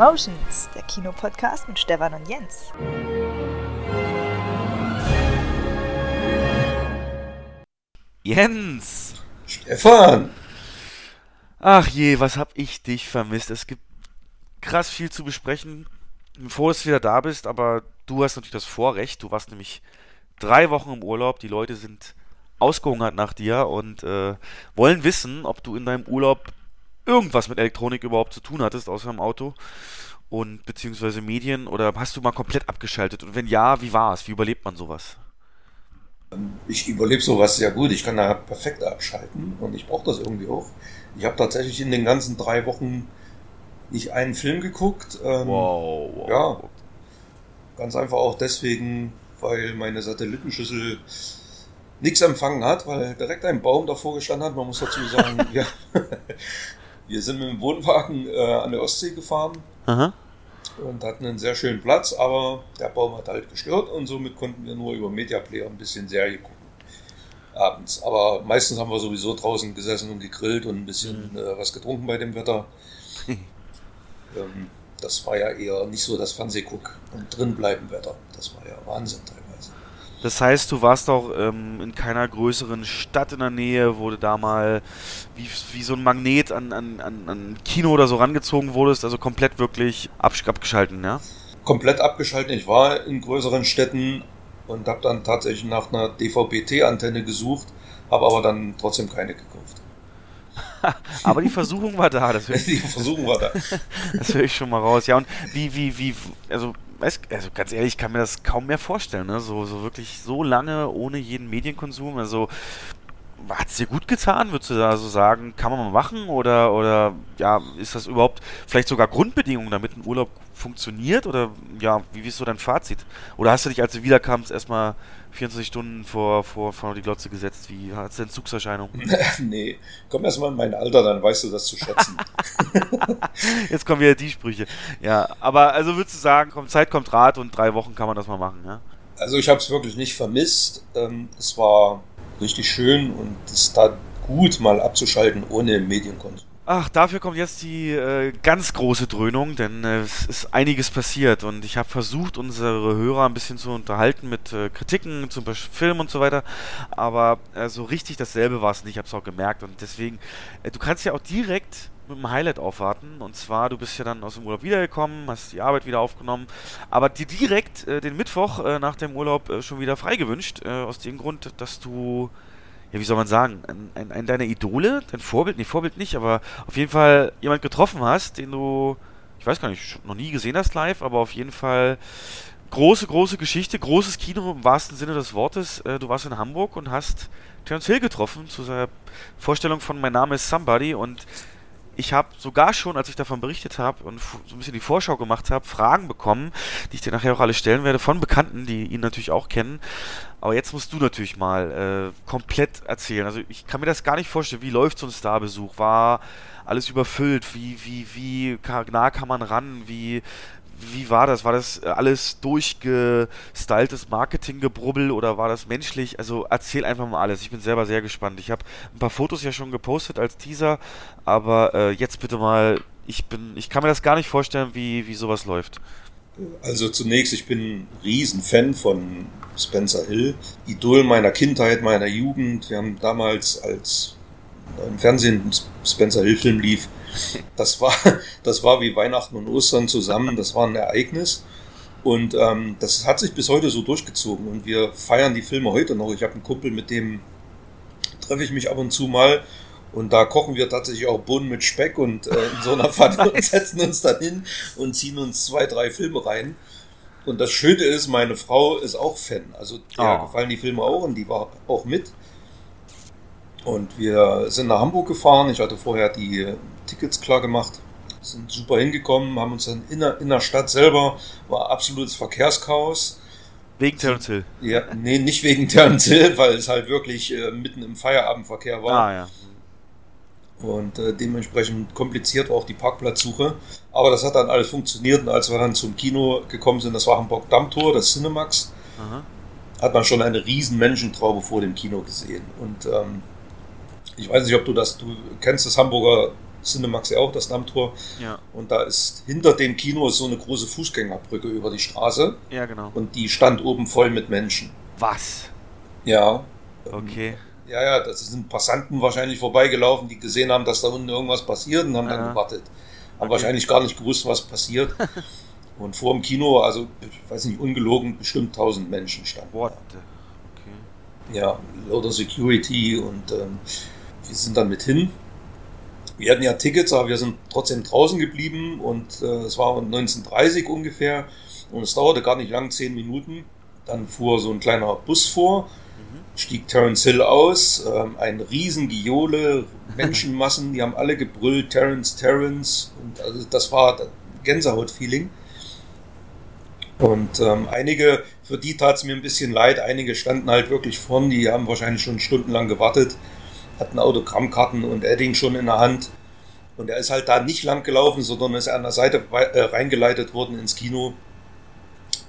Emotions, der Kinopodcast mit Stefan und Jens. Jens! Stefan! Ach je, was hab ich dich vermisst. Es gibt krass viel zu besprechen, bevor du wieder da bist, aber du hast natürlich das Vorrecht. Du warst nämlich drei Wochen im Urlaub. Die Leute sind ausgehungert nach dir und äh, wollen wissen, ob du in deinem Urlaub irgendwas mit Elektronik überhaupt zu tun hattest, außer im Auto und beziehungsweise Medien oder hast du mal komplett abgeschaltet? Und wenn ja, wie war es? Wie überlebt man sowas? Ich überlebe sowas sehr gut. Ich kann da perfekt abschalten und ich brauche das irgendwie auch. Ich habe tatsächlich in den ganzen drei Wochen nicht einen Film geguckt. Ähm, wow, wow. Ja, ganz einfach auch deswegen, weil meine Satellitenschüssel nichts empfangen hat, weil direkt ein Baum davor gestanden hat. Man muss dazu sagen, ja, wir sind mit dem Wohnwagen äh, an der Ostsee gefahren Aha. und hatten einen sehr schönen Platz, aber der Baum hat halt gestört und somit konnten wir nur über Media Player ein bisschen Serie gucken. Abends. Aber meistens haben wir sowieso draußen gesessen und gegrillt und ein bisschen mhm. äh, was getrunken bei dem Wetter. ähm, das war ja eher nicht so das Fernsehguck und drinbleiben Wetter. Das war ja Wahnsinn teilweise. Das heißt, du warst auch ähm, in keiner größeren Stadt in der Nähe, wo du da mal wie, wie so ein Magnet an, an, an, an Kino oder so rangezogen wurdest, also komplett wirklich abgeschalten, ja? Komplett abgeschalten. Ich war in größeren Städten und habe dann tatsächlich nach einer DVB-T-Antenne gesucht, habe aber dann trotzdem keine gekauft. aber die Versuchung war da. Das die Versuchung war da. das höre ich schon mal raus. Ja, und wie, wie, wie, also also ganz ehrlich, ich kann mir das kaum mehr vorstellen, ne? So, so wirklich so lange ohne jeden Medienkonsum. Also hat es dir gut getan, würdest du da so sagen, kann man mal machen oder oder ja, ist das überhaupt vielleicht sogar Grundbedingungen, damit ein Urlaub funktioniert oder ja, wie ist so dein Fazit? Oder hast du dich, als du wiederkamst, erstmal 24 Stunden vor, vor, vor die Glotze gesetzt? Wie hat es Entzugserscheinung? nee, komm erstmal in mein Alter, dann weißt du das zu schätzen. Jetzt kommen wieder die Sprüche. Ja, aber also würdest du sagen, kommt Zeit, kommt Rat und drei Wochen kann man das mal machen, ja? Also ich habe es wirklich nicht vermisst. Ähm, es war richtig schön und es tat gut, mal abzuschalten ohne Medienkonsum. Ach, dafür kommt jetzt die äh, ganz große Dröhnung, denn äh, es ist einiges passiert und ich habe versucht, unsere Hörer ein bisschen zu unterhalten mit äh, Kritiken zum Beispiel Film und so weiter, aber äh, so richtig dasselbe war es nicht, ich habe es auch gemerkt und deswegen, äh, du kannst ja auch direkt mit einem Highlight aufwarten und zwar, du bist ja dann aus dem Urlaub wiedergekommen, hast die Arbeit wieder aufgenommen, aber dir direkt äh, den Mittwoch nach dem Urlaub schon wieder frei gewünscht, aus dem Grund, dass du ja, wie soll man sagen, ein, ein, ein deiner Idole, dein Vorbild, nee, Vorbild nicht, aber auf jeden Fall jemand getroffen hast, den du, ich weiß gar nicht, noch nie gesehen hast live, aber auf jeden Fall große, große Geschichte, großes Kino im wahrsten Sinne des Wortes. Äh, du warst in Hamburg und hast Terence Hill getroffen zu seiner Vorstellung von Mein Name ist Somebody und ich habe sogar schon, als ich davon berichtet habe und so ein bisschen die Vorschau gemacht habe, Fragen bekommen, die ich dir nachher auch alle stellen werde, von Bekannten, die ihn natürlich auch kennen. Aber jetzt musst du natürlich mal äh, komplett erzählen. Also ich kann mir das gar nicht vorstellen. Wie läuft so ein Starbesuch? War alles überfüllt? Wie, wie, wie nah kann man ran? Wie, wie war das? War das alles durchgestyltes Marketingbrubbel oder war das menschlich? Also erzähl einfach mal alles. Ich bin selber sehr gespannt. Ich habe ein paar Fotos ja schon gepostet als Teaser, aber äh, jetzt bitte mal, ich bin, ich kann mir das gar nicht vorstellen, wie, wie sowas läuft. Also zunächst, ich bin ein Riesenfan von Spencer Hill, Idol meiner Kindheit, meiner Jugend. Wir haben damals, als im Fernsehen Spencer Hill Film lief, das war, das war wie Weihnachten und Ostern zusammen, das war ein Ereignis. Und ähm, das hat sich bis heute so durchgezogen und wir feiern die Filme heute noch. Ich habe einen Kumpel, mit dem treffe ich mich ab und zu mal und da kochen wir tatsächlich auch Bohnen mit Speck und äh, in so einer Pfanne und setzen uns dann hin und ziehen uns zwei, drei Filme rein. Und das Schöne ist, meine Frau ist auch Fan. Also der oh. gefallen die Filme auch und die war auch mit. Und wir sind nach Hamburg gefahren. Ich hatte vorher die Tickets klar gemacht. Sind super hingekommen, haben uns dann in der, in der Stadt selber, war absolutes Verkehrschaos. Wegen Terence Hill? Ja, nee, nicht wegen Terence Hill, weil es halt wirklich äh, mitten im Feierabendverkehr war. Ah, ja. Und äh, dementsprechend kompliziert war auch die Parkplatzsuche. Aber das hat dann alles funktioniert. Und als wir dann zum Kino gekommen sind, das war Hamburg Dammtor, das Cinemax, Aha. hat man schon eine riesen Menschentraube vor dem Kino gesehen. Und ähm, ich weiß nicht, ob du das, du kennst das Hamburger Cinemax ja auch, das Dammtor. Ja. Und da ist hinter dem Kino so eine große Fußgängerbrücke über die Straße. Ja, genau. Und die stand oben voll mit Menschen. Was? Ja. Okay. Ja, ja, das sind Passanten wahrscheinlich vorbeigelaufen, die gesehen haben, dass da unten irgendwas passiert und haben Ja. dann gewartet. Haben Okay. wahrscheinlich gar nicht gewusst, was passiert. und vor dem Kino, also ich weiß nicht, ungelogen, bestimmt 1000 Menschen standen. What? Okay. Ja, lauter Security und ähm, wir sind dann mit hin. Wir hatten ja Tickets, aber wir sind trotzdem draußen geblieben und äh, es war um 1930 ungefähr und es dauerte gar nicht lang, 10 Minuten. Dann fuhr so ein kleiner Bus vor, stieg Terence Hill aus, ähm, ein riesen Giole, Menschenmassen, die haben alle gebrüllt, Terence, Terence und also das war Gänsehaut-Feeling. Und ähm, einige, für die tat es mir ein bisschen leid, einige standen halt wirklich vorn, die haben wahrscheinlich schon stundenlang gewartet, hatten Autogrammkarten und Edding schon in der Hand. Und er ist halt da nicht lang gelaufen, sondern ist an der Seite äh, reingeleitet worden ins Kino,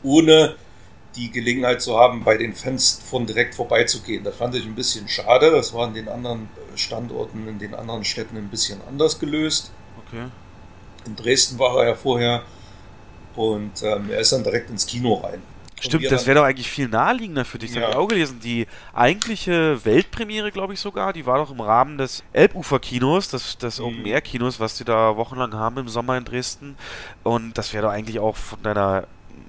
ohne die Gelegenheit zu haben, bei den Fans von direkt vorbeizugehen. Das fand ich ein bisschen schade. Das war in den anderen Standorten, in den anderen Städten ein bisschen anders gelöst. Okay. In Dresden war er ja vorher und ähm, er ist dann direkt ins Kino rein. Stimmt, das wäre doch eigentlich viel naheliegender für dich. Das Ja. habe ich auch gelesen. Die eigentliche Weltpremiere, glaube ich sogar, die war doch im Rahmen des Elbufer-Kinos, des, des Mhm. Open-Air-Kinos, was die da wochenlang haben im Sommer in Dresden. Und das wäre doch eigentlich auch von deiner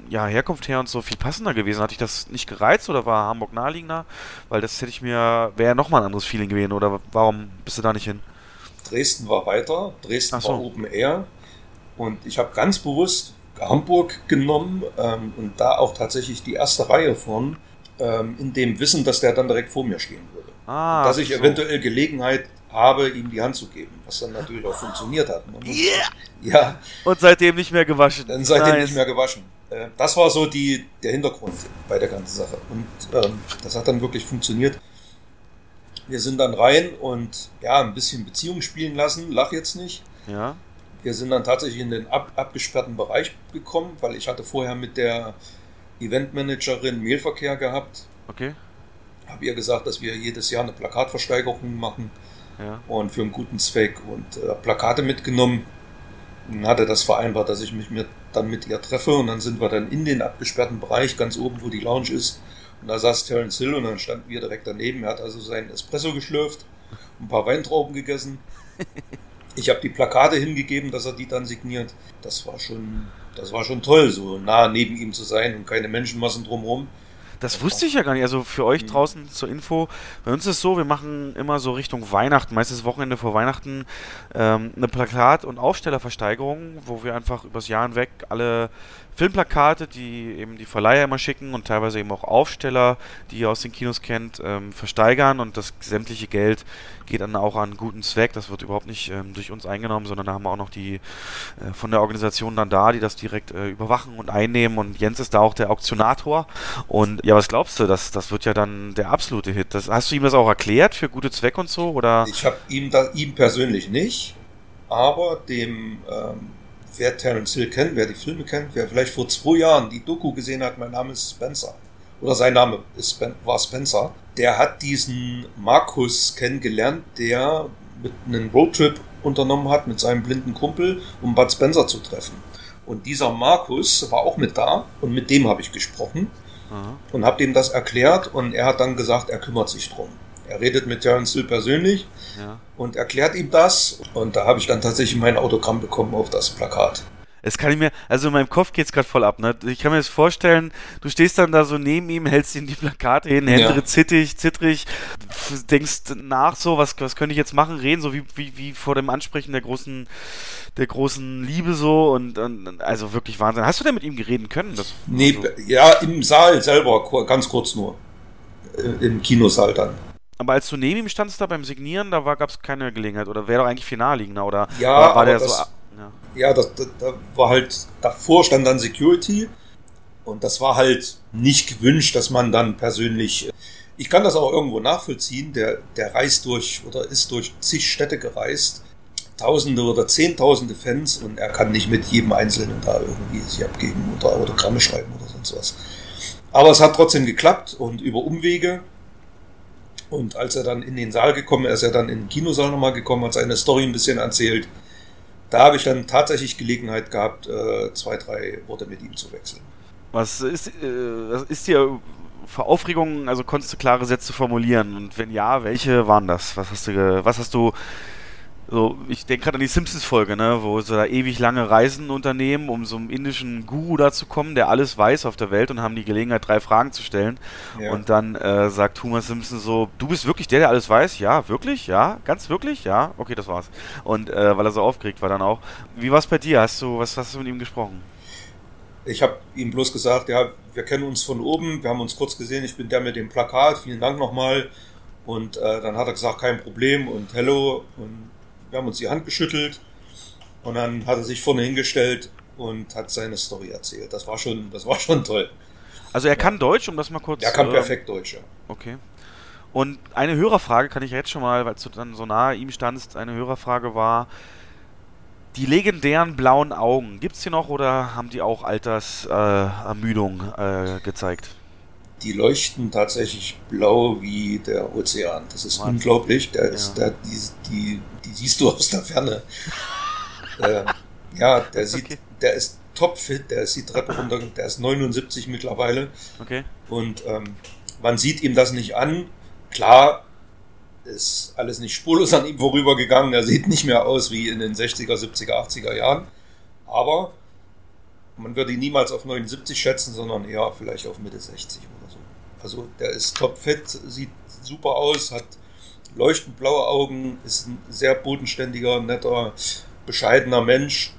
ja, Herkunft her und so viel passender gewesen. Hat dich das nicht gereizt oder war Hamburg naheliegender? Weil das hätte ich mir, wäre nochmal ein anderes Feeling gewesen. Oder warum bist du da nicht hin? Dresden war weiter, Dresden so. war Open Air und ich habe ganz bewusst Hamburg genommen ähm, und da auch tatsächlich die erste Reihe von, ähm, in dem Wissen, dass der dann direkt vor mir stehen würde. Ah, dass ich so. eventuell Gelegenheit habe, ihm die Hand zu geben, was dann natürlich auch funktioniert hat. Muss- Yeah! Ja, Und seitdem nicht mehr gewaschen. dann seitdem Nice. nicht mehr gewaschen. Äh, Das war so die, der Hintergrund bei der ganzen Sache. Und ähm, das hat dann wirklich funktioniert. Wir sind dann rein und ja, ein bisschen Beziehung spielen lassen, lach jetzt nicht. Ja, Wir sind dann tatsächlich in den ab, abgesperrten Bereich gekommen, weil ich hatte vorher mit der Eventmanagerin Mailverkehr gehabt. okay. Habe ihr gesagt, dass wir jedes Jahr eine Plakatversteigerung machen Ja. und für einen guten Zweck und äh, Plakate mitgenommen. Und hatte das vereinbart, dass ich mich mit, dann mit ihr treffe und dann sind wir dann in den abgesperrten Bereich, ganz oben, wo die Lounge ist. Und da saß Terence Hill und dann standen wir direkt daneben. Er hat also seinen Espresso geschlürft, ein paar Weintrauben gegessen. Ich habe die Plakate hingegeben, dass er die dann signiert. Das war schon, das war schon toll, so nah neben ihm zu sein und keine Menschenmassen drumherum. Das wusste ich ja gar nicht. Also für euch Mhm. draußen zur Info, bei uns ist es so, wir machen immer so Richtung Weihnachten, meistens Wochenende vor Weihnachten, ähm, eine Plakat- und Aufstellerversteigerung, wo wir einfach übers Jahr hinweg alle Filmplakate, die eben die Verleiher immer schicken und teilweise eben auch Aufsteller, die ihr aus den Kinos kennt, ähm, versteigern und das sämtliche Geld geht dann auch an guten Zweck. Das wird überhaupt nicht ähm, durch uns eingenommen, sondern da haben wir auch noch die äh, von der Organisation dann da, die das direkt äh, überwachen und einnehmen und Jens ist da auch der Auktionator und ja, was glaubst du, das, das wird ja dann der absolute Hit. Das, hast du ihm das auch erklärt für gute Zweck und so oder? Ich habe ihm ihm persönlich nicht, aber dem, ähm, wer Terence Hill kennt, wer die Filme kennt, wer vielleicht vor zwei Jahren die Doku gesehen hat, mein Name ist Spencer. Oder sein Name ist war Spencer. Der hat diesen Markus kennengelernt, der mit einem Roadtrip unternommen hat mit seinem blinden Kumpel, um Bud Spencer zu treffen. Und dieser Markus war auch mit da und mit dem habe ich gesprochen Aha. und habe dem das erklärt und er hat dann gesagt, er kümmert sich drum. Er redet mit Terence Hill persönlich Ja. und erklärt ihm das und da habe ich dann tatsächlich mein Autogramm bekommen auf das Plakat. Es kann ich mir, also in meinem Kopf geht's gerade voll ab, ne? Ich kann mir das vorstellen, du stehst dann da so neben ihm, hältst ihm die Plakate hin, Hände Ja. zittig, zittrig, denkst nach so, was, was könnte ich jetzt machen, reden, so wie, wie, wie vor dem Ansprechen der großen, der großen Liebe so und, und also wirklich Wahnsinn. Hast du denn mit ihm reden können? Das, Nee, also, ja, im Saal selber, ganz kurz nur. Äh, Im Kinosaal dann. Aber als du neben ihm standst da beim Signieren, da gab es keine Gelegenheit oder wäre doch eigentlich viel naheliegender oder Ja, war, war der das- so. Ja. Ja, das, das, da war halt, davor stand dann Security und das war halt nicht gewünscht, dass man dann persönlich. Ich kann das auch irgendwo nachvollziehen, der, der reist durch oder ist durch zig Städte gereist, Tausende oder Zehntausende Fans und er kann nicht mit jedem Einzelnen da irgendwie sich abgeben oder Autogramme schreiben oder sonst was. Aber es hat trotzdem geklappt und über Umwege Und als er dann in den Saal gekommen ist, er ist dann in den Kinosaal nochmal gekommen, hat seine Story ein bisschen erzählt. Da habe ich dann tatsächlich Gelegenheit gehabt, äh, zwei, drei Worte mit ihm zu wechseln. Was ist, äh, was ist dir für Aufregungen, also konntest du klare Sätze formulieren? Und wenn ja, welche waren das? Was hast du, was hast du so, ich denke gerade an die Simpsons-Folge, ne, wo sie da ewig lange Reisen unternehmen, um so einem indischen Guru da zu kommen, der alles weiß auf der Welt und haben die Gelegenheit, drei Fragen zu stellen. Ja. Und dann äh, sagt Homer Simpson so, du bist wirklich der, der alles weiß? Ja, wirklich? Ja, ganz wirklich? Ja, okay, das war's. Und äh, weil er so aufgeregt war dann auch. Wie war's bei dir? Hast du, was hast du mit ihm gesprochen? Ich habe ihm bloß gesagt, ja, wir kennen uns von oben, wir haben uns kurz gesehen, ich bin der mit dem Plakat, vielen Dank nochmal. Und äh, dann hat er gesagt, kein Problem und hello und wir haben uns die Hand geschüttelt und dann hat er sich vorne hingestellt und hat seine Story erzählt. Das war schon, das war schon toll. Also er kann Deutsch, um das mal kurz. Er kann äh, perfekt Deutsch, ja. Okay. Und eine Hörerfrage kann ich jetzt schon mal, weil du dann so nahe ihm standst, eine Hörerfrage war, die legendären blauen Augen, gibt es die noch oder haben die auch Altersermüdung äh, äh, gezeigt? Die leuchten tatsächlich blau wie der Ozean. Das ist Wahnsinn. unglaublich. Der ist, ja. der, die, die, die siehst du aus der Ferne. äh, ja, der sieht, okay. der ist topfit, der ist die Treppe runter, der ist 79 mittlerweile. Okay. Und ähm, man sieht ihm das nicht an. Klar, ist alles nicht spurlos an ihm vorübergegangen. Er sieht nicht mehr aus wie in den 60er, 70er, 80er Jahren. Aber man würde ihn niemals auf 79 schätzen, sondern eher vielleicht auf Mitte 60 also der ist topfit, sieht super aus, hat leuchtend blaue Augen, ist ein sehr bodenständiger, netter, bescheidener Mensch.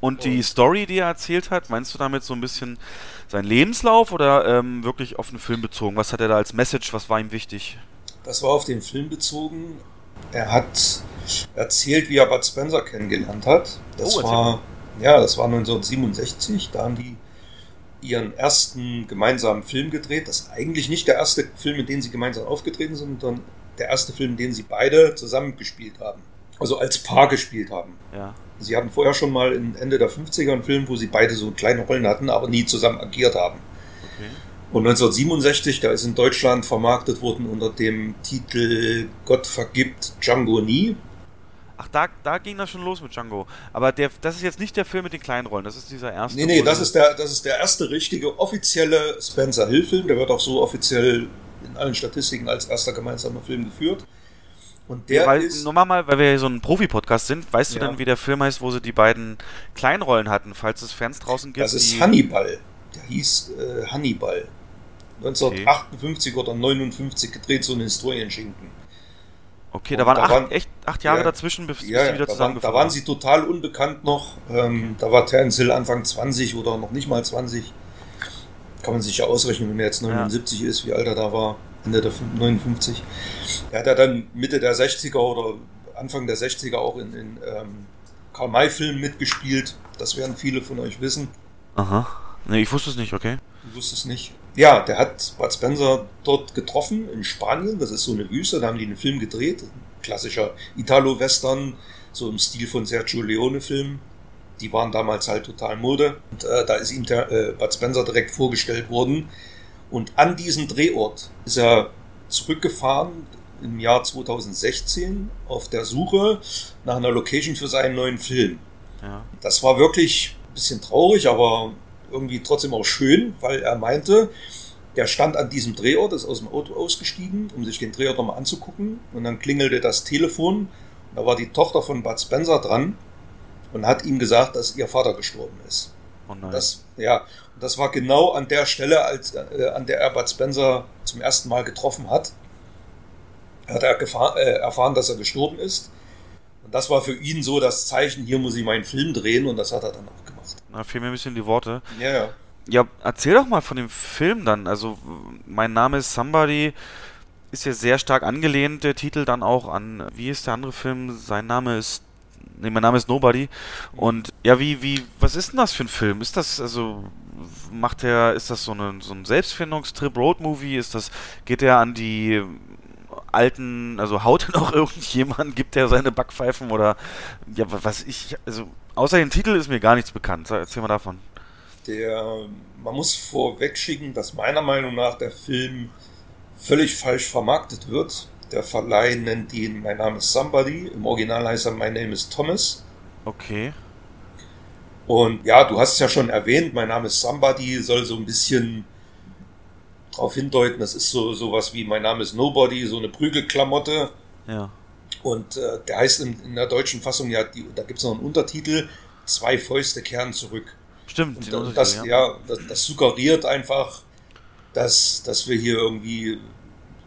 Und die Story, die er erzählt hat, meinst du damit so ein bisschen seinen Lebenslauf oder ähm, wirklich auf den Film bezogen? Was hat er da als Message, was war ihm wichtig? Das war auf den Film bezogen. Er hat erzählt, wie er Bud Spencer kennengelernt hat. Das oh, war, ja, das war 1967. Da haben die ihren ersten gemeinsamen Film gedreht. Das ist eigentlich nicht der erste Film, in dem sie gemeinsam aufgetreten sind, sondern der erste Film, in dem sie beide zusammen gespielt haben. Also als Paar gespielt haben. Ja. Sie hatten vorher schon mal in Ende der 50er einen Film, wo sie beide so kleine Rollen hatten, aber nie zusammen agiert haben. Okay. Und 1967, da ist in Deutschland vermarktet worden unter dem Titel Gott vergibt Django nie. Ach, da, da ging das schon los mit Django. Aber der, das ist jetzt nicht der Film mit den kleinen Rollen, das ist dieser erste. Nee, nee, das ist, der, das ist der erste richtige offizielle Spencer Hill-Film. Der wird auch so offiziell in allen Statistiken als erster gemeinsamer Film geführt. Und der ja, weil, ist. Nur mal, weil wir hier so ein Profi-Podcast sind, weißt ja. du denn, wie der Film heißt, wo sie die beiden Kleinrollen hatten, falls es Fans draußen gibt? Das ist Hannibal. Der hieß äh, Hannibal. 1958 okay. oder 59 gedreht, so ein Historienschinken. Okay, da waren, da acht, waren echt acht Jahre ja, dazwischen, bis, ja, sie wieder da waren, da waren sie total unbekannt noch. Ähm, da war Terence Hill Anfang 20 oder noch nicht mal 20. Kann man sich ja ausrechnen, wenn er jetzt 79 ja. ist, wie alt er da war. Ende der 59. Er hat ja dann Mitte der 60er oder Anfang der 60er auch in, in ähm, Karl-May-Filmen mitgespielt. Das werden viele von euch wissen. Aha. Nee, ich wusste es nicht, okay. Du wusstest es nicht. Ja, der hat Bud Spencer dort getroffen in Spanien. Das ist so eine Wüste, da haben die einen Film gedreht. Klassischer Italo-Western, so im Stil von Sergio Leone-Film. Die waren damals halt total Mode. Und äh, da ist ihm der, äh, Bud Spencer direkt vorgestellt worden. Und an diesen Drehort ist er zurückgefahren im Jahr 2016 auf der Suche nach einer Location für seinen neuen Film. Ja. Das war wirklich ein bisschen traurig, aber irgendwie trotzdem auch schön, weil er meinte, der stand an diesem Drehort, ist aus dem Auto ausgestiegen, um sich den Drehort nochmal anzugucken. Und dann klingelte das Telefon. Da war die Tochter von Bud Spencer dran und hat ihm gesagt, dass ihr Vater gestorben ist. Oh nein. Das, ja, das war genau an der Stelle, als, äh, an der er Bud Spencer zum ersten Mal getroffen hat. Hat er gefahr, äh, erfahren, dass er gestorben ist. Und das war für ihn so das Zeichen, hier muss ich meinen Film drehen und das hat er dann auch da fehlen mir ein bisschen die Worte. Ja, ja. Ja, erzähl doch mal von dem Film dann. Also, mein Name ist Somebody ist ja sehr stark angelehnt, der Titel dann auch an, wie ist der andere Film? Sein Name ist, nee, mein Name ist Nobody. Und ja, wie, wie, was ist denn das für ein Film? Ist das, also, macht er, ist das so, eine, so ein Selbstfindungstrip, Roadmovie? Ist das, geht er an die alten, also haut er noch irgendjemand, gibt er seine Backpfeifen oder, ja, was ich, also, Außer den Titel ist mir gar nichts bekannt. Erzähl mal davon. Der, man muss vorwegschicken, dass meiner Meinung nach der Film völlig falsch vermarktet wird. Der Verleih nennt ihn Mein Name ist Somebody. Im Original heißt er My Name is Thomas. Okay. Und ja, du hast es ja schon erwähnt, mein Name ist Somebody, soll so ein bisschen darauf hindeuten, das ist so sowas wie mein Name ist Nobody, so eine Prügelklamotte. Ja. Und äh, der heißt in, in, der deutschen Fassung ja, die, da gibt es noch einen Untertitel, Zwei Fäuste kehren zurück. Stimmt. Und das, ja, ja das, das, suggeriert einfach, dass, dass wir hier irgendwie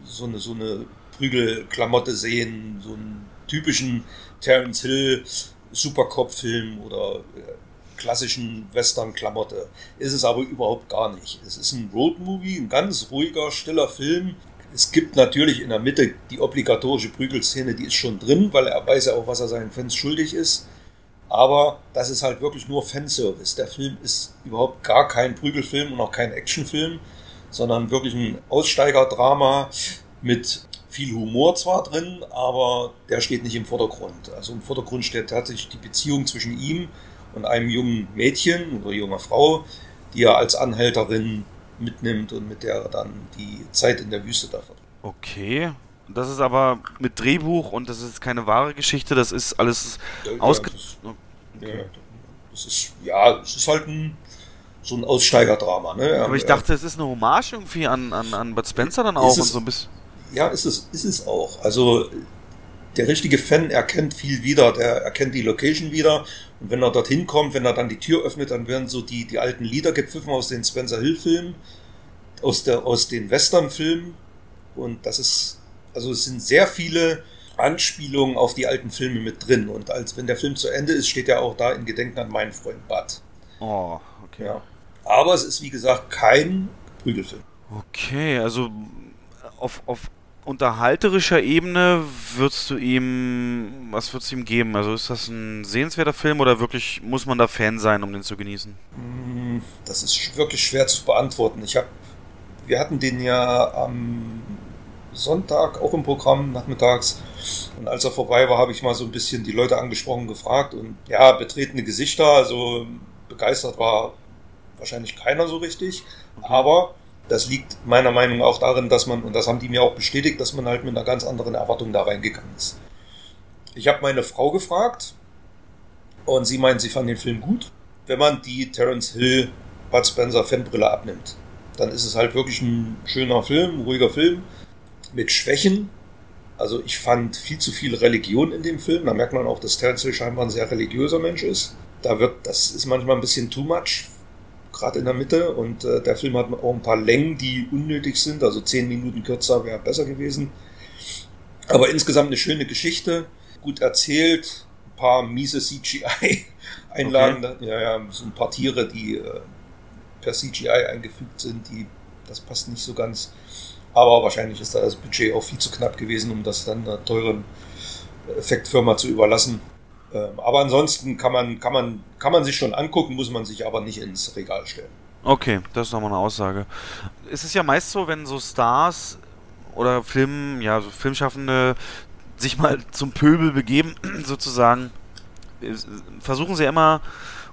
so eine, so eine Prügelklamotte sehen, so einen typischen Terence Hill Supercop-Film oder äh, klassischen Western-Klamotte. Ist es aber überhaupt gar nicht. Es ist ein Road-Movie, ein ganz ruhiger, stiller Film. Es gibt natürlich in der Mitte die obligatorische Prügelszene, die ist schon drin, weil er weiß ja auch, was er seinen Fans schuldig ist. Aber das ist halt wirklich nur Fanservice. Der Film ist überhaupt gar kein Prügelfilm und auch kein Actionfilm, sondern wirklich ein Aussteigerdrama mit viel Humor zwar drin, aber der steht nicht im Vordergrund. Also im Vordergrund steht tatsächlich die Beziehung zwischen ihm und einem jungen Mädchen oder junger Frau, die er als Anhälterin mitnimmt und mit der er dann die Zeit in der Wüste da verbringt. Okay. Das ist aber mit Drehbuch und das ist keine wahre Geschichte, das ist alles Ja, ausge... das, Okay. ja, das ist, ja, es ist halt ein, so ein Aussteigerdrama. Ne? Aber ich dachte, es ist eine Hommage irgendwie an, an, an Bud Spencer dann auch Ist und es- so ein bisschen... Ja, ist es, ist es auch. Also der richtige Fan erkennt viel wieder, der erkennt die Location wieder. Und wenn er dorthin kommt, wenn er dann die Tür öffnet, dann werden so die, die alten Lieder gepfiffen aus den Spencer Hill-Filmen, aus, der, aus den Western-Filmen. Und das ist, also es sind sehr viele Anspielungen auf die alten Filme mit drin. Und als wenn der Film zu Ende ist, steht er auch da in Gedenken an meinen Freund Bud. Oh, okay. Ja. Aber es ist, wie gesagt, kein Prügelfilm. Okay, also auf, auf unterhalterischer Ebene würdest du ihm, was würdest du ihm geben? Also ist das ein sehenswerter Film oder wirklich muss man da Fan sein, um den zu genießen? Mm, Das ist wirklich schwer zu beantworten. Ich habe, wir hatten den ja am Sonntag auch im Programm nachmittags. Und als er vorbei war, habe ich mal so ein bisschen die Leute angesprochen, gefragt. Und ja, betretene Gesichter, also begeistert war wahrscheinlich keiner so richtig. Aber das liegt meiner Meinung nach auch darin, dass man, und das haben die mir auch bestätigt, dass man halt mit einer ganz anderen Erwartung da reingegangen ist. Ich habe meine Frau gefragt und sie meint, sie fand den Film gut. Wenn man die Terence Hill Bud Spencer Fanbrille abnimmt, dann ist es halt wirklich ein schöner Film, ein ruhiger Film mit Schwächen. Also ich fand viel zu viel Religion in dem Film. Da merkt man auch, dass Terence Hill scheinbar ein sehr religiöser Mensch ist. Da wird, das ist manchmal ein bisschen too much, gerade in der Mitte. Und äh, der Film hat auch ein paar Längen, die unnötig sind. Also zehn Minuten kürzer wäre besser gewesen. Aber insgesamt eine schöne Geschichte, gut erzählt, ein paar miese CGI-Einlagen, ja, ja, so ein paar Tiere, die äh, per CGI eingefügt sind, die, das passt nicht so ganz. Aber wahrscheinlich ist da das Budget auch viel zu knapp gewesen, um das dann einer teuren Effektfirma zu überlassen. Ähm, aber ansonsten kann man, kann, man, kann man sich schon angucken, muss man sich aber nicht ins Regal stellen. Okay, das ist nochmal eine Aussage. Es ist ja meist so, wenn so Stars oder Film, ja, so Filmschaffende sich mal zum Pöbel begeben, sozusagen, ist- versuchen sie immer,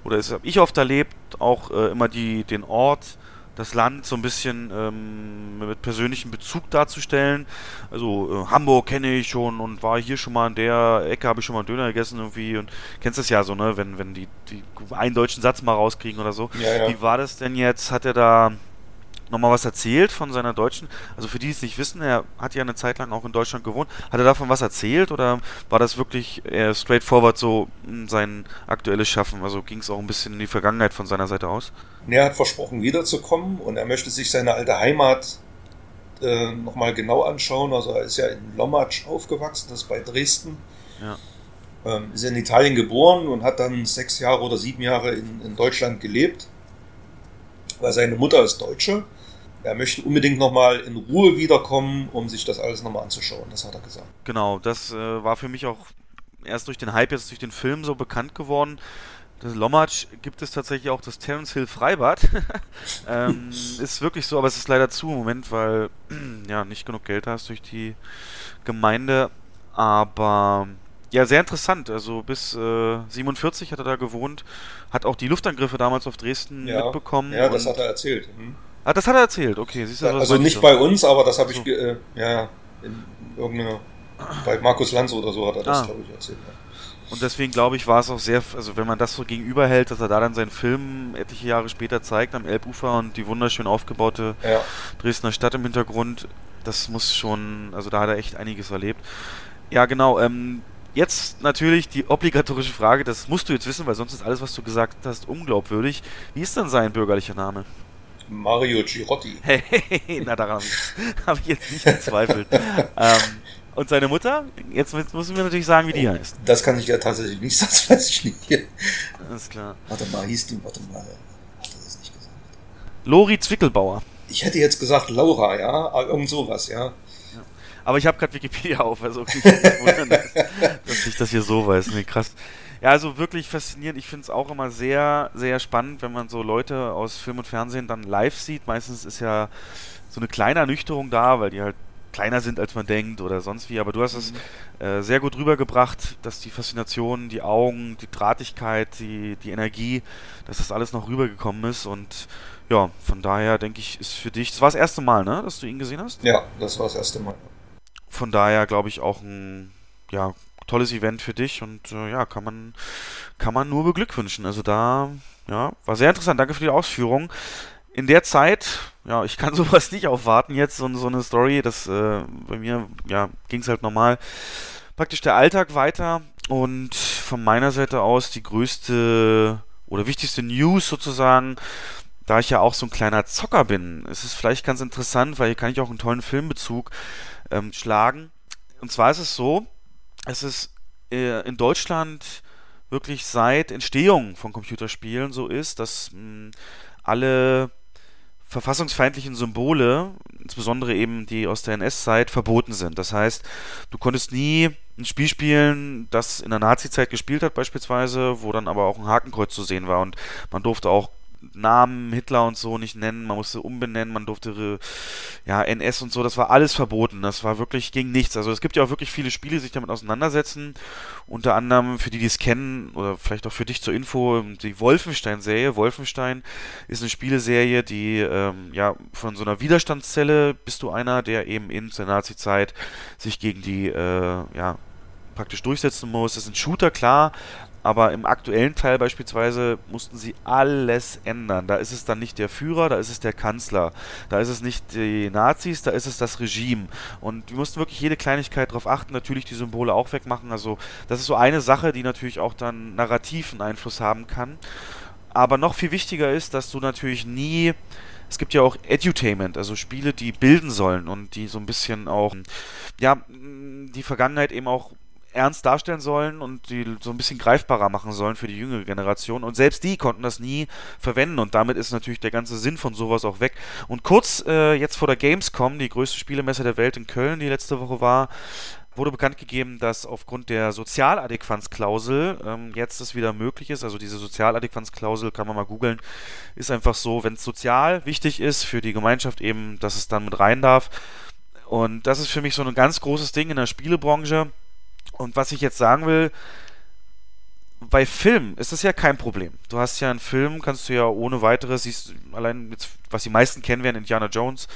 oder das habe ich oft erlebt, auch äh, immer die, den Ort, das Land so ein bisschen ähm, mit persönlichem Bezug darzustellen. Also äh, Hamburg kenne ich schon und war hier schon mal in der Ecke, habe ich schon mal einen Döner gegessen irgendwie und kennst das ja so, ne, wenn, wenn die, die einen deutschen Satz mal rauskriegen oder so. Ja, ja. Wie war das denn jetzt? Hat er da nochmal was erzählt von seiner deutschen? Also für die, die es nicht wissen, er hat ja eine Zeit lang auch in Deutschland gewohnt. Hat er davon was erzählt oder war das wirklich eher straightforward so mh, sein aktuelles Schaffen? Also ging es auch ein bisschen in die Vergangenheit von seiner Seite aus? Er hat versprochen, wiederzukommen und er möchte sich seine alte Heimat äh, nochmal genau anschauen. Also er ist ja in Lommatsch aufgewachsen, das ist bei Dresden. Ja. Ähm, ist in Italien geboren und hat dann sechs Jahre oder sieben Jahre in, in Deutschland gelebt, weil seine Mutter ist Deutsche. Er möchte unbedingt nochmal in Ruhe wiederkommen, um sich das alles nochmal anzuschauen. Das hat er gesagt. Genau, das äh, war für mich auch erst durch den Hype, jetzt durch den Film so bekannt geworden. Das Lommatsch gibt es tatsächlich auch das Terence Hill Freibad. ähm, ist wirklich so, aber es ist leider zu im Moment, weil ja nicht genug Geld hast durch die Gemeinde. Aber ja, sehr interessant. Also bis äh, 47 hat er da gewohnt, hat auch die Luftangriffe damals auf Dresden mitbekommen. Ja, das hat er erzählt. Mhm. Ah, das hat er erzählt, okay. Siehst du, also nicht bei uns, aber das habe ich, äh, ja, in irgendeiner, bei Markus Lanz oder so hat er das, ah. glaube ich, erzählt. Ja. Und deswegen glaube ich, war es auch sehr, also wenn man das so gegenüberhält, dass er da dann seinen Film etliche Jahre später zeigt am Elbufer und die wunderschön aufgebaute ja. Dresdner Stadt im Hintergrund, das muss schon, also da hat er echt einiges erlebt. Ja, genau. Ähm, jetzt natürlich die obligatorische Frage, das musst du jetzt wissen, weil sonst ist alles, was du gesagt hast, unglaubwürdig. Wie ist denn sein bürgerlicher Name? Mario Girotti. Hey, na daran habe ich jetzt nicht gezweifelt. ähm, und seine Mutter? Jetzt, müssen wir natürlich sagen, wie die heißt. Das kann ich ja tatsächlich nicht, das weiß ich nicht. Alles klar. Warte mal, hieß die, warte mal, hat er das nicht gesagt? Lori Zwickelbauer. Ich hätte jetzt gesagt Laura, ja, irgend sowas, ja. Aber ich habe gerade Wikipedia auf, also ich wundern, dass, dass ich das hier so weiß. Nee, krass. Ja, also wirklich faszinierend. Ich finde es auch immer sehr, sehr spannend, wenn man so Leute aus Film und Fernsehen dann live sieht. Meistens ist ja so eine kleine Ernüchterung da, weil die halt kleiner sind, als man denkt oder sonst wie. Aber du hast es mhm. äh, sehr gut rübergebracht, dass die Faszination, die Augen, die Drahtigkeit, die, die Energie, dass das alles noch rübergekommen ist. Und ja, von daher denke ich, ist für dich, das war das erste Mal, ne, dass du ihn gesehen hast? Ja, das war das erste Mal. Von daher glaube ich auch ein ja, tolles Event für dich und äh, ja, kann man, kann man nur beglückwünschen. Also da, ja, war sehr interessant. Danke für die Ausführung in der Zeit, ja, ich kann sowas nicht aufwarten jetzt, so, so eine Story, das äh, bei mir, ja, ging es halt normal. Praktisch der Alltag weiter und von meiner Seite aus die größte oder wichtigste News sozusagen, da ich ja auch so ein kleiner Zocker bin, ist es vielleicht ganz interessant, weil hier kann ich auch einen tollen Filmbezug ähm, schlagen. Und zwar ist es so, es ist äh, in Deutschland wirklich seit Entstehung von Computerspielen so ist, dass mh, alle verfassungsfeindlichen Symbole, insbesondere eben die aus der NS-Zeit, verboten sind. Das heißt, du konntest nie ein Spiel spielen, das in der Nazi-Zeit gespielt hat beispielsweise, wo dann aber auch ein Hakenkreuz zu sehen war und man durfte auch Namen Hitler und so nicht nennen, man musste umbenennen, man durfte ja NS und so, das war alles verboten. Das war wirklich ging nichts. Also es gibt ja auch wirklich viele Spiele, die sich damit auseinandersetzen. Unter anderem für die, die es kennen oder vielleicht auch für dich zur Info die Wolfenstein-Serie. Wolfenstein ist eine Spieleserie, die ähm, ja von so einer Widerstandszelle bist du einer, der eben in der Nazi-Zeit sich gegen die äh, ja praktisch durchsetzen muss. Das ist ein Shooter, klar, aber im aktuellen Teil beispielsweise mussten sie alles ändern. Da ist es dann nicht der Führer, da ist es der Kanzler. Da ist es nicht die Nazis, da ist es das Regime. Und wir mussten wirklich jede Kleinigkeit darauf achten, natürlich die Symbole auch wegmachen. Also das ist so eine Sache, die natürlich auch dann narrativen Einfluss haben kann. Aber noch viel wichtiger ist, dass du natürlich nie es gibt ja auch Edutainment, also Spiele, die bilden sollen und die so ein bisschen auch, ja, die Vergangenheit eben auch ernst darstellen sollen und die so ein bisschen greifbarer machen sollen für die jüngere Generation. Und selbst die konnten das nie verwenden und damit ist natürlich der ganze Sinn von sowas auch weg. Und kurz äh, jetzt vor der Gamescom, die größte Spielemesse der Welt in Köln, die letzte Woche war, wurde bekannt gegeben, dass aufgrund der Sozialadäquanzklausel ähm, jetzt es wieder möglich ist. Also diese Sozialadäquanzklausel kann man mal googeln. Ist einfach so, wenn es sozial wichtig ist für die Gemeinschaft eben, dass es dann mit rein darf. Und das ist für mich so ein ganz großes Ding in der Spielebranche und was ich jetzt sagen will, bei Film ist das ja kein Problem. Du hast ja einen Film, kannst du ja ohne weiteres, siehst allein jetzt, was die meisten kennen werden, Indiana Jones,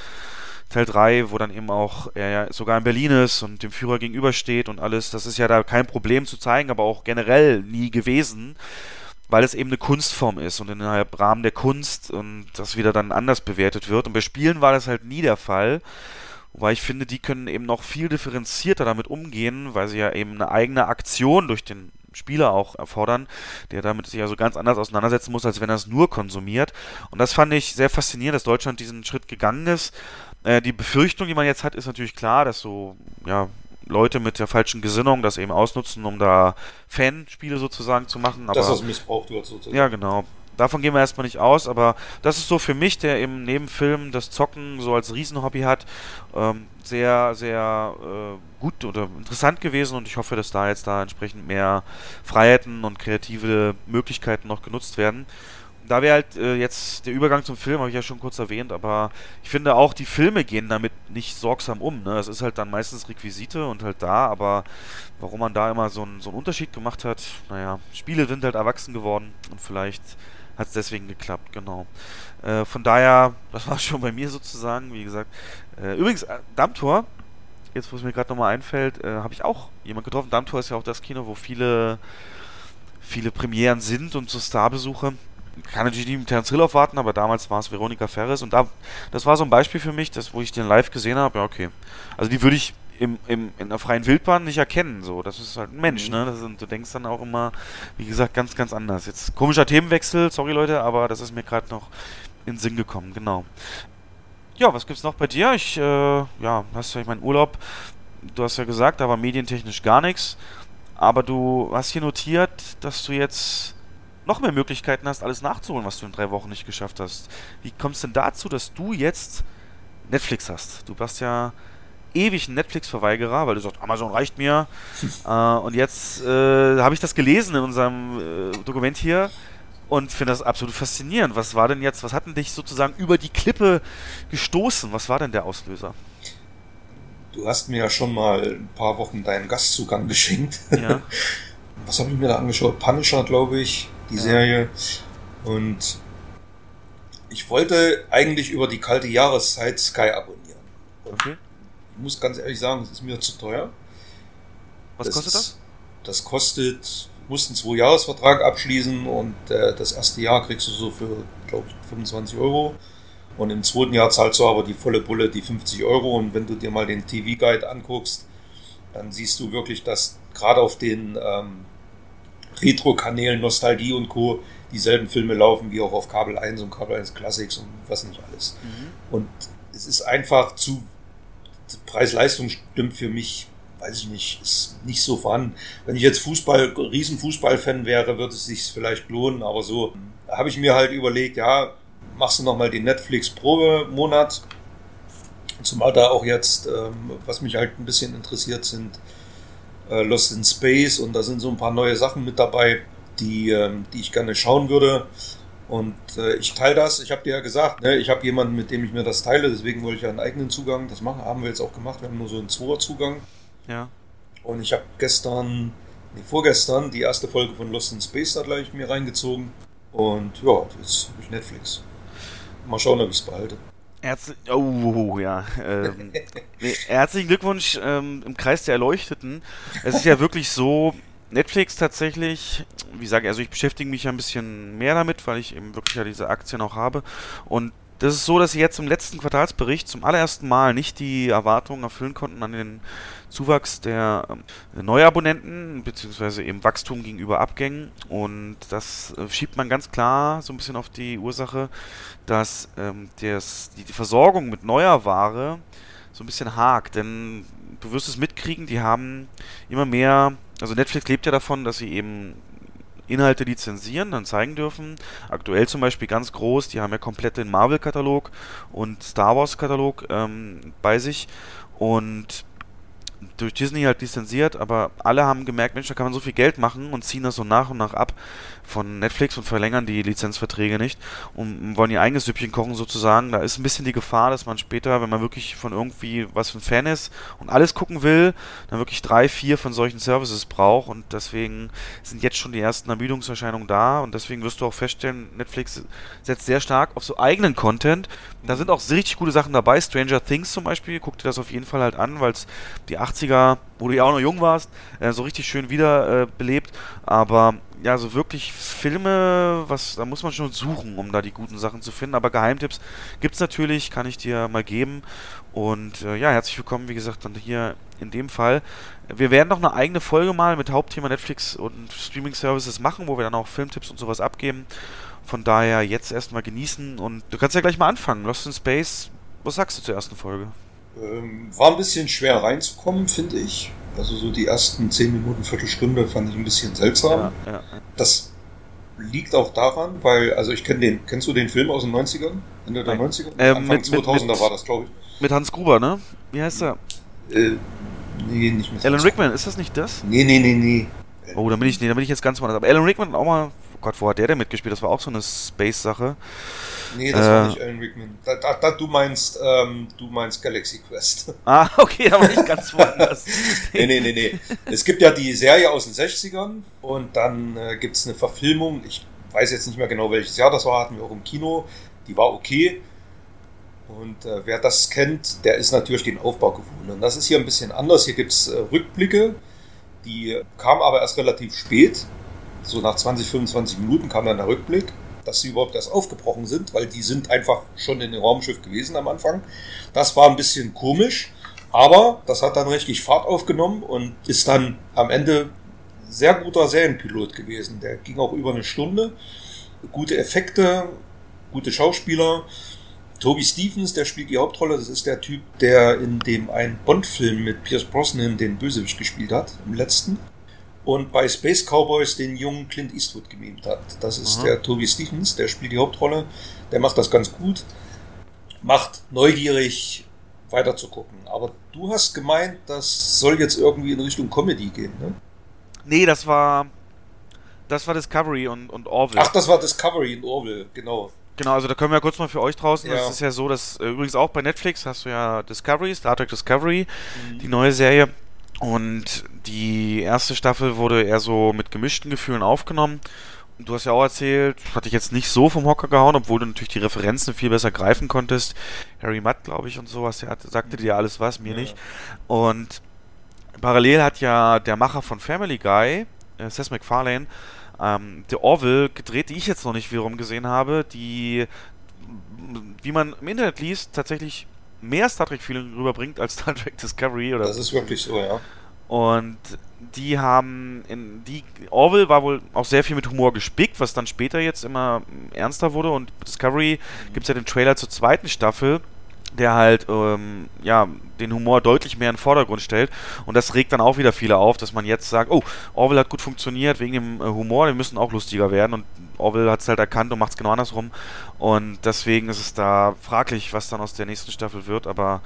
Teil 3, wo dann eben auch er ja sogar in Berlin ist und dem Führer gegenübersteht und alles. Das ist ja da kein Problem zu zeigen, aber auch generell nie gewesen, weil es eben eine Kunstform ist und innerhalb Rahmen der Kunst und das wieder dann anders bewertet wird. Und bei Spielen war das halt nie der Fall. Wobei ich finde, die können eben noch viel differenzierter damit umgehen, weil sie ja eben eine eigene Aktion durch den Spieler auch erfordern, der damit sich also ganz anders auseinandersetzen muss, als wenn er es nur konsumiert. Und das fand ich sehr faszinierend, dass Deutschland diesen Schritt gegangen ist. Äh, die Befürchtung, die man jetzt hat, ist natürlich klar, dass so, ja, Leute mit der falschen Gesinnung das eben ausnutzen, um da Fanspiele sozusagen zu machen. Aber, dass das missbraucht wird sozusagen. Ja, genau. Davon gehen wir erstmal nicht aus, aber das ist so für mich, der im Nebenfilm das Zocken so als Riesenhobby hat, ähm, sehr, sehr äh, gut oder interessant gewesen und ich hoffe, dass da jetzt da entsprechend mehr Freiheiten und kreative Möglichkeiten noch genutzt werden. Da wäre halt äh, jetzt der Übergang zum Film, habe ich ja schon kurz erwähnt, aber ich finde auch, die Filme gehen damit nicht sorgsam um. Ne? Es ist halt dann meistens Requisite und halt da, aber warum man da immer so, ein, so einen Unterschied gemacht hat, naja, Spiele sind halt erwachsen geworden und vielleicht hat es deswegen geklappt, genau. Äh, von daher, das war schon bei mir sozusagen, wie gesagt. Äh, übrigens, äh, Dammtor, jetzt wo es mir gerade nochmal einfällt, äh, habe ich auch jemand getroffen. Dammtor ist ja auch das Kino, wo viele, viele Premieren sind und so Starbesuche. Kann natürlich nicht mit Terence Hill aufwarten, aber damals war es Veronika Ferres und da, das war so ein Beispiel für mich, das, wo ich den live gesehen habe, ja okay. Also die würde ich im, im, in der freien Wildbahn nicht erkennen. So, das ist halt ein Mensch, mhm. ne? Das sind, du denkst dann auch immer, wie gesagt, ganz, ganz anders. Jetzt komischer Themenwechsel, sorry Leute, aber das ist mir gerade noch in den Sinn gekommen, genau. Ja, was gibt's noch bei dir? Ich, äh, ja, hast ja, ich meinen Urlaub, du hast ja gesagt, da war medientechnisch gar nichts. Aber du hast hier notiert, dass du jetzt noch mehr Möglichkeiten hast, alles nachzuholen, was du in drei Wochen nicht geschafft hast. Wie kommst du denn dazu, dass du jetzt Netflix hast? Du warst ja ewig ein Netflix-Verweigerer, weil du sagst, Amazon reicht mir. äh, und jetzt äh, habe ich das gelesen in unserem äh, Dokument hier und finde das absolut faszinierend. Was war denn jetzt, was hat denn dich sozusagen über die Klippe gestoßen? Was war denn der Auslöser? Du hast mir ja schon mal ein paar Wochen deinen Gastzugang geschenkt. Ja. Was habe ich mir da angeschaut? Punisher, glaube ich, die ja. Serie. Und ich wollte eigentlich über die kalte Jahreszeit Sky abonnieren. Und okay. Ich muss ganz ehrlich sagen, es ist mir zu teuer. Was das kostet das? Das kostet musst einen Zwei-Jahres-Vertrag abschließen und äh, das erste Jahr kriegst du so für, glaube ich, 25 Euro. Und im zweiten Jahr zahlst du aber die volle Bulle, die 50 Euro. Und wenn du dir mal den TV-Guide anguckst, dann siehst du wirklich, dass gerade auf den ähm, Retro-Kanälen Nostalgie und Co. dieselben Filme laufen wie auch auf Kabel 1 und Kabel 1 Classics und was nicht alles. Mhm. Und es ist einfach zu. Preis-Leistung stimmt für mich weiß ich nicht, ist nicht so vorhanden. Wenn ich jetzt Fußball, Riesenfußballfan wäre, würde es sich vielleicht lohnen, aber so habe ich mir halt überlegt, ja, machst du nochmal den Netflix-Probemonat. Zumal da auch jetzt, ähm, was mich halt ein bisschen interessiert, sind äh, Lost in Space und da sind so ein paar neue Sachen mit dabei, die, ähm, die ich gerne schauen würde. Und äh, ich teile das, ich habe dir ja gesagt, ne, ich habe jemanden, mit dem ich mir das teile, deswegen wollte ich ja einen eigenen Zugang. Das machen, haben wir jetzt auch gemacht. Wir haben nur so einen Zweier-Zugang. Ja. Und ich habe gestern, nee, vorgestern, die erste Folge von Lost in Space da gleich mir reingezogen. Und ja, jetzt habe ich Netflix. Mal schauen, ob ich es behalte. Herzlich, oh, ja. Ähm, nee, herzlichen Glückwunsch ähm, im Kreis der Erleuchteten. Es ist ja wirklich so, Netflix tatsächlich, wie sage ich, also ich beschäftige mich ja ein bisschen mehr damit, weil ich eben wirklich ja diese Aktien auch habe. Und das ist so, dass sie jetzt im letzten Quartalsbericht zum allerersten Mal nicht die Erwartungen erfüllen konnten an den Zuwachs der äh, Neuabonnenten, beziehungsweise eben Wachstum gegenüber Abgängen. Und das äh, schiebt man ganz klar so ein bisschen auf die Ursache, dass ähm, die, die Versorgung mit neuer Ware so ein bisschen hakt. Denn du wirst es mitkriegen, die haben immer mehr, also Netflix lebt ja davon, dass sie eben Inhalte lizenzieren, dann zeigen dürfen. Aktuell zum Beispiel ganz groß, die haben ja komplett den Marvel-Katalog und Star Wars-Katalog ähm, bei sich. Und durch Disney halt lizenziert, aber alle haben gemerkt, Mensch, da kann man so viel Geld machen und ziehen das so nach und nach ab von Netflix und verlängern die Lizenzverträge nicht und wollen ihr eigenes Süppchen kochen sozusagen. Da ist ein bisschen die Gefahr, dass man später, wenn man wirklich von irgendwie was für ein Fan ist und alles gucken will, dann wirklich drei, vier von solchen Services braucht und deswegen sind jetzt schon die ersten Ermüdungserscheinungen da und deswegen wirst du auch feststellen, Netflix setzt sehr stark auf so eigenen Content. Da sind auch richtig gute Sachen dabei. Stranger Things zum Beispiel, guck dir das auf jeden Fall halt an, weil es die 80er, wo du ja auch noch jung warst, äh, so richtig schön wiederbelebt. Äh, Aber ja, so wirklich Filme, was, da muss man schon suchen, um da die guten Sachen zu finden. Aber Geheimtipps gibt es natürlich, kann ich dir mal geben. Und äh, ja, herzlich willkommen, wie gesagt, dann hier in dem Fall. Wir werden noch eine eigene Folge mal mit Hauptthema Netflix und Streaming Services machen, wo wir dann auch Filmtipps und sowas abgeben. Von daher jetzt erstmal genießen und du kannst ja gleich mal anfangen. Lost in Space, was sagst du zur ersten Folge? Ähm, war ein bisschen schwer reinzukommen, finde ich. Also so die ersten 10 Minuten, Viertelstunde fand ich ein bisschen seltsam. Ja, ja. Das liegt auch daran, weil, also ich kenne den, kennst du den Film aus den 90ern? Ende der 90er? Ähm, Anfang mit, 2000er mit, war das, glaube ich. Mit Hans Gruber, ne? Wie heißt er? Äh, nee, nicht mit Alan Rickman, ist das nicht das? Nee, nee, nee, nee. Oh, da bin ich, nee, da bin ich jetzt ganz woanders. Aber Alan Rickman auch mal, Gott, wo hat der denn mitgespielt? Das war auch so eine Space-Sache. Nee, das äh, war nicht Alan Rickman. Da, da, da, du meinst, ähm, du meinst Galaxy Quest. Ah, okay, da war ich ganz woanders. nee, nee, nee, nee. Es gibt ja die Serie aus den 60ern und dann äh, gibt es eine Verfilmung. Ich weiß jetzt nicht mehr genau welches Jahr das war, hatten wir auch im Kino. Die war okay. Und äh, wer das kennt, der ist natürlich den Aufbau gewohnt. Und das ist hier ein bisschen anders. Hier gibt es äh, Rückblicke, die kamen aber erst relativ spät. So nach 20, 25 Minuten kam dann der Rückblick, dass sie überhaupt erst aufgebrochen sind, weil die sind einfach schon in dem Raumschiff gewesen am Anfang. Das war ein bisschen komisch, aber das hat dann richtig Fahrt aufgenommen und ist dann am Ende sehr guter Serienpilot gewesen. Der ging auch über eine Stunde. Gute Effekte, gute Schauspieler. Toby Stephens, der spielt die Hauptrolle. Das ist der Typ, der in dem einen Bond-Film mit Pierce Brosnan den Bösewicht gespielt hat, im letzten. Und bei Space Cowboys den jungen Clint Eastwood gemimt hat. Das ist Aha. der Toby Stephens, der spielt die Hauptrolle. Der macht das ganz gut. Macht neugierig weiter zu gucken. Aber du hast gemeint, das soll jetzt irgendwie in Richtung Comedy gehen, ne? Nee, das war. Das war Discovery und, und Orville. Ach, das war Discovery und Orville, genau. Genau, also da können wir ja kurz mal für euch draußen. Ja. Das ist ja so, dass äh, übrigens auch bei Netflix hast du ja Discovery, Star Trek Discovery, mhm. die neue Serie. Und die erste Staffel wurde eher so mit gemischten Gefühlen aufgenommen. Du hast ja auch erzählt, hatte ich jetzt nicht so vom Hocker gehauen, obwohl du natürlich die Referenzen viel besser greifen konntest. Harry Mudd, glaube ich, und sowas, der hat, sagte dir alles was, mir ja. nicht. Und parallel hat ja der Macher von Family Guy, äh, Seth MacFarlane, ähm, The Orville gedreht, die ich jetzt noch nicht wiederum gesehen habe, die, wie man im Internet liest, tatsächlich mehr Star Trek-Feeling rüberbringt als Star Trek Discovery. Oder das ist wirklich so, ja. Und die haben in die Orville war wohl auch sehr viel mit Humor gespickt, was dann später jetzt immer ernster wurde. Und Discovery mhm. gibt es ja den Trailer zur zweiten Staffel der halt ähm, ja, den Humor deutlich mehr in den Vordergrund stellt. Und das regt dann auch wieder viele auf, dass man jetzt sagt, oh, Orwell hat gut funktioniert wegen dem äh, Humor, wir müssen auch lustiger werden. Und Orwell hat es halt erkannt und macht es genau andersrum. Und deswegen ist es da fraglich, was dann aus der nächsten Staffel wird. Aber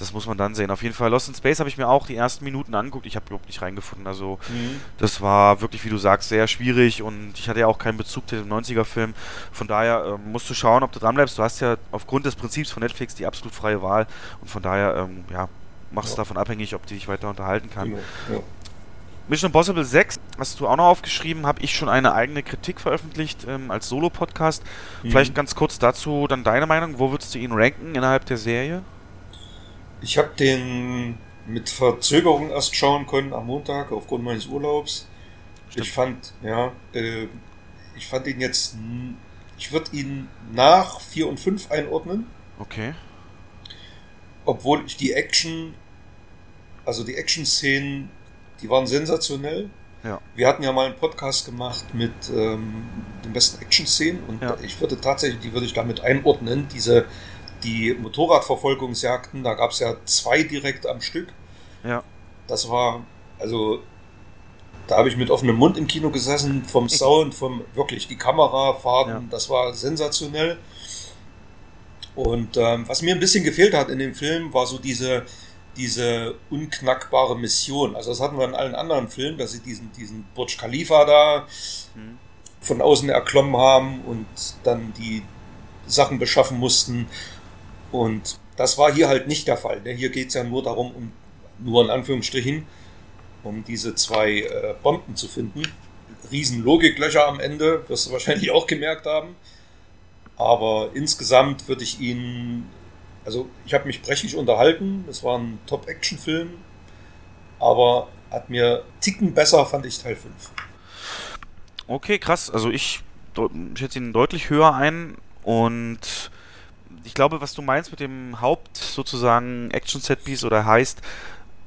das muss man dann sehen. Auf jeden Fall, Lost in Space habe ich mir auch die ersten Minuten angeguckt. Ich habe überhaupt nicht reingefunden. Also, mhm. das war wirklich, wie du sagst, sehr schwierig und ich hatte ja auch keinen Bezug zu dem 90er-Film. Von daher ähm, musst du schauen, ob du dranbleibst. Du hast ja aufgrund des Prinzips von Netflix die absolut freie Wahl und von daher, ähm, ja, machst es ja. davon abhängig, ob du dich weiter unterhalten kann. Ja. Ja. Mission Impossible 6 hast du auch noch aufgeschrieben, habe ich schon eine eigene Kritik veröffentlicht ähm, als Solo-Podcast. Mhm. Vielleicht ganz kurz dazu dann deine Meinung. Wo würdest du ihn ranken innerhalb der Serie? Ich habe den mit Verzögerung erst schauen können am Montag aufgrund meines Urlaubs. Stimmt. Ich fand, ja, äh, ich fand ihn jetzt, ich würde ihn nach 4 und 5 einordnen. Okay. Obwohl ich die Action, also die Action-Szenen, die waren sensationell. Ja. Wir hatten ja mal einen Podcast gemacht mit ähm, den besten Action-Szenen und ja. ich würde tatsächlich, die würde ich damit einordnen, diese die Motorradverfolgungsjagden, da gab es ja zwei direkt am Stück. Ja. Das war, also, da habe ich mit offenem Mund im Kino gesessen, vom Sound, vom wirklich die Kamerafahrten, ja. das war sensationell. Und ähm, was mir ein bisschen gefehlt hat in dem Film, war so diese, diese unknackbare Mission. Also das hatten wir in allen anderen Filmen, dass sie diesen, diesen Burj Khalifa da mhm. von außen erklommen haben und dann die Sachen beschaffen mussten. Und das war hier halt nicht der Fall. Ne? Hier geht es ja nur darum, um nur in Anführungsstrichen, um diese zwei äh, Bomben zu finden. Riesen Logiklöcher am Ende, wirst du wahrscheinlich auch gemerkt haben. Aber insgesamt würde ich ihn, also ich habe mich brechlich unterhalten, es war ein Top-Action-Film, aber hat mir Ticken besser, fand ich Teil 5. Okay, krass. Also ich schätze ihn deutlich höher ein und ich glaube, was du meinst mit dem Haupt sozusagen Action-Set-Piece oder heißt,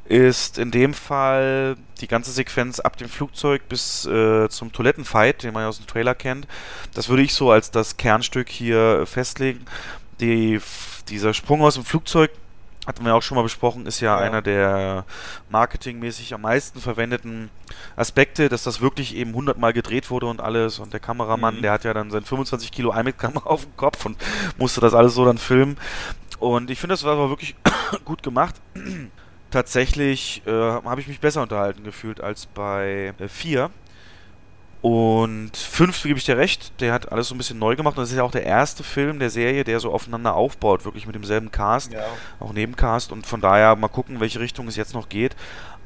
ist in dem Fall die ganze Sequenz ab dem Flugzeug bis äh, zum Toilettenfight, den man ja aus dem Trailer kennt. Das würde ich so als das Kernstück hier festlegen. Die, dieser Sprung aus dem Flugzeug hatten wir auch schon mal besprochen, ist ja, ja, einer der marketingmäßig am meisten verwendeten Aspekte, dass das wirklich eben 100 Mal gedreht wurde und alles. Und der Kameramann, mhm. der hat ja dann sein 25 Kilo IMAX-Kamera auf dem Kopf und musste das alles so dann filmen. Und ich finde, das war aber wirklich gut gemacht. Tatsächlich äh, habe ich mich besser unterhalten gefühlt als bei 4. Äh, und fünf, gebe ich dir recht, der hat alles so ein bisschen neu gemacht. Und das ist ja auch der erste Film der Serie, der so aufeinander aufbaut, wirklich mit demselben Cast, ja. auch Nebencast. Und von daher mal gucken, welche Richtung es jetzt noch geht.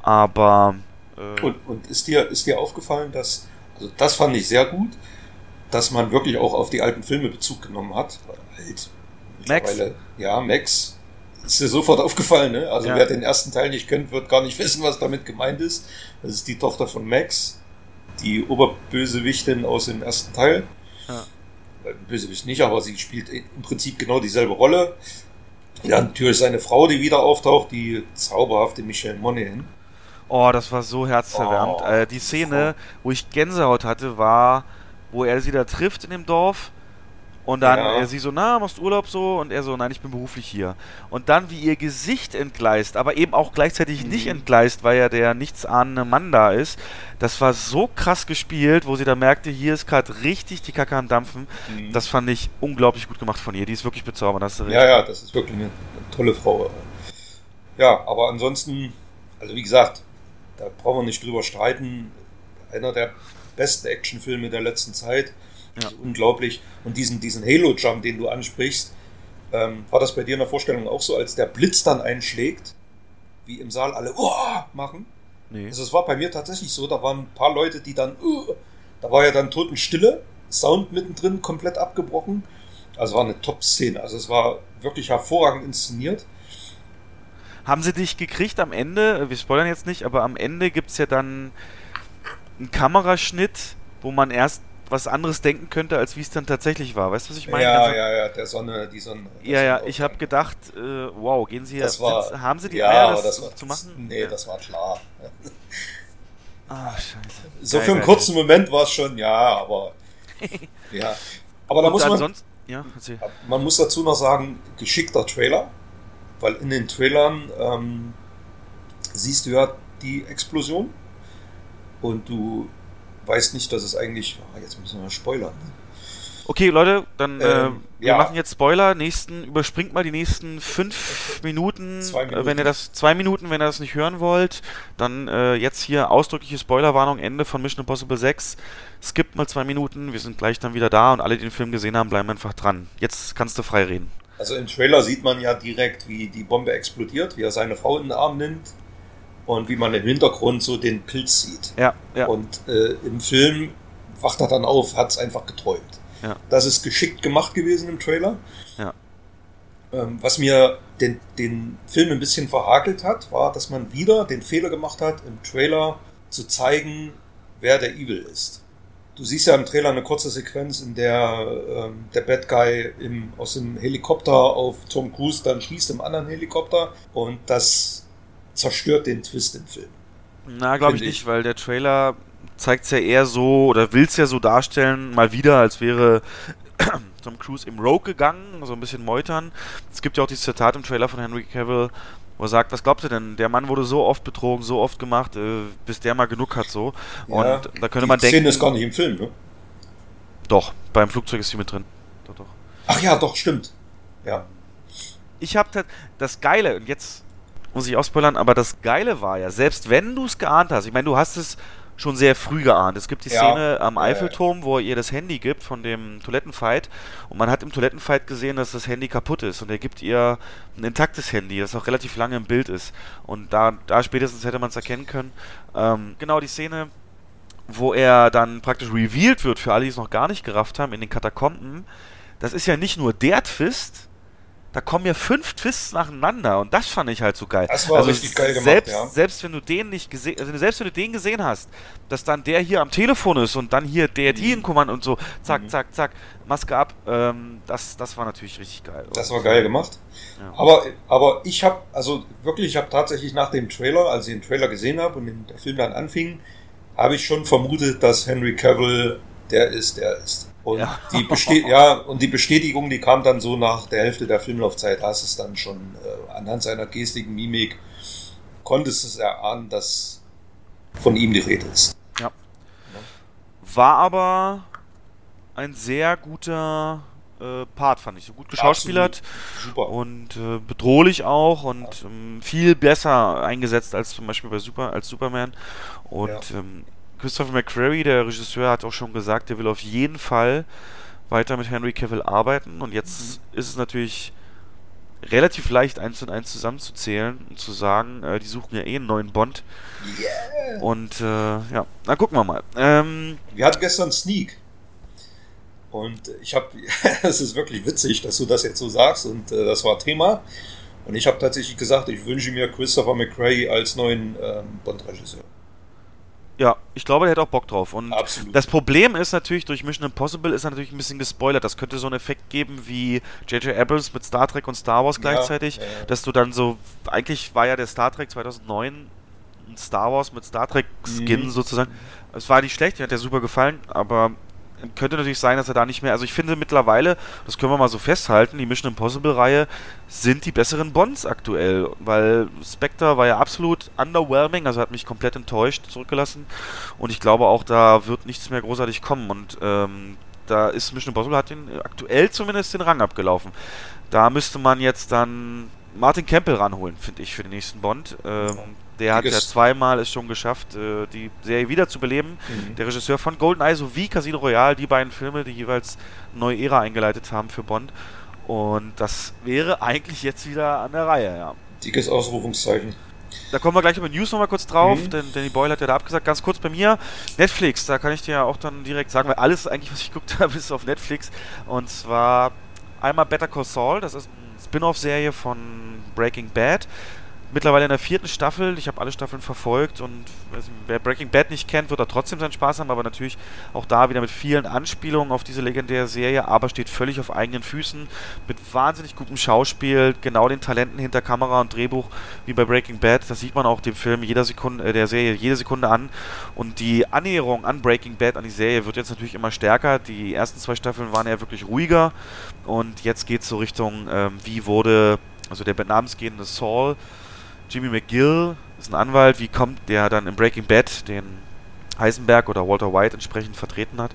Aber. Äh und, und ist, dir, ist dir aufgefallen, dass. Also, das fand ich sehr gut. dass man wirklich auch auf die alten Filme Bezug genommen hat. Halt, Max? Ja, Max. Ist dir sofort aufgefallen, ne? Also Ja. wer den ersten Teil nicht kennt, wird gar nicht wissen, was damit gemeint ist. Das ist die Tochter von Max, die Oberbösewichtin aus dem ersten Teil. Ja. Äh, Bösewicht nicht, aber sie spielt im Prinzip genau dieselbe Rolle. Ja, natürlich seine Frau, die wieder auftaucht, die zauberhafte Michelle Monaghan. Oh, das war so herzverwärmend. Oh, äh, die Szene, wo ich Gänsehaut hatte, war, wo er sie da trifft in dem Dorf. Und dann Ja. sie so, na, machst du Urlaub so? Und er so, nein, ich bin beruflich hier. Und dann, wie ihr Gesicht entgleist, aber eben auch gleichzeitig nicht Mhm. entgleist, weil ja der nichtsahnende Mann da ist. Das war so krass gespielt, wo sie da merkte, hier ist gerade richtig die Kacke am Dampfen. Mhm. Das fand ich unglaublich gut gemacht von ihr. Die ist wirklich bezaubernd. Du recht. Ja, ja, das ist wirklich eine tolle Frau. Ja, aber ansonsten, also wie gesagt, da brauchen wir nicht drüber streiten. Einer der besten Actionfilme der letzten Zeit. Ja. Das ist unglaublich. Und diesen, diesen Halo-Jump, den du ansprichst, ähm, war das bei dir in der Vorstellung auch so, als der Blitz dann einschlägt, wie im Saal alle Uah! machen? Nee. Also es war bei mir tatsächlich so, da waren ein paar Leute, die dann, uh, da war ja dann Totenstille, Sound mittendrin komplett abgebrochen. Also war eine Top-Szene. Also es war wirklich hervorragend inszeniert. Haben sie dich gekriegt am Ende? Wir spoilern jetzt nicht, aber am Ende gibt es ja dann einen Kameraschnitt, wo man erst was anderes denken könnte, als wie es dann tatsächlich war. Weißt du, was ich meine? ja, Also- ja, ja, der Sonne, die Sonne. ja, ja, ich habe gedacht, äh, wow, gehen sie das jetzt, war, haben sie die ja, Eier, aber das, das war, zu machen? Nee, das war klar. Ah, scheiße. So Geil, für einen geil. kurzen Moment war es schon, ja, aber ja. Aber da Und muss man, ansonsten, ja. Man muss dazu noch sagen, geschickter Trailer, weil in den Trailern ähm, siehst du ja die Explosion und du weißt nicht, dass es eigentlich. Ah, jetzt müssen wir spoilern. Ne? Okay, Leute, dann äh, Ähm, wir ja. machen jetzt Spoiler. Nächsten, überspringt mal die nächsten fünf Minuten. Zwei Äh, wenn Minuten. ihr das, zwei Minuten, wenn ihr das nicht hören wollt, dann äh, jetzt hier ausdrückliche Spoilerwarnung, Ende von Mission Impossible 6. Skippt mal zwei Minuten, wir sind gleich dann wieder da und alle, die den Film gesehen haben, bleiben einfach dran. Jetzt kannst du frei reden. Also im Trailer sieht man ja direkt, wie die Bombe explodiert, wie er seine Frau in den Arm nimmt und wie man im Hintergrund so den Pilz sieht. Ja, ja. Und äh, im Film wacht er dann auf, hat es einfach geträumt. Ja. Das ist geschickt gemacht gewesen im Trailer. Ja. Ähm, was mir den, den Film ein bisschen verhagelt hat, war, dass man wieder den Fehler gemacht hat, im Trailer zu zeigen, wer der Evil ist. Du siehst ja im Trailer eine kurze Sequenz, in der ähm, der Bad Guy im, aus dem Helikopter auf Tom Cruise dann schießt im anderen Helikopter und das zerstört den Twist im Film. Na, glaube ich Finde nicht, ich. weil der Trailer zeigt es ja eher so oder will es ja so darstellen, mal wieder, als wäre Tom Cruise im Rogue gegangen, so ein bisschen meutern. Es gibt ja auch dieses Zitat im Trailer von Henry Cavill, wo er sagt, was glaubt ihr denn? Der Mann wurde so oft betrogen, so oft gemacht, äh, bis der mal genug hat so. Und Ja, da könnte Die man denken, Szene ist gar nicht im Film, ne? doch, beim Flugzeug ist sie mit drin. Doch, doch. Ach ja, doch, stimmt. Ja. ich habe das Geile, und jetzt muss ich ausspoilern, aber das Geile war ja, selbst wenn du es geahnt hast, ich meine, du hast es schon sehr früh geahnt. Es gibt die Ja. Szene am Eiffelturm, wo er ihr das Handy gibt von dem Toilettenfight und man hat im Toilettenfight gesehen, dass das Handy kaputt ist und er gibt ihr ein intaktes Handy, das auch relativ lange im Bild ist und da, da spätestens hätte man es erkennen können. Ähm, genau die Szene, wo er dann praktisch revealed wird für alle, die es noch gar nicht gerafft haben, in den Katakomben, das ist ja nicht nur der Twist, da kommen ja fünf Twists nacheinander und das fand ich halt so geil. Das war richtig geil gemacht, selbst, ja. Selbst wenn du den nicht gesehen, also selbst wenn du den gesehen hast, dass dann der hier am Telefon ist und dann hier der die in Kommando und so, zack, Mhm. zack, zack, Maske ab, ähm, das, das war natürlich richtig geil. Das war geil gemacht. Ja. Aber, aber ich habe, also wirklich, ich habe tatsächlich nach dem Trailer, als ich den Trailer gesehen habe und den, der Film dann anfing, habe ich schon vermutet, dass Henry Cavill der ist, der ist. Und Ja. die beste ja, und die Bestätigung, die kam dann so nach der Hälfte der Filmlaufzeit, hast es dann schon äh, anhand seiner gestigen Mimik, konntest es erahnen, dass von ihm die Rede ist. War aber ein sehr guter äh, Part, fand ich. So gut geschauspielert Super. und äh, bedrohlich auch und ähm, viel besser eingesetzt als zum Beispiel bei Super, als Superman. Und Ja. ähm, Christopher McQuarrie, der Regisseur, hat auch schon gesagt, er will auf jeden Fall weiter mit Henry Cavill arbeiten. Und jetzt Mhm. ist es natürlich relativ leicht, eins und eins zusammenzuzählen und zu sagen, äh, die suchen ja eh einen neuen Bond. Yeah. Und äh, ja, na gucken wir mal. Ähm, Wir hatten gestern Sneak. Und ich habe, es ist wirklich witzig, dass du das jetzt so sagst und äh, das war Thema. Und ich habe tatsächlich gesagt, ich wünsche mir Christopher McRae als neuen ähm, Bond-Regisseur. Ja, ich glaube, der hätte auch Bock drauf. Und Absolut. das Problem ist natürlich, durch Mission Impossible ist er natürlich ein bisschen gespoilert. Das könnte so einen Effekt geben wie J.J. Abrams mit Star Trek und Star Wars gleichzeitig, Ja, ja, ja. dass du dann so, eigentlich war ja der Star Trek 2009 ein Star Wars mit Star Trek Skin Mhm. sozusagen. Es war nicht schlecht, mir hat der super gefallen, aber könnte natürlich sein, dass er da nicht mehr. Also ich finde mittlerweile, das können wir mal so festhalten, die Mission Impossible Reihe sind die besseren Bonds aktuell, weil Spectre war ja absolut underwhelming, also hat mich komplett enttäuscht zurückgelassen und ich glaube auch, da wird nichts mehr großartig kommen und ähm, da ist Mission Impossible hat den aktuell zumindest den Rang abgelaufen. Da müsste man jetzt dann Martin Campbell ranholen, finde ich, für den nächsten Bond. Ähm, der hat ja zweimal es schon geschafft, äh, die Serie wieder zu beleben. Mhm. Der Regisseur von GoldenEye sowie Casino Royale, die beiden Filme, die jeweils eine neue Ära eingeleitet haben für Bond. Und das wäre eigentlich jetzt wieder an der Reihe, ja. Dickes Ausrufungszeichen. Da kommen wir gleich über News nochmal kurz drauf, Mhm. denn Danny Boyle hat ja da abgesagt. Ganz kurz bei mir, Netflix, da kann ich dir ja auch dann direkt sagen, weil alles eigentlich, was ich geguckt habe, ist auf Netflix. Und zwar einmal Better Call Saul, das ist eine Spin-off-Serie von Breaking Bad. Mittlerweile in der vierten Staffel, ich habe alle Staffeln verfolgt und nicht, wer Breaking Bad nicht kennt, wird da trotzdem seinen Spaß haben, aber natürlich auch da wieder mit vielen Anspielungen auf diese legendäre Serie, aber steht völlig auf eigenen Füßen, mit wahnsinnig gutem Schauspiel, genau den Talenten hinter Kamera und Drehbuch wie bei Breaking Bad. Das sieht man auch dem Film jeder Sekunde, äh, der Serie jede Sekunde an. Und die Annäherung an Breaking Bad, an die Serie, wird jetzt natürlich immer stärker. Die ersten zwei Staffeln waren ja wirklich ruhiger. Und jetzt geht es so Richtung, ähm, wie wurde, also der namensgebende Saul, Jimmy McGill ist ein Anwalt, wie kommt der dann in Breaking Bad den Heisenberg oder Walter White entsprechend vertreten hat.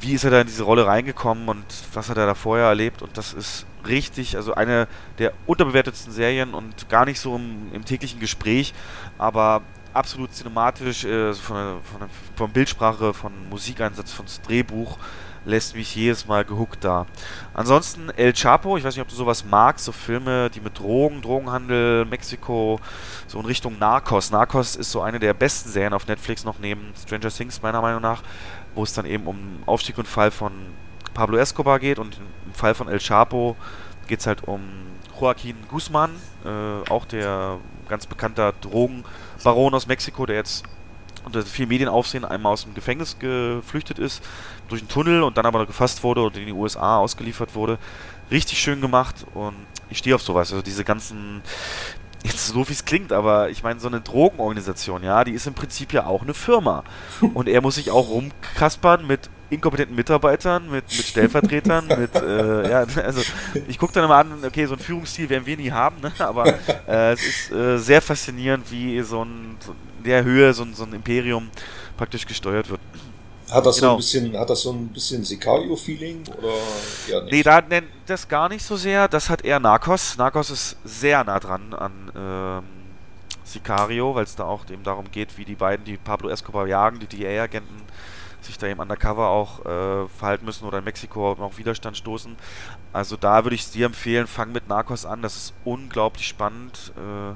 Wie ist er da in diese Rolle reingekommen und was hat er da vorher erlebt? Und das ist richtig, also eine der unterbewertetsten Serien und gar nicht so im, im täglichen Gespräch, aber absolut cinematisch, äh, von, von, von Bildsprache, von Musikeinsatz, von Drehbuch lässt mich jedes Mal gehuckt da. Ansonsten El Chapo, ich weiß nicht, ob du sowas magst, so Filme, die mit Drogen, Drogenhandel, Mexiko, so in Richtung Narcos. Narcos ist so eine der besten Serien auf Netflix noch neben Stranger Things meiner Meinung nach, wo es dann eben um Aufstieg und Fall von Pablo Escobar geht und im Fall von El Chapo geht es halt um Joaquin Guzman, äh, auch der ganz bekannter Drogenbaron aus Mexiko, der jetzt unter viel Medienaufsehen einmal aus dem Gefängnis geflüchtet ist, durch einen Tunnel und dann aber noch gefasst wurde und in die USA ausgeliefert wurde. Richtig schön gemacht und ich stehe auf sowas. Also diese ganzen, jetzt so wie es klingt, aber ich meine, so eine Drogenorganisation, ja, die ist im Prinzip ja auch eine Firma. Und er muss sich auch rumkaspern mit inkompetenten Mitarbeitern, mit, mit Stellvertretern, mit, äh, ja, also ich gucke dann immer an, okay, so ein Führungsstil werden wir nie haben, ne? aber äh, es ist äh, sehr faszinierend, wie so ein, so in der Höhe so ein, so ein Imperium praktisch gesteuert wird. Hat das so Genau. ein bisschen, hat das so ein bisschen Sicario-Feeling oder ja nicht? Nee, da nennt das gar nicht so sehr. Das hat eher Narcos. Narcos ist sehr nah dran an ähm, Sicario, weil es da auch eben darum geht, wie die beiden, die Pablo Escobar jagen, die DEA-Agenten, sich da eben undercover auch äh, verhalten müssen oder in Mexiko auf Widerstand stoßen. Also da würde ich dir empfehlen, fang mit Narcos an. Das ist unglaublich spannend. Äh,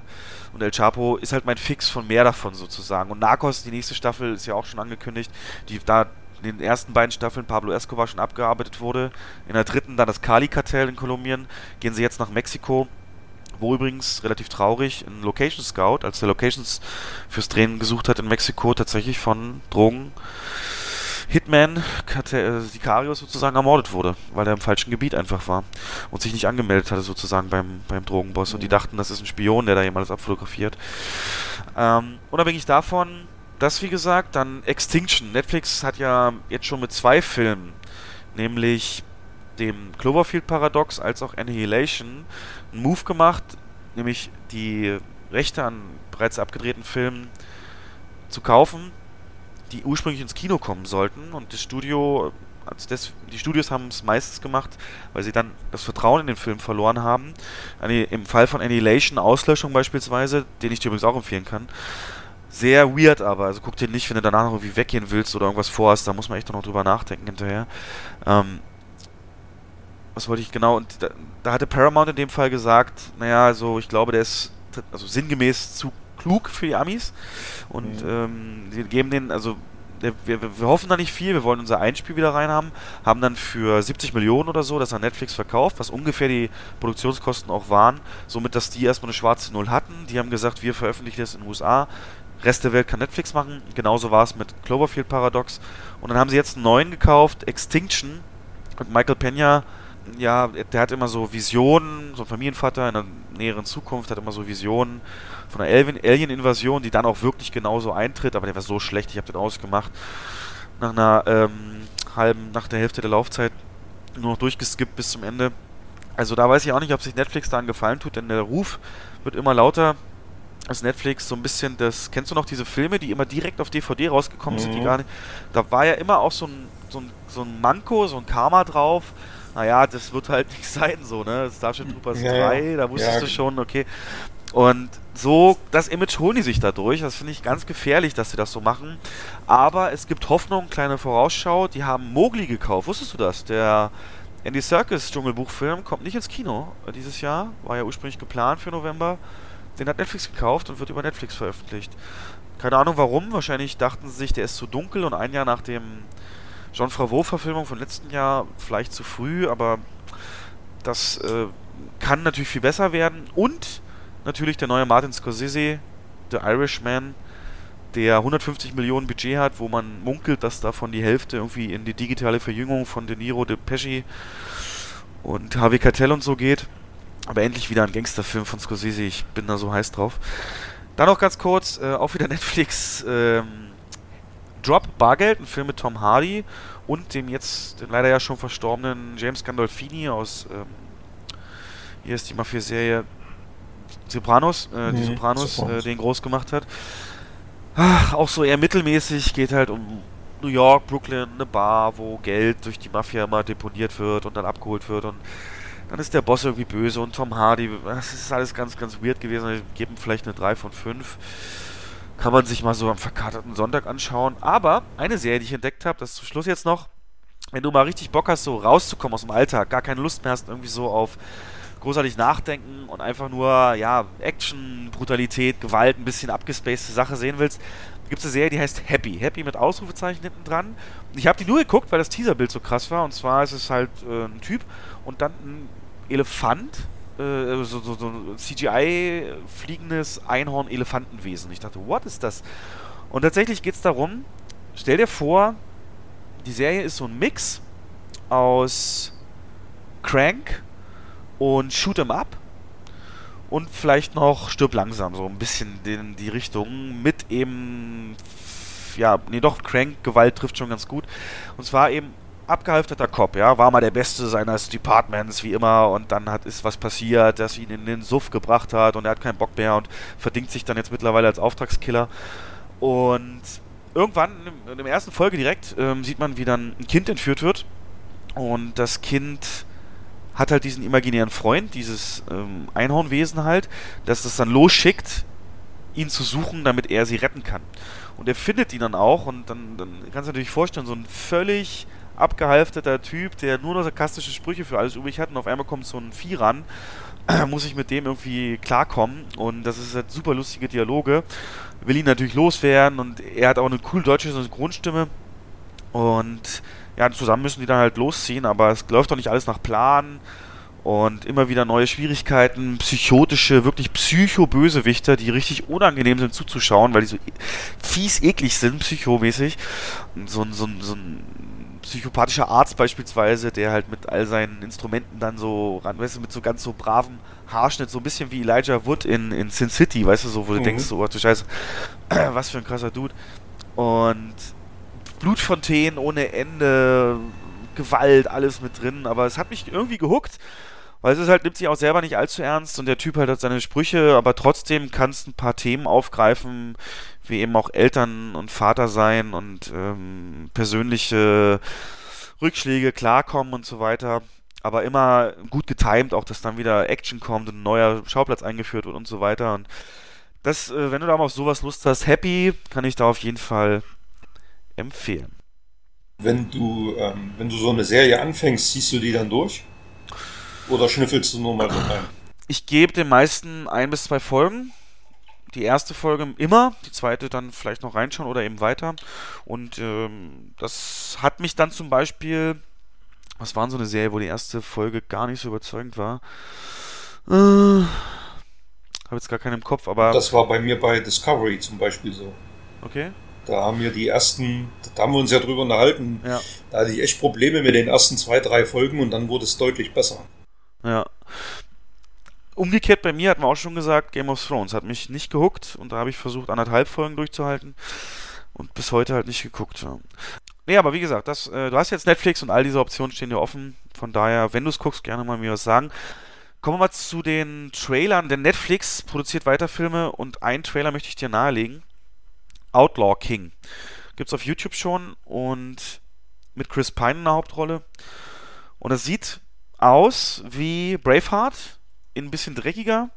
und El Chapo ist halt mein Fix von mehr davon sozusagen. Und Narcos, die nächste Staffel, ist ja auch schon angekündigt, die da in den ersten beiden Staffeln Pablo Escobar schon abgearbeitet wurde. In der dritten dann das Cali-Kartell in Kolumbien. Gehen sie jetzt nach Mexiko, wo übrigens relativ traurig ein Location Scout, als der Locations fürs Drehen gesucht hat in Mexiko, tatsächlich von Drogen Hitman äh, Sicarios sozusagen ermordet wurde, weil er im falschen Gebiet einfach war und sich nicht angemeldet hatte sozusagen beim, beim Drogenboss und die dachten, das ist ein Spion, der da jemals abfotografiert. Ähm, unabhängig davon, das wie gesagt, dann Extinction. Netflix hat ja jetzt schon mit zwei Filmen, nämlich dem Cloverfield-Paradox als auch Annihilation, einen Move gemacht, nämlich die Rechte an bereits abgedrehten Filmen zu kaufen, die ursprünglich ins Kino kommen sollten. Und das Studio, also das, die Studios haben es meistens gemacht, weil sie dann das Vertrauen in den Film verloren haben. Im Fall von Annihilation, Auslöschung beispielsweise, den ich dir übrigens auch empfehlen kann. Sehr weird aber, also guck dir nicht, wenn du danach irgendwie weggehen willst oder irgendwas vorhast, da muss man echt noch drüber nachdenken hinterher. Ähm, was wollte ich genau? Und da, da hatte Paramount in dem Fall gesagt, naja, also ich glaube, der ist also sinngemäß zu klug für die Amis und Mhm. ähm, sie geben den, also wir, wir, wir, hoffen da nicht viel, wir wollen unser Einspiel wieder rein haben, haben dann für 70 Millionen oder so das an Netflix verkauft, was ungefähr die Produktionskosten auch waren, somit, dass die erstmal eine schwarze Null hatten. Die haben gesagt, wir veröffentlichen das in den USA, Rest der Welt kann Netflix machen. Genauso war es mit Cloverfield Paradox. Und dann haben sie jetzt einen neuen gekauft, Extinction. Und Michael Pena, ja, der hat immer so Visionen, so ein Familienvater in der näheren Zukunft hat immer so Visionen von einer Alien-Invasion, die dann auch wirklich genauso eintritt. Aber der war so schlecht, ich habe den ausgemacht. Nach einer ähm, halben, nach der Hälfte der Laufzeit nur noch durchgeskippt bis zum Ende. Also da weiß ich auch nicht, ob sich Netflix da einen Gefallen tut, denn der Ruf wird immer lauter dass Netflix so ein bisschen das. Kennst du noch diese Filme, die immer direkt auf DVD rausgekommen mhm. sind, die mhm. gar nicht. Da war ja immer auch so ein, so ein, so ein Manko, so ein Karma drauf. Naja, das wird halt nicht sein, so, ne? Starship Troopers ja, 3, da wusstest ja. du schon, okay. Und so, das Image holen die sich dadurch. Das finde ich ganz gefährlich, dass sie das so machen. Aber es gibt Hoffnung, kleine Vorausschau. Die haben Mowgli gekauft. Wusstest du das? Der Andy Circus Dschungelbuchfilm kommt nicht ins Kino dieses Jahr. War ja ursprünglich geplant für November. Den hat Netflix gekauft und wird über Netflix veröffentlicht. Keine Ahnung warum. Wahrscheinlich dachten sie sich, der ist zu dunkel und ein Jahr nach dem John Favreau-Verfilmung von letzten Jahr vielleicht zu früh, aber das äh, kann natürlich viel besser werden. Und natürlich der neue Martin Scorsese, The Irishman, der 150 Millionen Budget hat, wo man munkelt, dass davon die Hälfte irgendwie in die digitale Verjüngung von De Niro, De Pesci und Harvey Keitel und so geht. Aber endlich wieder ein Gangsterfilm von Scorsese, ich bin da so heiß drauf. Dann noch ganz kurz, äh, auch wieder Netflix ähm, Drop Bargeld, ein Film mit Tom Hardy und dem jetzt dem leider ja schon verstorbenen James Gandolfini aus, ähm, hier ist die Mafia-Serie Sopranos, äh, nee, die Sopranos, Sopranos. Äh, den groß gemacht hat. Ach, auch so eher mittelmäßig, geht halt um New York, Brooklyn, eine Bar, wo Geld durch die Mafia mal deponiert wird und dann abgeholt wird und dann ist der Boss irgendwie böse und Tom Hardy, das ist alles ganz, ganz weird gewesen. Wir geben vielleicht eine 3 von 5. Kann man sich mal so am verkaterten Sonntag anschauen. Aber eine Serie, die ich entdeckt habe, das ist zum Schluss jetzt noch, wenn du mal richtig Bock hast, so rauszukommen aus dem Alltag, gar keine Lust mehr hast, irgendwie so auf großartig nachdenken und einfach nur, ja, Action, Brutalität, Gewalt, ein bisschen abgespacede Sache sehen willst, gibt es eine Serie, die heißt Happy. Happy mit Ausrufezeichen hinten dran. Ich habe die nur geguckt, weil das Teaserbild so krass war. Und zwar ist es halt äh, ein Typ und dann ein Elefant, äh, so, so, so CGI-fliegendes Einhorn-Elefantenwesen. Ich dachte, what ist das? Und tatsächlich geht es darum, stell dir vor, die Serie ist so ein Mix aus Crank und Shoot 'em Up und vielleicht noch Stirb langsam, so ein bisschen in die Richtung mit eben, ja, nee, doch, Crank, Gewalt trifft schon ganz gut. Und zwar eben abgehalfterter Cop, ja, war mal der Beste seines Departments, wie immer, und dann hat ist was passiert, das ihn in den Suff gebracht hat und er hat keinen Bock mehr und verdingt sich dann jetzt mittlerweile als Auftragskiller. Und irgendwann in der ersten Folge direkt ähm, sieht man, wie dann ein Kind entführt wird und das Kind hat halt diesen imaginären Freund, dieses ähm, Einhornwesen halt, das das dann losschickt, ihn zu suchen, damit er sie retten kann. Und er findet ihn dann auch und dann, dann kannst du natürlich vorstellen, so ein völlig abgehalfterter Typ, der nur noch sarkastische Sprüche für alles übrig hat und auf einmal kommt so ein Vieh ran, muss ich mit dem irgendwie klarkommen und das ist halt super lustige Dialoge. Will ihn natürlich loswerden und er hat auch eine cool deutsche Synchronstimme und ja, zusammen müssen die dann halt losziehen, aber es läuft doch nicht alles nach Plan und immer wieder neue Schwierigkeiten, psychotische, wirklich psycho-Bösewichter, die richtig unangenehm sind zuzuschauen, weil die so fies eklig sind, psychomäßig. So, so, so ein psychopathischer Arzt beispielsweise, der halt mit all seinen Instrumenten dann so ran, weißt du, mit so ganz so bravem Haarschnitt, so ein bisschen wie Elijah Wood in, in Sin City, weißt du, so, wo mhm. du denkst, so, oh du Scheiße, was für ein krasser Dude. Und Blutfontänen ohne Ende, Gewalt, alles mit drin, aber es hat mich irgendwie gehuckt. Weil es ist halt, nimmt sich auch selber nicht allzu ernst und der Typ halt hat seine Sprüche, aber trotzdem kannst ein paar Themen aufgreifen, wie eben auch Eltern und Vater sein und ähm, persönliche Rückschläge klarkommen und so weiter. Aber immer gut getimt, auch dass dann wieder Action kommt und ein neuer Schauplatz eingeführt wird und so weiter. Und das, äh, wenn du da mal auf sowas Lust hast, Happy, kann ich da auf jeden Fall empfehlen. Wenn du, ähm, wenn du so eine Serie anfängst, ziehst du die dann durch? Oder schnüffelst du nur mal so rein? Ich gebe den meisten ein bis zwei Folgen. die erste Folge immer, die zweite dann vielleicht noch reinschauen oder eben weiter. Und ähm, das hat mich dann zum Beispiel, was war so eine Serie, wo die erste Folge gar nicht so überzeugend war? Äh, habe jetzt gar keinen im Kopf, aber. Das war bei mir bei Discovery zum Beispiel so. Okay. Da haben wir die ersten, da haben wir uns ja drüber unterhalten. Ja. Da hatte ich echt Probleme mit den ersten zwei, drei Folgen und dann wurde es deutlich besser. Ja. Umgekehrt bei mir hat man auch schon gesagt, Game of Thrones hat mich nicht gehuckt und da habe ich versucht, anderthalb Folgen durchzuhalten und bis heute halt nicht geguckt. Ja. Nee, aber wie gesagt, das, äh, du hast jetzt Netflix und all diese Optionen stehen dir offen. Von daher, wenn du es guckst, gerne mal mir was sagen. Kommen wir mal zu den Trailern, denn Netflix produziert weiter Filme und einen Trailer möchte ich dir nahelegen. Outlaw King. Gibt's auf YouTube schon und mit Chris Pine in der Hauptrolle. Und es sieht aus wie Braveheart, in ein bisschen dreckiger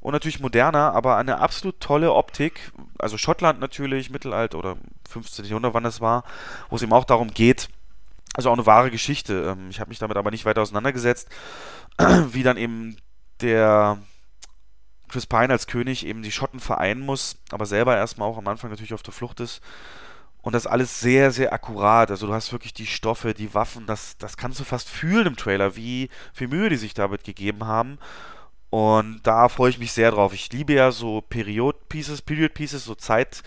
und natürlich moderner, aber eine absolut tolle Optik. Also Schottland natürlich, Mittelalter oder 15. Jahrhundert, wann das war, wo es eben auch darum geht, also auch eine wahre Geschichte. Ähm, ich habe mich damit aber nicht weiter auseinandergesetzt, wie dann eben der Chris Pine als König eben die Schotten vereinen muss, aber selber erstmal auch am Anfang natürlich auf der Flucht ist. Und das alles sehr, sehr akkurat. Also du hast wirklich die Stoffe, die Waffen, das, das kannst du fast fühlen im Trailer, wie viel Mühe die sich damit gegeben haben. Und da freue ich mich sehr drauf. Ich liebe ja so Period Pieces, Period Pieces, so Zeit,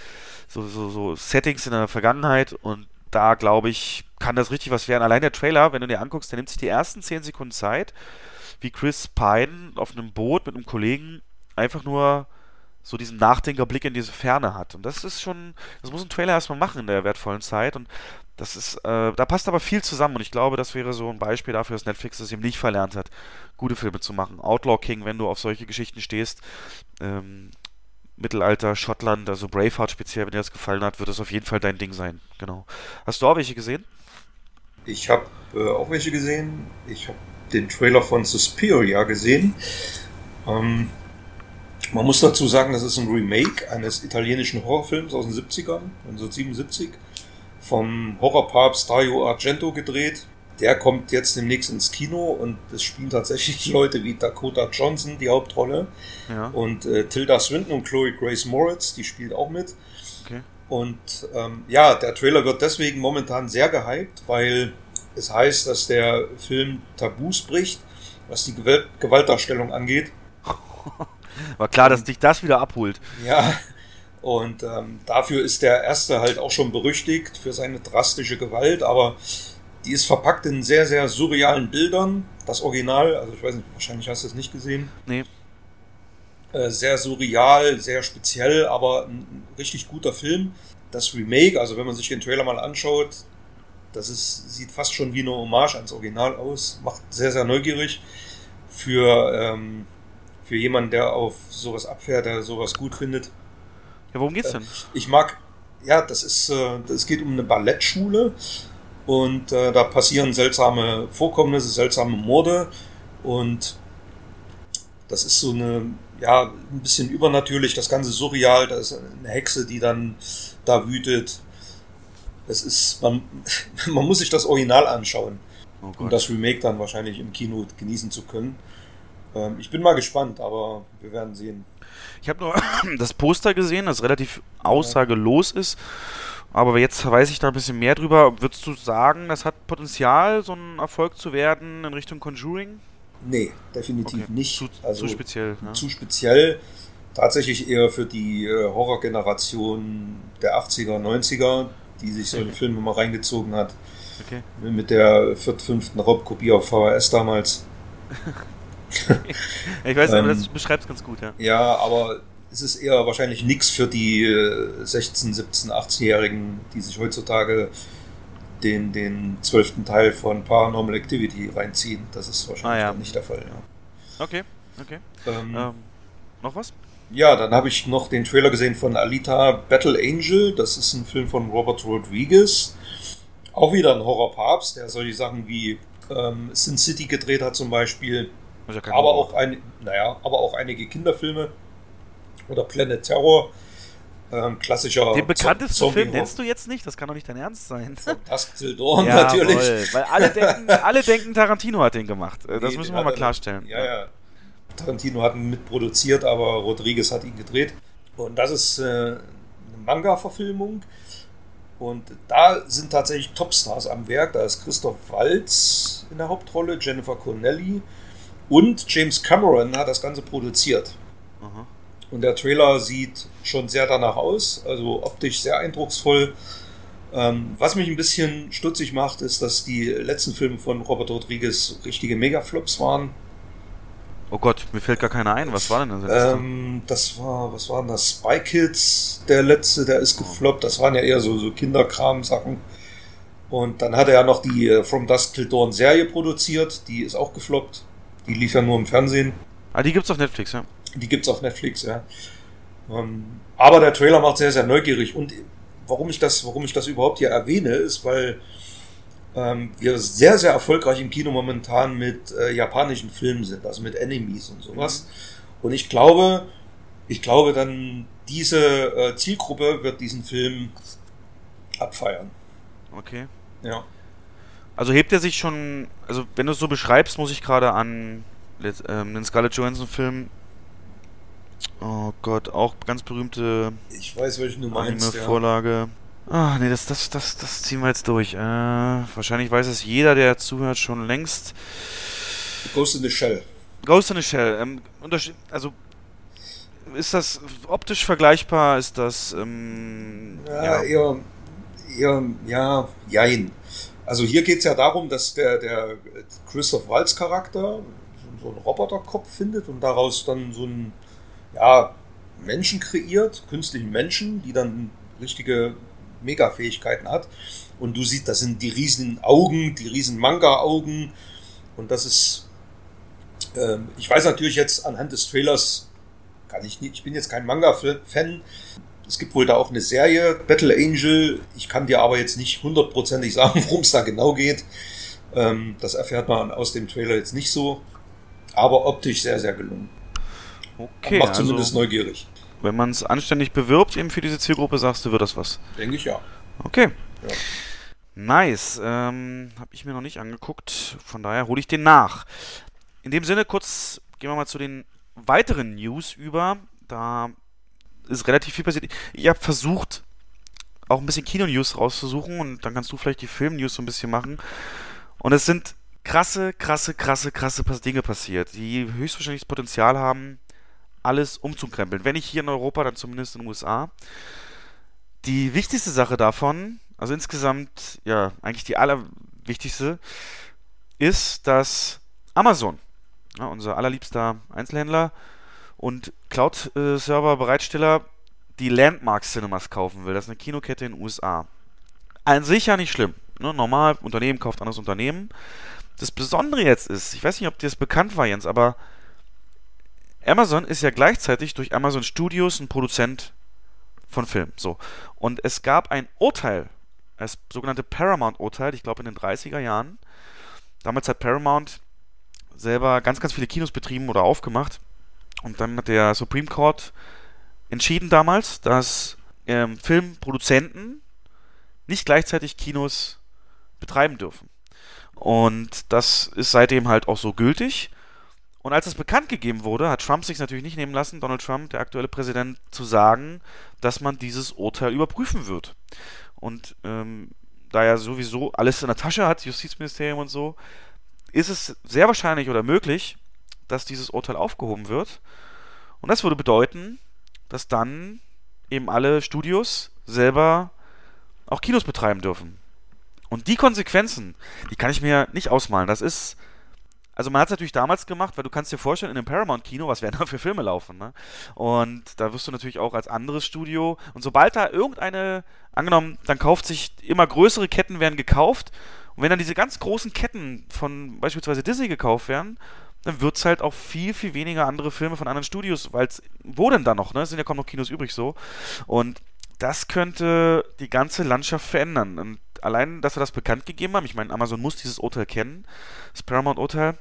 so, so, so Settings in der Vergangenheit. Und da glaube ich, kann das richtig was werden. Allein der Trailer, wenn du dir anguckst, der nimmt sich die ersten 10 Sekunden Zeit, wie Chris Pine auf einem Boot mit einem Kollegen einfach nur so diesen Nachdenkerblick in diese Ferne hat. Und das ist schon, das muss ein Trailer erstmal machen in der wertvollen Zeit. Und das ist, äh, da passt aber viel zusammen. Und ich glaube, das wäre so ein Beispiel dafür, dass Netflix es eben nicht verlernt hat, gute Filme zu machen. Outlaw King, wenn du auf solche Geschichten stehst, ähm, Mittelalter, Schottland, also Braveheart speziell, wenn dir das gefallen hat, wird das auf jeden Fall dein Ding sein. Genau. Hast du auch welche gesehen? Ich habe äh, auch welche gesehen. Ich habe den Trailer von Suspiria gesehen. Ähm, man muss dazu sagen, das ist ein Remake eines italienischen Horrorfilms aus den 70ern, 1977, vom Horrorpapst Dario Argento gedreht. Der kommt jetzt demnächst ins Kino und es spielen tatsächlich Leute wie Dakota Johnson die Hauptrolle. Ja. Und äh, Tilda Swinton und Chloe Grace Moritz, die spielt auch mit. Okay. Und ähm, ja, der Trailer wird deswegen momentan sehr gehypt, weil es heißt, dass der Film Tabus bricht, was die Gewalt Gewaltdarstellung angeht. War klar, dass dich das wieder abholt. Ja, und ähm, dafür ist der erste halt auch schon berüchtigt für seine drastische Gewalt, aber die ist verpackt in sehr, sehr surrealen Bildern. Das Original, also ich weiß nicht, wahrscheinlich hast du es nicht gesehen. Nee. Äh, sehr surreal, sehr speziell, aber ein richtig guter Film. Das Remake, also wenn man sich den Trailer mal anschaut, das ist, sieht fast schon wie eine Hommage ans Original aus, macht sehr, sehr neugierig für, ähm, für jemanden, der auf sowas abfährt, der sowas gut findet. Ja, worum geht's denn? Ich mag, ja, das ist, äh, es geht um eine Ballettschule und äh, da passieren seltsame Vorkommnisse, seltsame Morde und das ist so eine, ja, ein bisschen übernatürlich, das Ganze surreal, da ist eine Hexe, die dann da wütet. Es ist, man, man muss sich das Original anschauen, Oh um das Remake dann wahrscheinlich im Kino genießen zu können. Ähm, ich bin mal gespannt, aber wir werden sehen. Ich habe nur das Poster gesehen, das relativ aussagelos ist. Aber jetzt weiß ich da ein bisschen mehr drüber. Würdest du sagen, das hat Potenzial, so ein Erfolg zu werden in Richtung Conjuring? Nee, definitiv Okay. nicht. Zu, also zu speziell. Ne? zu speziell. Tatsächlich eher für die äh, Horrorgeneration der 80er, 90er, die sich solche Mhm. Filme mal reingezogen hat. Okay. Mit der viert, fünften Raubkopie auf VHS damals. Ich weiß, aber Ähm, das beschreibt es ganz gut, ja. Ja, aber es ist eher wahrscheinlich nichts für die äh, 16, 17, 18-Jährigen, die sich heutzutage den, den zwölften Teil von Paranormal Activity reinziehen. Das ist wahrscheinlich Ah, ja. nicht der Fall. Ja. Okay, okay. Ähm, Ähm, noch was? Ja, dann habe ich noch den Trailer gesehen von Alita Battle Angel. Das ist ein Film von Robert Rodriguez. Auch wieder ein Horrorpapst, der solche Sachen wie ähm, Sin City gedreht hat zum Beispiel. Ja Aber Horror. auch, ein, naja, aber auch einige Kinderfilme. Oder Planet Terror. Ähm, klassischer Den bekanntesten Zombie- Film nennst du jetzt nicht? Das kann doch nicht dein Ernst sein. Dusk Till Dawn natürlich. Jawohl, Weil alle denken, alle denken, Tarantino hat den gemacht. Äh, Das Nee, müssen wir mal klarstellen. Ja, ja. Tarantino hat ihn mitproduziert, aber Rodriguez hat ihn gedreht. Und das ist äh, eine Manga-Verfilmung. Und da sind tatsächlich Topstars am Werk. Da ist Christoph Waltz in der Hauptrolle, Jennifer Connelly und James Cameron hat das Ganze produziert. Aha. Und der Trailer sieht schon sehr danach aus, also optisch sehr eindrucksvoll. Ähm, was mich ein bisschen stutzig macht, ist, dass die letzten Filme von Robert Rodriguez richtige Megaflops waren. Oh Gott, mir fällt gar keiner ein. Was war denn das? Ähm, das war, was waren das? Spy Kids, der letzte, der ist gefloppt. Das waren ja eher so, so Kinderkram-Sachen. Und dann hat er ja noch die äh, From Dusk Till Dawn Serie produziert. Die ist auch gefloppt. Die lief ja nur im Fernsehen. Ah, die gibt's auf Netflix, ja. Die gibt's auf Netflix, ja. Ähm, aber der Trailer macht sehr, sehr neugierig. Und warum ich das, warum ich das überhaupt hier erwähne, ist, weil ähm, wir sehr, sehr erfolgreich im Kino momentan mit äh, japanischen Filmen sind, also mit Enemies und sowas. Mhm. Und ich glaube, ich glaube dann, diese äh, Zielgruppe wird diesen Film abfeiern. Okay. Ja. Also hebt er sich schon, also wenn du es so beschreibst, muss ich gerade an ähm, den Scarlett Johansson Film Oh Gott, auch ganz berühmte Ich weiß, welchen du meinst, Vorlage. Ja. Ah, nee, das, das, das, das ziehen wir jetzt durch. Äh, wahrscheinlich weiß es jeder, der zuhört, schon längst. Ghost in the Shell. Ghost in the Shell. Ähm, also, ist das optisch vergleichbar? Ist das. Ähm, ja, ja, eher. eher ja, jein. Also, hier geht es ja darum, dass der, der Christoph Waltz Charakter so einen Roboterkopf findet und daraus dann so einen ja, Menschen kreiert, künstlichen Menschen, die dann richtige Mega-Fähigkeiten hat. Und du siehst, das sind die riesen Augen, die riesen Manga-Augen. Und das ist, äh, ich weiß natürlich jetzt anhand des Trailers, kann ich nicht, ich bin jetzt kein Manga-Fan. Es gibt wohl da auch eine Serie, Battle Angel. Ich kann dir aber jetzt nicht hundertprozentig sagen, worum es da genau geht. Ähm, das erfährt man aus dem Trailer jetzt nicht so. Aber optisch sehr, sehr gelungen. Okay. macht zumindest also, neugierig. Wenn man es anständig bewirbt, eben für diese Zielgruppe, sagst du, wird das was? Denke ich ja. Okay. Ja. Nice. Ähm, Habe ich mir noch nicht angeguckt. Von daher hole ich den nach. In dem Sinne, kurz gehen wir mal zu den weiteren News über. Da ist relativ viel passiert. Ich habe versucht, auch ein bisschen Kino-News rauszusuchen und dann kannst du vielleicht die Film-News so ein bisschen machen. Und es sind krasse, krasse, krasse, krasse Dinge passiert, die höchstwahrscheinlich das Potenzial haben, alles umzukrempeln. Wenn nicht hier in Europa, dann zumindest in den USA. Die wichtigste Sache davon, also insgesamt, ja, eigentlich die allerwichtigste, ist, dass Amazon, ja, unser allerliebster Einzelhändler und Cloud-Server-Bereitsteller, die Landmark Cinemas kaufen will. Das ist eine Kinokette in den USA. An sich ja nicht schlimm. Ne? Normal, Unternehmen kauft anderes Unternehmen. Das Besondere jetzt ist, ich weiß nicht, ob dir das bekannt war, Jens, aber Amazon ist ja gleichzeitig durch Amazon Studios ein Produzent von Film. So. Und es gab ein Urteil, das sogenannte Paramount-Urteil, ich glaube in den 30er Jahren. Damals hat Paramount selber ganz, ganz viele Kinos betrieben oder aufgemacht. Und dann hat der Supreme Court entschieden damals, dass ähm, Filmproduzenten nicht gleichzeitig Kinos betreiben dürfen. Und das ist seitdem halt auch so gültig. Und als es bekannt gegeben wurde, hat Trump sich natürlich nicht nehmen lassen, Donald Trump, der aktuelle Präsident, zu sagen, dass man dieses Urteil überprüfen wird. Und ähm, da er sowieso alles in der Tasche hat, Justizministerium und so, ist es sehr wahrscheinlich oder möglich, dass dieses Urteil aufgehoben wird. Und das würde bedeuten, dass dann eben alle Studios selber auch Kinos betreiben dürfen. Und die Konsequenzen, die kann ich mir nicht ausmalen. Das ist also man hat es natürlich damals gemacht, weil du kannst dir vorstellen, in einem Paramount-Kino, was werden da für Filme laufen, ne? Und da wirst du natürlich auch als anderes Studio, und sobald da irgendeine, angenommen, dann kauft sich, immer größere Ketten werden gekauft, und wenn dann diese ganz großen Ketten von beispielsweise Disney gekauft werden, dann wird es halt auch viel, viel weniger andere Filme von anderen Studios, weil es, wo denn da noch, ne? Es sind ja kaum noch Kinos übrig so. Und das könnte die ganze Landschaft verändern. Und allein, dass wir das bekannt gegeben haben, ich meine, Amazon muss dieses Urteil kennen, das Paramount-Urteil,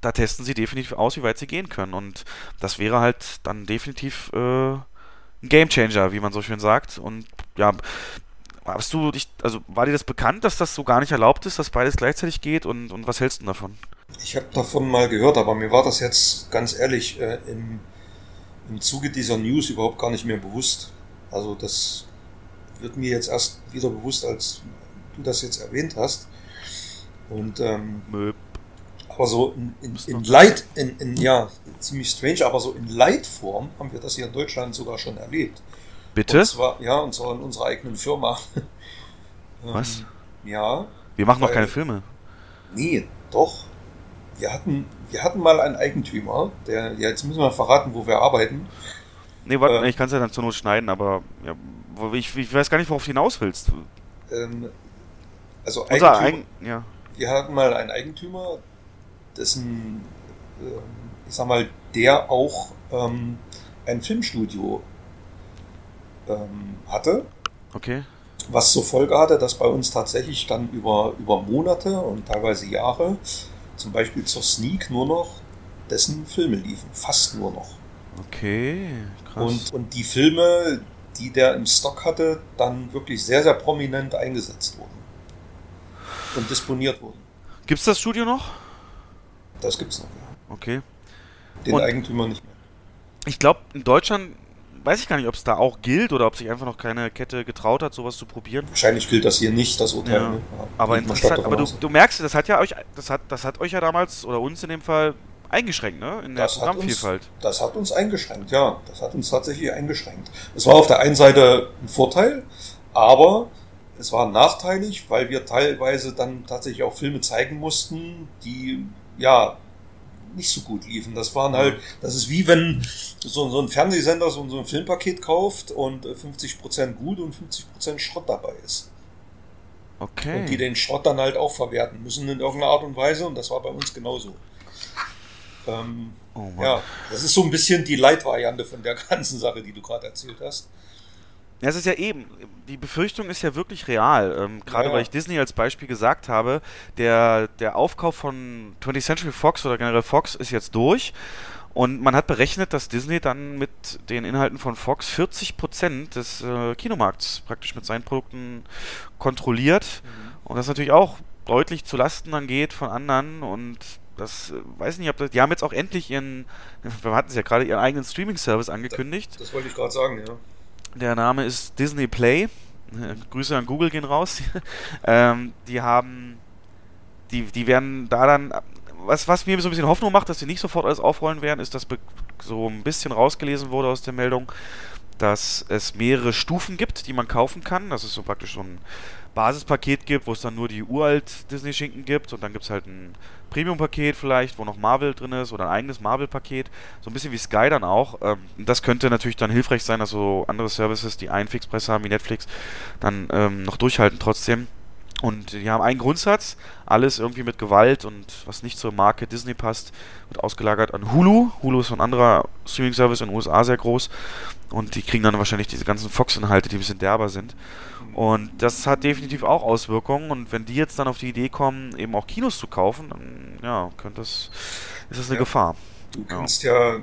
da testen sie definitiv aus, wie weit sie gehen können. Und das wäre halt dann definitiv äh, ein Gamechanger, wie man so schön sagt. Und ja, hast du dich, also war dir das bekannt, dass das so gar nicht erlaubt ist, dass beides gleichzeitig geht? Und, und was hältst du davon? Ich habe davon mal gehört, aber mir war das jetzt ganz ehrlich äh, im im Zuge dieser News überhaupt gar nicht mehr bewusst. Also das wird mir jetzt erst wieder bewusst, als du das jetzt erwähnt hast. Und ähm, Möb. aber so in, in, in Light, in, in, ja, ziemlich strange, aber so in Leitform haben wir das hier in Deutschland sogar schon erlebt. Bitte? Und zwar, ja, und zwar in unserer eigenen Firma. Ähm, Was? Ja. Wir machen noch weil- keine Filme. Nee, doch. Wir hatten, wir hatten mal einen Eigentümer, der, ja, jetzt müssen wir verraten, wo wir arbeiten. Nee, warte, Äh. ich kann es ja dann zur Not schneiden, aber ja, ich, ich weiß gar nicht, worauf du hinaus willst. Ähm, also Eigentümer, Eigen, ja. wir hatten mal einen Eigentümer, dessen, ähm, ich sag mal, der auch ähm, ein Filmstudio ähm, hatte, Okay. was zur Folge hatte, dass bei uns tatsächlich dann über, über Monate und teilweise Jahre, zum Beispiel zur Sneak, nur noch dessen Filme liefen. Fast nur noch. Okay, krass. Und, und die Filme, die der im Stock hatte, dann wirklich sehr, sehr prominent eingesetzt wurden. Und disponiert wurden. Gibt's das Studio noch? Das gibt's noch, ja. Okay. Den Und- Eigentümer nicht mehr. Ich glaube, in Deutschland weiß ich gar nicht, ob es da auch gilt oder ob sich einfach noch keine Kette getraut hat, sowas zu probieren. Wahrscheinlich gilt das hier nicht, das Urteil. Ja. Ne? Aber geht man interessant, aber du, du merkst, das hat ja euch, das hat, das hat euch ja damals oder uns in dem Fall eingeschränkt, ne? In der Das hat, uns, Programmvielfalt. das hat uns eingeschränkt, ja. Das hat uns tatsächlich eingeschränkt. Es war auf der einen Seite ein Vorteil, aber es war nachteilig, weil wir teilweise dann tatsächlich auch Filme zeigen mussten, die ja nicht so gut liefen. Das waren halt, das ist wie wenn so, so ein Fernsehsender so, so ein Filmpaket kauft und äh, 50% gut und 50% Schrott dabei ist. Okay. Und die den Schrott dann halt auch verwerten müssen in irgendeiner Art und Weise und das war bei uns genauso. Ähm, oh ja, das ist so ein bisschen die Leitvariante von der ganzen Sache, die du gerade erzählt hast. Ja, es ist ja eben, die Befürchtung ist ja wirklich real. Ähm, Gerade Ja, weil ich Disney als Beispiel gesagt habe, der, der Aufkauf von 20th Century Fox oder generell Fox ist jetzt durch. Und man hat berechnet, dass Disney dann mit den Inhalten von Fox 40% des äh, Kinomarkts praktisch mit seinen Produkten kontrolliert. Und das natürlich auch deutlich zu Lasten dann geht von anderen. Und das, äh, weiß nicht, ob das, die haben jetzt auch endlich ihren, wir hatten es ja gerade, ihren eigenen Streaming-Service angekündigt. Das wollte ich gerade sagen, ja. Der Name ist Disney Play. Grüße an Google gehen raus. ähm, die haben, die, die werden da dann, was, was mir so ein bisschen Hoffnung macht, dass sie nicht sofort alles aufrollen werden, ist, dass so ein bisschen rausgelesen wurde aus der Meldung, dass es mehrere Stufen gibt, die man kaufen kann. Dass es so praktisch so ein Basispaket gibt, wo es dann nur die uralt Disney-Schinken gibt und dann gibt es halt ein Premium-Paket vielleicht, wo noch Marvel drin ist oder ein eigenes Marvel-Paket. So ein bisschen wie Sky dann auch. Ähm, das könnte natürlich dann hilfreich sein, dass so andere Services, die einen Fixpreis haben wie Netflix, dann ähm, noch durchhalten trotzdem. Und die haben einen Grundsatz, alles irgendwie mit Gewalt und was nicht zur Marke Disney passt, wird ausgelagert an Hulu. Hulu ist ein anderer Streaming-Service in den USA sehr groß. Und die kriegen dann wahrscheinlich diese ganzen Fox-Inhalte, die ein bisschen derber sind. Und das hat definitiv auch Auswirkungen. Und wenn die jetzt dann auf die Idee kommen, eben auch Kinos zu kaufen, dann ja, könnte das, ist das eine Ja. Gefahr. Du kennst ja,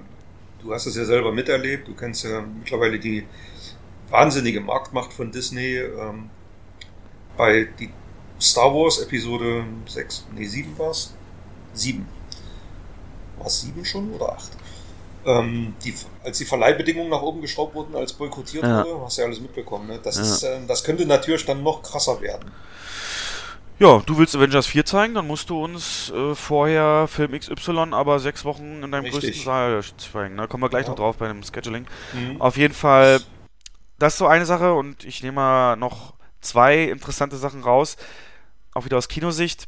du hast es ja selber miterlebt, du kennst ja mittlerweile die wahnsinnige Marktmacht von Disney. Ähm, bei die Star Wars Episode 6, nee, 7 war es? 7. War es 7 schon oder 8? Ähm, die, als die Verleihbedingungen nach oben geschraubt wurden, als boykottiert Ja. wurde, hast du ja alles mitbekommen. Ne? Das, Ja. ist, äh, das könnte natürlich dann noch krasser werden. Ja, du willst Avengers 4 zeigen, dann musst du uns äh, vorher Film XY aber sechs Wochen in deinem Richtig. größten Saal zeigen. Da kommen wir gleich Ja. noch drauf bei dem Scheduling. Mhm. Auf jeden Fall, das ist so eine Sache und ich nehme mal noch zwei interessante Sachen raus, auch wieder aus Kinosicht.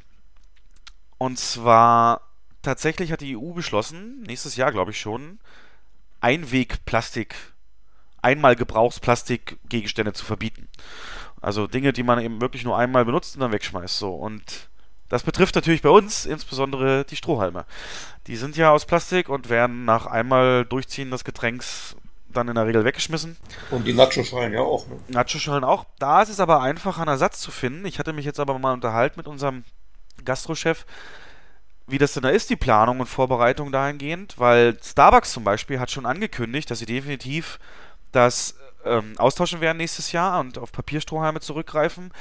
Und zwar, tatsächlich hat die EU beschlossen, nächstes Jahr glaube ich schon, Einwegplastik, einmal Gebrauchsplastikgegenstände zu verbieten. Also Dinge, die man eben wirklich nur einmal benutzt und dann wegschmeißt. So. Und das betrifft natürlich bei uns insbesondere die Strohhalme. Die sind ja aus Plastik und werden nach einmal Durchziehen des Getränks dann in der Regel weggeschmissen. Und die Nacho-Schalen ja auch. Ne? Nacho-Schalen auch. Da ist es aber einfach, einen Ersatz zu finden. Ich hatte mich jetzt aber mal unterhalten mit unserem Gastrochef, wie das denn da ist, die Planung und Vorbereitung dahingehend, weil Starbucks zum Beispiel hat schon angekündigt, dass sie definitiv das ähm, austauschen werden nächstes Jahr und auf Papierstrohhalme zurückgreifen.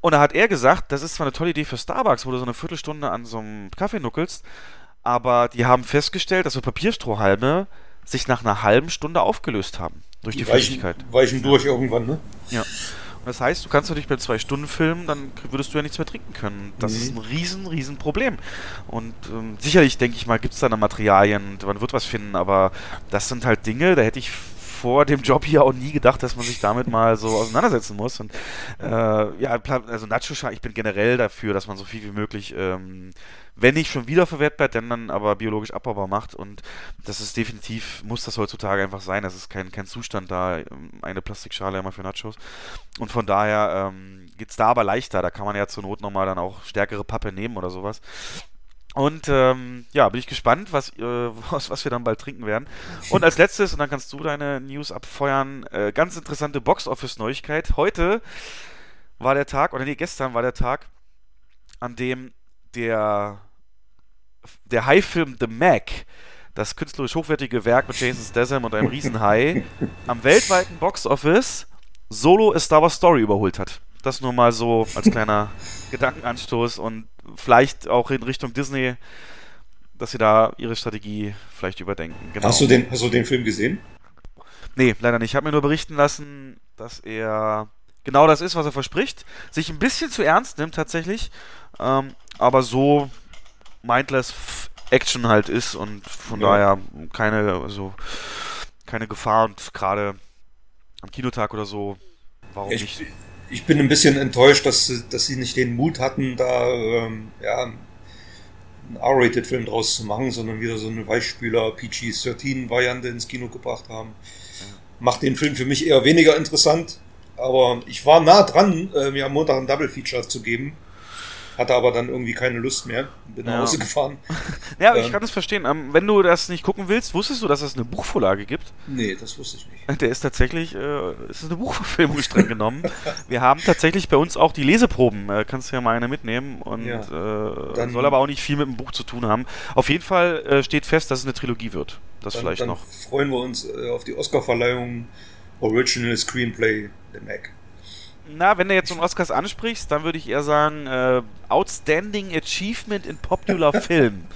Und da hat er gesagt, das ist zwar eine tolle Idee für Starbucks, wo du so eine Viertelstunde an so einem Kaffee nuckelst, aber die haben festgestellt, dass so Papierstrohhalme sich nach einer halben Stunde aufgelöst haben. Durch die, die Flüssigkeit. Weichen durch irgendwann, ne? Ja. Und das heißt, du kannst natürlich bei zwei Stunden filmen, dann würdest du ja nichts mehr trinken können. Das mhm. ist ein riesen, riesen Problem. Und ähm, sicherlich, denke ich mal, gibt es da noch Materialien, man wird was finden, aber das sind halt Dinge, da hätte ich vor dem Job hier auch nie gedacht, dass man sich damit mal so auseinandersetzen muss. Und äh, ja, also Nacho, ich bin generell dafür, dass man so viel wie möglich ähm, wenn nicht schon wieder verwertbar, dann dann aber biologisch abbaubar macht. Und das ist definitiv, muss das heutzutage einfach sein. Das ist kein, kein Zustand da, ähm, eine Plastikschale immer für Nachos. Und von daher ähm, geht es da aber leichter. Da kann man ja zur Not nochmal dann auch stärkere Pappe nehmen oder sowas. Und ähm, ja, bin ich gespannt, was, äh, was, was wir dann bald trinken werden. Und als letztes, und dann kannst du deine News abfeuern, äh, ganz interessante Box-Office-Neuigkeit. Heute war der Tag, oder nee, gestern war der Tag, an dem der der Hai-Film The Mac, das künstlerisch hochwertige Werk mit Jason Statham und einem Riesenhai, am weltweiten Boxoffice Solo A Star Wars Story überholt hat. Das nur mal so als kleiner Gedankenanstoß und vielleicht auch in Richtung Disney, dass sie da ihre Strategie vielleicht überdenken. Genau. Hast, du den, hast du den Film gesehen? Nee, leider nicht. Ich habe mir nur berichten lassen, dass er genau das ist, was er verspricht. Sich ein bisschen zu ernst nimmt tatsächlich. Ähm, aber so mindless Action halt ist und von ja. daher keine, also keine Gefahr und gerade am Kinotag oder so, warum ich, nicht? Ich bin ein bisschen enttäuscht, dass, dass sie nicht den Mut hatten, da ähm, ja, einen R-Rated-Film draus zu machen, sondern wieder so eine Weichspüler PG-13-Variante ins Kino gebracht haben. Macht den Film für mich eher weniger interessant, aber ich war nah dran, äh, mir am Montag ein Double-Feature zu geben hatte aber dann irgendwie keine Lust mehr. Bin ja. nach Hause gefahren. ja, ähm, ich kann das verstehen. Ähm, wenn du das nicht gucken willst, wusstest du, dass es eine Buchvorlage gibt? Nee, das wusste ich nicht. Der ist tatsächlich, äh, ist eine Buchverfilmung streng genommen. Wir haben tatsächlich bei uns auch die Leseproben. Äh, kannst du ja mal eine mitnehmen. Und ja, äh, soll aber auch nicht viel mit dem Buch zu tun haben. Auf jeden Fall äh, steht fest, dass es eine Trilogie wird. Das dann, vielleicht dann noch. freuen wir uns äh, auf die Oscar-Verleihung Original Screenplay The Mac. Na, wenn du jetzt um Oscars ansprichst, dann würde ich eher sagen, äh, Outstanding Achievement in Popular Film.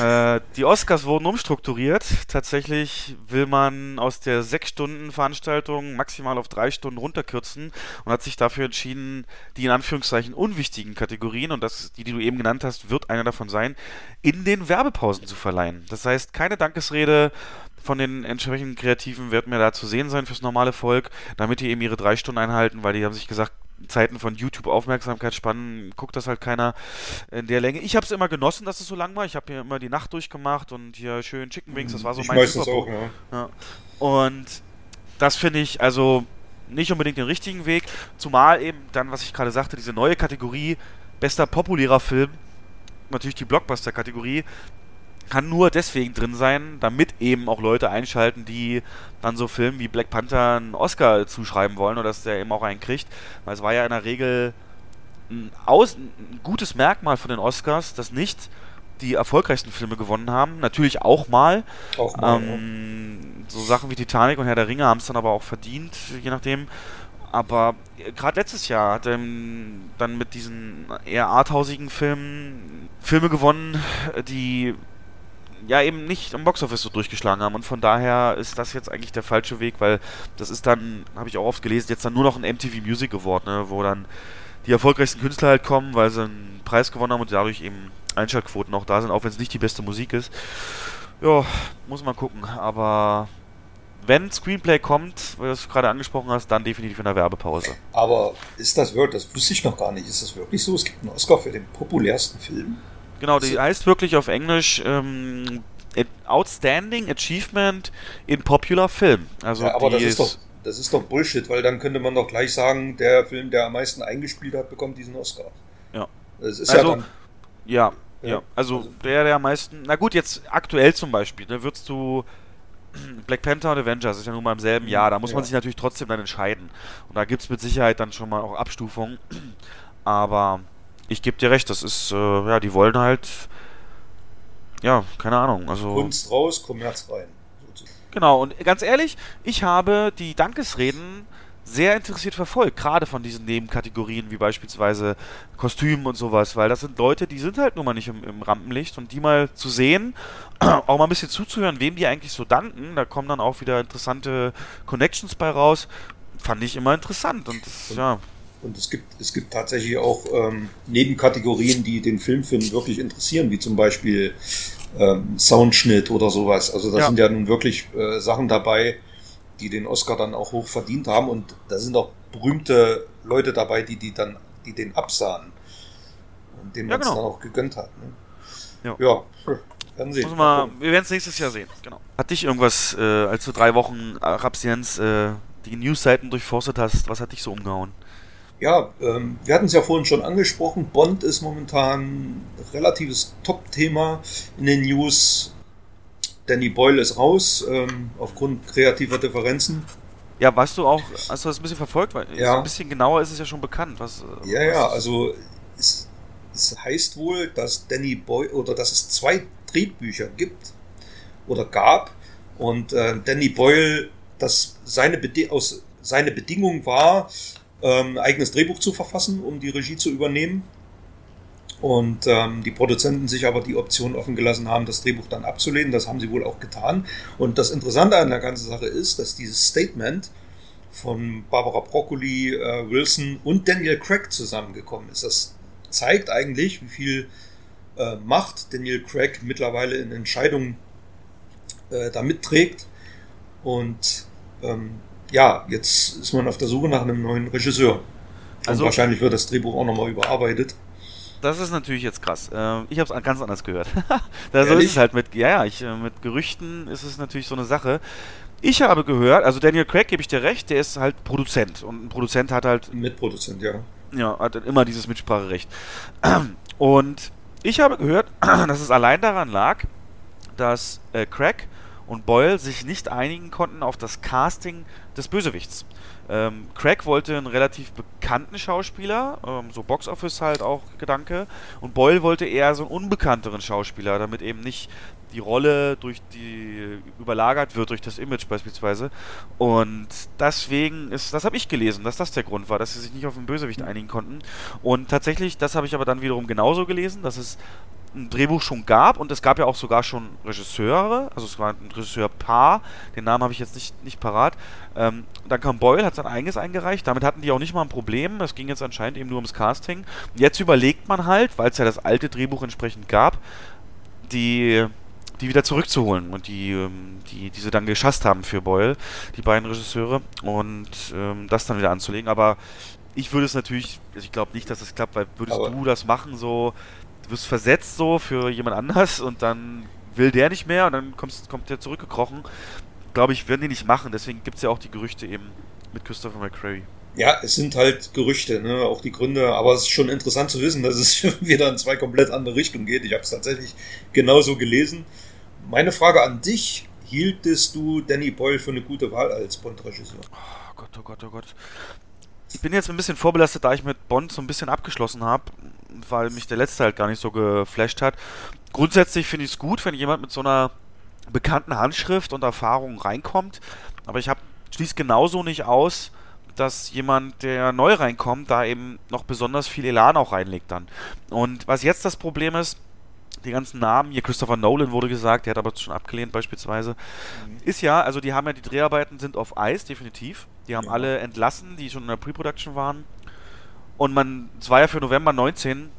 äh, die Oscars wurden umstrukturiert. Tatsächlich will man aus der 6-Stunden-Veranstaltung maximal auf 3 Stunden runterkürzen und hat sich dafür entschieden, die in Anführungszeichen unwichtigen Kategorien, und das die, die du eben genannt hast, wird einer davon sein, in den Werbepausen zu verleihen. Das heißt, keine Dankesrede, von den entsprechenden Kreativen wird mir da zu sehen sein fürs normale Volk, damit die eben ihre drei Stunden einhalten, weil die haben sich gesagt, Zeiten von YouTube Aufmerksamkeit spannen, guckt das halt keiner in der Länge. Ich habe es immer genossen, dass es so lang war. Ich habe hier immer die Nacht durchgemacht und hier schön Chicken Wings, das war so ich mein meistens auch, ja. ja. Und das finde ich also nicht unbedingt den richtigen Weg, zumal eben dann, was ich gerade sagte, diese neue Kategorie bester populärer Film, natürlich die Blockbuster-Kategorie, kann nur deswegen drin sein, damit eben auch Leute einschalten, die dann so Filmen wie Black Panther einen Oscar zuschreiben wollen oder dass der eben auch einen kriegt. Weil es war ja in der Regel ein, Aus ein gutes Merkmal von den Oscars, dass nicht die erfolgreichsten Filme gewonnen haben. Natürlich auch mal. Auch mal ähm, ja. So Sachen wie Titanic und Herr der Ringe haben es dann aber auch verdient, je nachdem. Aber gerade letztes Jahr hat er dann mit diesen eher arthausigen Filmen Filme gewonnen, die ja eben nicht am Boxoffice so durchgeschlagen haben. Und von daher ist das jetzt eigentlich der falsche Weg, weil das ist dann, habe ich auch oft gelesen, jetzt dann nur noch ein MTV Music Award, ne, wo dann die erfolgreichsten Künstler halt kommen, weil sie einen Preis gewonnen haben und dadurch eben Einschaltquoten auch da sind, auch wenn es nicht die beste Musik ist. Ja, muss man gucken. Aber wenn Screenplay kommt, weil du es gerade angesprochen hast, dann definitiv in der Werbepause. Aber ist das wirklich, das wusste ich noch gar nicht, ist das wirklich so? Es gibt einen Oscar für den populärsten Film? Genau, die heißt wirklich auf Englisch ähm, Outstanding Achievement in Popular Film. Also ja, aber das ist, doch, das ist doch Bullshit, weil dann könnte man doch gleich sagen, der Film, der am meisten eingespielt hat, bekommt diesen Oscar. Ja. Das ist also, ja dann. Ja, ja, ja. Also, also der, der am meisten. Na gut, jetzt aktuell zum Beispiel, da ne, würdest du. Black Panther und Avengers ist ja nun mal im selben Jahr. Da muss ja. man sich natürlich trotzdem dann entscheiden. Und da gibt es mit Sicherheit dann schon mal auch Abstufungen. Aber ich gebe dir recht, das ist, äh, ja, die wollen halt, ja, keine Ahnung, also... Kunst raus, Kommerz rein. Genau, und ganz ehrlich, ich habe die Dankesreden sehr interessiert verfolgt, gerade von diesen Nebenkategorien wie beispielsweise Kostümen und sowas, weil das sind Leute, die sind halt nun mal nicht im, im Rampenlicht und die mal zu sehen, auch mal ein bisschen zuzuhören, wem die eigentlich so danken, da kommen dann auch wieder interessante Connections bei raus, fand ich immer interessant und das, ja. Und es gibt, es gibt tatsächlich auch ähm, Nebenkategorien, die den Filmfilm wirklich interessieren, wie zum Beispiel ähm, Soundschnitt oder sowas. Also da ja. sind ja nun wirklich äh, Sachen dabei, die den Oscar dann auch hoch verdient haben. Und da sind auch berühmte Leute dabei, die, die dann, die den absahen. Und dem ja, man es genau. dann auch gegönnt hat. Ne? Ja. ja. Werden sehen. Mal, wir werden es nächstes Jahr sehen. Genau. Hat dich irgendwas, äh, als du drei Wochen Abstinenz äh, die Newsseiten durchforstet hast, was hat dich so umgehauen? Ja, ähm, wir hatten es ja vorhin schon angesprochen. Bond ist momentan ein relatives Top-Thema in den News. Danny Boyle ist raus, ähm, aufgrund kreativer Differenzen. Ja, weißt du auch, hast du das ein bisschen verfolgt? Weil ja. ein bisschen genauer ist es ja schon bekannt. Was, äh, ja, was ja, also es, es heißt wohl, dass Danny Boyle oder dass es zwei Drehbücher gibt oder gab und äh, Danny Boyle, dass seine, Bedi aus, seine Bedingung war, ähm, eigenes Drehbuch zu verfassen, um die Regie zu übernehmen. Und ähm, die Produzenten sich aber die Option offen gelassen haben, das Drehbuch dann abzulehnen. Das haben sie wohl auch getan. Und das Interessante an der ganzen Sache ist, dass dieses Statement von Barbara Broccoli, äh, Wilson und Daniel Craig zusammengekommen ist. Das zeigt eigentlich, wie viel äh, Macht Daniel Craig mittlerweile in Entscheidungen äh, da mitträgt. Und ähm, ja, jetzt ist man auf der Suche nach einem neuen Regisseur. Also, Und wahrscheinlich wird das Drehbuch auch nochmal überarbeitet. Das ist natürlich jetzt krass. Ähm, ich habe es ganz anders gehört. da so ist es halt mit, ja, ja, ich, äh, mit Gerüchten ist es natürlich so eine Sache. Ich habe gehört, also Daniel Craig gebe ich dir recht, der ist halt Produzent und ein Produzent hat halt Mitproduzent, ja. Ja, hat immer dieses Mitspracherecht. Und ich habe gehört, dass es allein daran lag, dass äh, Craig und Boyle sich nicht einigen konnten auf das Casting des Bösewichts. Ähm, Craig wollte einen relativ bekannten Schauspieler, ähm, so Boxoffice halt auch Gedanke, und Boyle wollte eher so einen unbekannteren Schauspieler, damit eben nicht die Rolle durch die überlagert wird durch das Image beispielsweise. Und deswegen ist, das habe ich gelesen, dass das der Grund war, dass sie sich nicht auf einen Bösewicht einigen konnten. Und tatsächlich, das habe ich aber dann wiederum genauso gelesen, dass es ein Drehbuch schon gab und es gab ja auch sogar schon Regisseure, also es war ein Regisseurpaar, den Namen habe ich jetzt nicht, nicht parat. Ähm, dann kam Boyle, hat sein eigenes eingereicht, damit hatten die auch nicht mal ein Problem, das ging jetzt anscheinend eben nur ums Casting. Jetzt überlegt man halt, weil es ja das alte Drehbuch entsprechend gab, die, die wieder zurückzuholen und die, ähm, die, die sie dann geschasst haben für Boyle, die beiden Regisseure, und ähm, das dann wieder anzulegen, aber ich würde es natürlich, also ich glaube nicht, dass es klappt, weil würdest aber du das machen, so du wirst versetzt so für jemand anders und dann will der nicht mehr und dann kommst, kommt der zurückgekrochen. Glaube ich, werden die nicht machen. Deswegen gibt es ja auch die Gerüchte eben mit Christopher McCrary. Ja, es sind halt Gerüchte, ne? auch die Gründe, aber es ist schon interessant zu wissen, dass es wieder in zwei komplett andere Richtungen geht. Ich habe es tatsächlich genauso gelesen. Meine Frage an dich, hieltest du Danny Boyle für eine gute Wahl als Bond-Regisseur? Oh Gott, oh Gott, oh Gott. Ich bin jetzt ein bisschen vorbelastet, da ich mit Bond so ein bisschen abgeschlossen habe weil mich der letzte halt gar nicht so geflasht hat. Grundsätzlich finde ich es gut, wenn jemand mit so einer bekannten Handschrift und Erfahrung reinkommt, aber ich habe schließt genauso nicht aus, dass jemand, der neu reinkommt, da eben noch besonders viel Elan auch reinlegt dann. Und was jetzt das Problem ist, die ganzen Namen, hier Christopher Nolan wurde gesagt, der hat aber schon abgelehnt beispielsweise, mhm. ist ja, also die haben ja, die Dreharbeiten sind auf Eis, definitiv. Die haben ja. alle entlassen, die schon in der Pre-Production waren. Und man, es war ja für November 19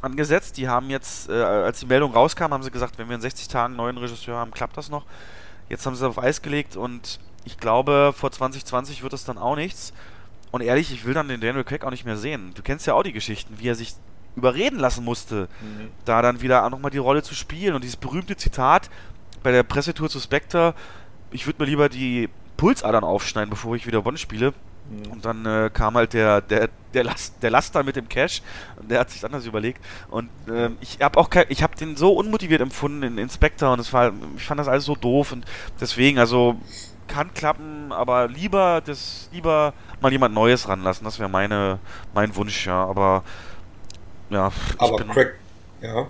angesetzt. Die haben jetzt, äh, als die Meldung rauskam, haben sie gesagt, wenn wir in 60 Tagen einen neuen Regisseur haben, klappt das noch. Jetzt haben sie es auf Eis gelegt und ich glaube, vor 2020 wird es dann auch nichts. Und ehrlich, ich will dann den Daniel Craig auch nicht mehr sehen. Du kennst ja auch die Geschichten, wie er sich überreden lassen musste, mhm. da dann wieder nochmal die Rolle zu spielen. Und dieses berühmte Zitat bei der Pressetour zu Spectre, ich würde mir lieber die Pulsadern aufschneiden, bevor ich wieder Bond spiele. Mhm. Und dann äh, kam halt der, der, der, Last, der Laster mit dem Cash und der hat sich anders überlegt. Und ähm, ich habe auch kein, ich habe den so unmotiviert empfunden in Inspector und es war, ich fand das alles so doof und deswegen, also kann klappen, aber lieber das, lieber mal jemand Neues ranlassen. Das wäre meine, mein Wunsch, ja. Aber ja. Aber Craig, ja,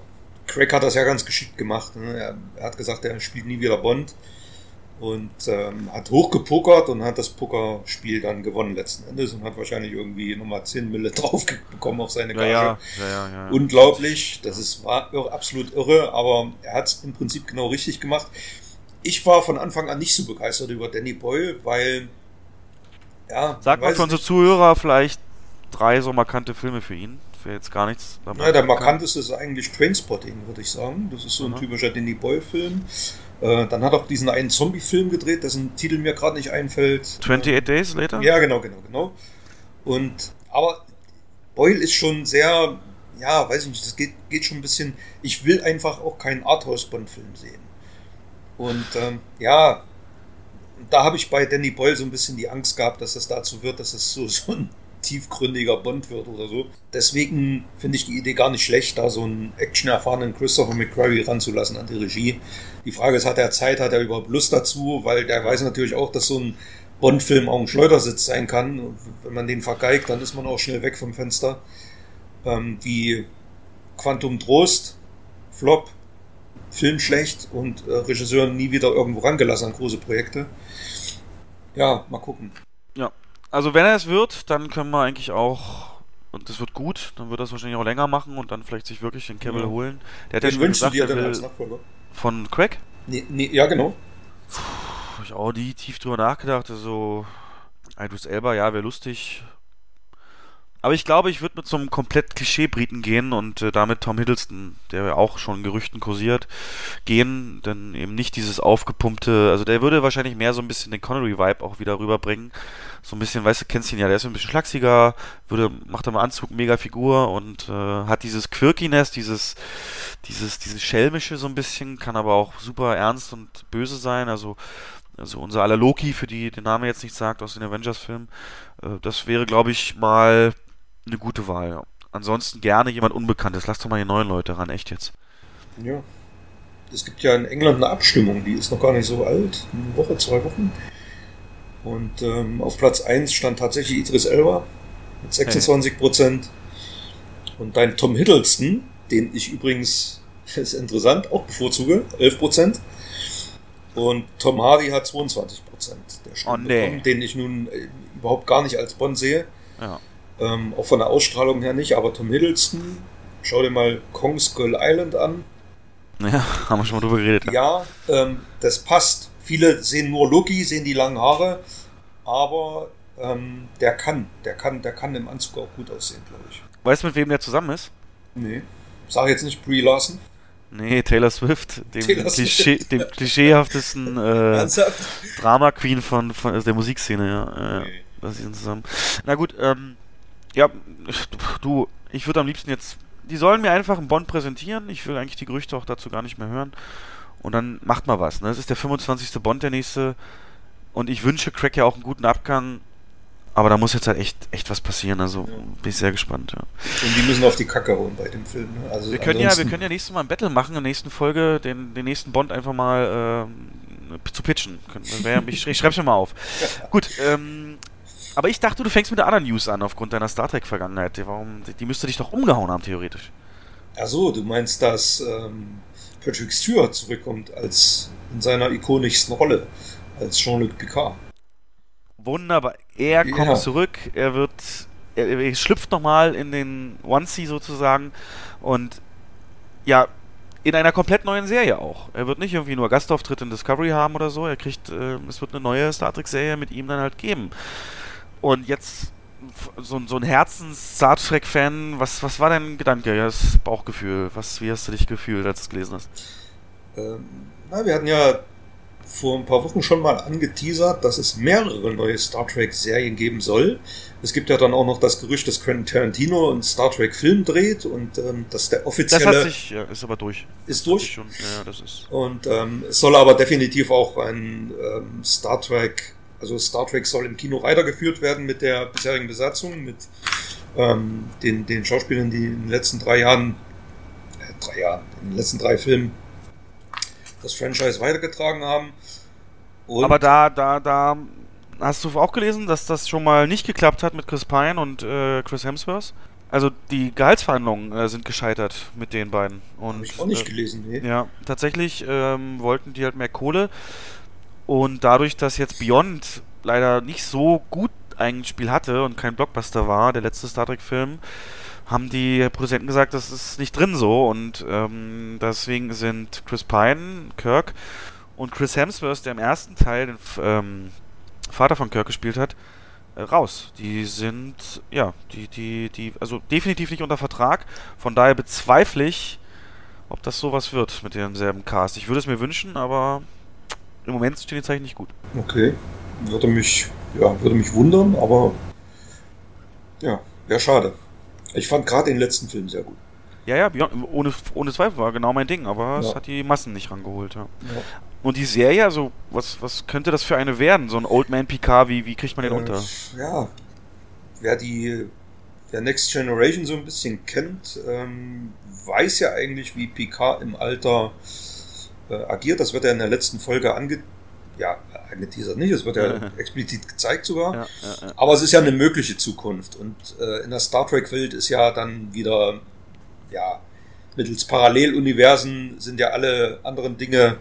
Craig hat das ja ganz geschickt gemacht. Ne? Er, hat gesagt, er spielt nie wieder Bond. Und ähm, hat hochgepokert und hat das Pokerspiel dann gewonnen letzten Endes und hat wahrscheinlich irgendwie nochmal 10 Mille drauf bekommen auf seine Gage. Ja, ja, ja, Unglaublich, das ist war absolut irre, aber er hat es im Prinzip genau richtig gemacht. Ich war von Anfang an nicht so begeistert über Danny Boyle, weil ja. Sag mal für unsere Zuhörer vielleicht drei so markante Filme für ihn. Für jetzt gar nichts. Ja, der markanteste ist eigentlich Trainspotting, würde ich sagen. Das ist so ein mhm. typischer Danny Boyle-Film. Äh, dann hat er auch diesen einen Zombie-Film gedreht, dessen Titel mir gerade nicht einfällt. 28 äh, Days Later? Ja, genau, genau, genau. Und, aber Boyle ist schon sehr, ja, weiß ich nicht, das geht, geht schon ein bisschen, ich will einfach auch keinen Arthouse-Bond-Film sehen. Und ähm, ja, da habe ich bei Danny Boyle so ein bisschen die Angst gehabt, dass es dazu wird, dass es so, so ein tiefgründiger Bond wird oder so. Deswegen finde ich die Idee gar nicht schlecht, da so einen actionerfahrenen Christopher McQuarrie ranzulassen an die Regie. Die Frage ist, hat er Zeit, hat er überhaupt Lust dazu? Weil der weiß natürlich auch, dass so ein Bond-Film auch ein Schleudersitz sein kann. Und wenn man den vergeigt, dann ist man auch schnell weg vom Fenster. Ähm, wie Quantum Trost, Flop, Film schlecht und äh, Regisseur nie wieder irgendwo rangelassen an große Projekte. Ja, mal gucken. Ja, also wenn er es wird, dann können wir eigentlich auch und das wird gut, dann wird er es wahrscheinlich auch länger machen und dann vielleicht sich wirklich den Cavill ja. holen. Der hat Den ja schon gesagt, dir will als von Craig? Nee, nee, ja, genau. Puh, ich auch nie tief drüber nachgedacht. Also, Idris Elba, ja, wäre lustig. Aber ich glaube, ich würde mit so einem komplett Klischee-Briten gehen und äh, damit Tom Hiddleston, der auch schon Gerüchten kursiert, gehen, denn eben nicht dieses aufgepumpte, also der würde wahrscheinlich mehr so ein bisschen den Connery-Vibe auch wieder rüberbringen. So ein bisschen, weißt du, kennst ihn ja, der ist ein bisschen schlachsiger, würde, macht mal Anzug, mega Figur und äh, hat dieses Quirkiness, dieses, dieses, dieses Schelmische so ein bisschen, kann aber auch super ernst und böse sein, also also unser aller Loki, für die den Namen jetzt nicht sagt, aus den Avengers-Filmen, äh, das wäre, glaube ich, mal eine gute Wahl, ja. Ansonsten gerne jemand Unbekanntes. Lass doch mal die neuen Leute ran, echt jetzt. Ja. Es gibt ja in England eine Abstimmung, die ist noch gar nicht so alt. Eine Woche, zwei Wochen. Und ähm, auf Platz 1 stand tatsächlich Idris Elba mit 26 Prozent. Hey. Und dein Tom Hiddleston, den ich übrigens, ist interessant, auch bevorzuge, 11 Prozent. Und Tom Hardy hat 22 Prozent der Stimme oh, nee. bekommen, den ich nun äh, überhaupt gar nicht als Bond sehe. Ja. Ähm, auch von der Ausstrahlung her nicht, aber Tom Hiddleston, schau dir mal Kong Skull Island an. Ja, haben wir schon mal drüber geredet. Ja, ähm, das passt. Viele sehen nur Loki, sehen die langen Haare, aber ähm, der kann, der kann, der kann im Anzug auch gut aussehen, glaube ich. Weißt du, mit wem der zusammen ist? Nee. Sag jetzt nicht Brie Larson. Nee, Taylor Swift, dem, Taylor Klischee, Swift. dem klischeehaftesten äh, Drama Queen von, von der Musikszene, ja. Äh, okay. Das sind zusammen. Na gut, ähm, ja, du, ich würde am liebsten jetzt. Die sollen mir einfach einen Bond präsentieren. Ich will eigentlich die Gerüchte auch dazu gar nicht mehr hören. Und dann macht mal was. Ne? Das ist der 25. Bond, der nächste. Und ich wünsche Craig ja auch einen guten Abgang. Aber da muss jetzt halt echt, echt was passieren. Also ja. bin ich sehr gespannt. Ja. Und die müssen auf die Kacke holen bei dem Film. Ne? Also wir können ja, wir können ja nächstes Mal ein Battle machen in der nächsten Folge, den, den nächsten Bond einfach mal äh, zu pitchen. Ich, ich schreibe schon mal auf. Gut, ähm, aber ich dachte, du fängst mit der anderen News an, aufgrund deiner Star Trek-Vergangenheit. Warum? Die müsste dich doch umgehauen haben, theoretisch. Ach so, du meinst, dass ähm, Patrick Stewart zurückkommt als in seiner ikonischsten Rolle, als Jean-Luc Picard. Wunderbar. Er kommt ja. zurück, er wird. Er, er schlüpft nochmal in den One-C sozusagen und ja, in einer komplett neuen Serie auch. Er wird nicht irgendwie nur Gastauftritt in Discovery haben oder so. Er kriegt, äh, es wird eine neue Star Trek-Serie mit ihm dann halt geben. Und jetzt so, so ein Herzens-Star Trek-Fan, was, was war dein Gedanke, das Bauchgefühl? Was, wie hast du dich gefühlt, als du es gelesen hast? Ähm, na, wir hatten ja vor ein paar Wochen schon mal angeteasert, dass es mehrere neue Star Trek-Serien geben soll. Es gibt ja dann auch noch das Gerücht, dass Quentin Tarantino einen Star Trek-Film dreht und ähm, dass der offizielle. Das hat sich, ja, ist aber durch. Ist durch? Schon, ja, das ist. Und ähm, es soll aber definitiv auch ein ähm, Star Trek also Star Trek soll im Kino weitergeführt werden mit der bisherigen Besatzung, mit ähm, den, den Schauspielern, die in den letzten drei Jahren, äh, drei Jahren, in den letzten drei Filmen das Franchise weitergetragen haben. Und Aber da, da, da hast du auch gelesen, dass das schon mal nicht geklappt hat mit Chris Pine und äh, Chris Hemsworth? Also die Gehaltsverhandlungen äh, sind gescheitert mit den beiden. Und, Hab ich auch nicht äh, gelesen, nee. Ja, tatsächlich ähm, wollten die halt mehr Kohle Und dadurch, dass jetzt Beyond leider nicht so gut ein Spiel hatte und kein Blockbuster war, der letzte Star Trek-Film, haben die Produzenten gesagt, das ist nicht drin so. Und ähm, deswegen sind Chris Pine, Kirk und Chris Hemsworth, der im ersten Teil den ähm, Vater von Kirk gespielt hat, äh, raus. Die sind, ja, die, die, die, also definitiv nicht unter Vertrag. Von daher bezweifle ich, ob das sowas wird mit demselben Cast. Ich würde es mir wünschen, aber im Moment stehen die Zeichen nicht gut. Okay. Würde mich, ja, würde mich wundern, aber ja, wäre schade. Ich fand gerade den letzten Film sehr gut. Ja, ja, ohne, ohne Zweifel war genau mein Ding, aber ja. es hat die Massen nicht rangeholt. Ja. ja. Und die Serie, also, was, was könnte das für eine werden? So ein Old Man Picard, wie, wie kriegt man den äh, unter? Ja, wer die wer Next Generation so ein bisschen kennt, ähm, weiß ja eigentlich, wie Picard im Alter äh, agiert. Das wird ja in der letzten Folge ange ja, angeteasert nicht, es wird ja explizit gezeigt sogar. Ja, ja, ja. Aber es ist ja eine mögliche Zukunft. Und äh, in der Star Trek-Welt ist ja dann wieder, ja, mittels Paralleluniversen sind ja alle anderen Dinge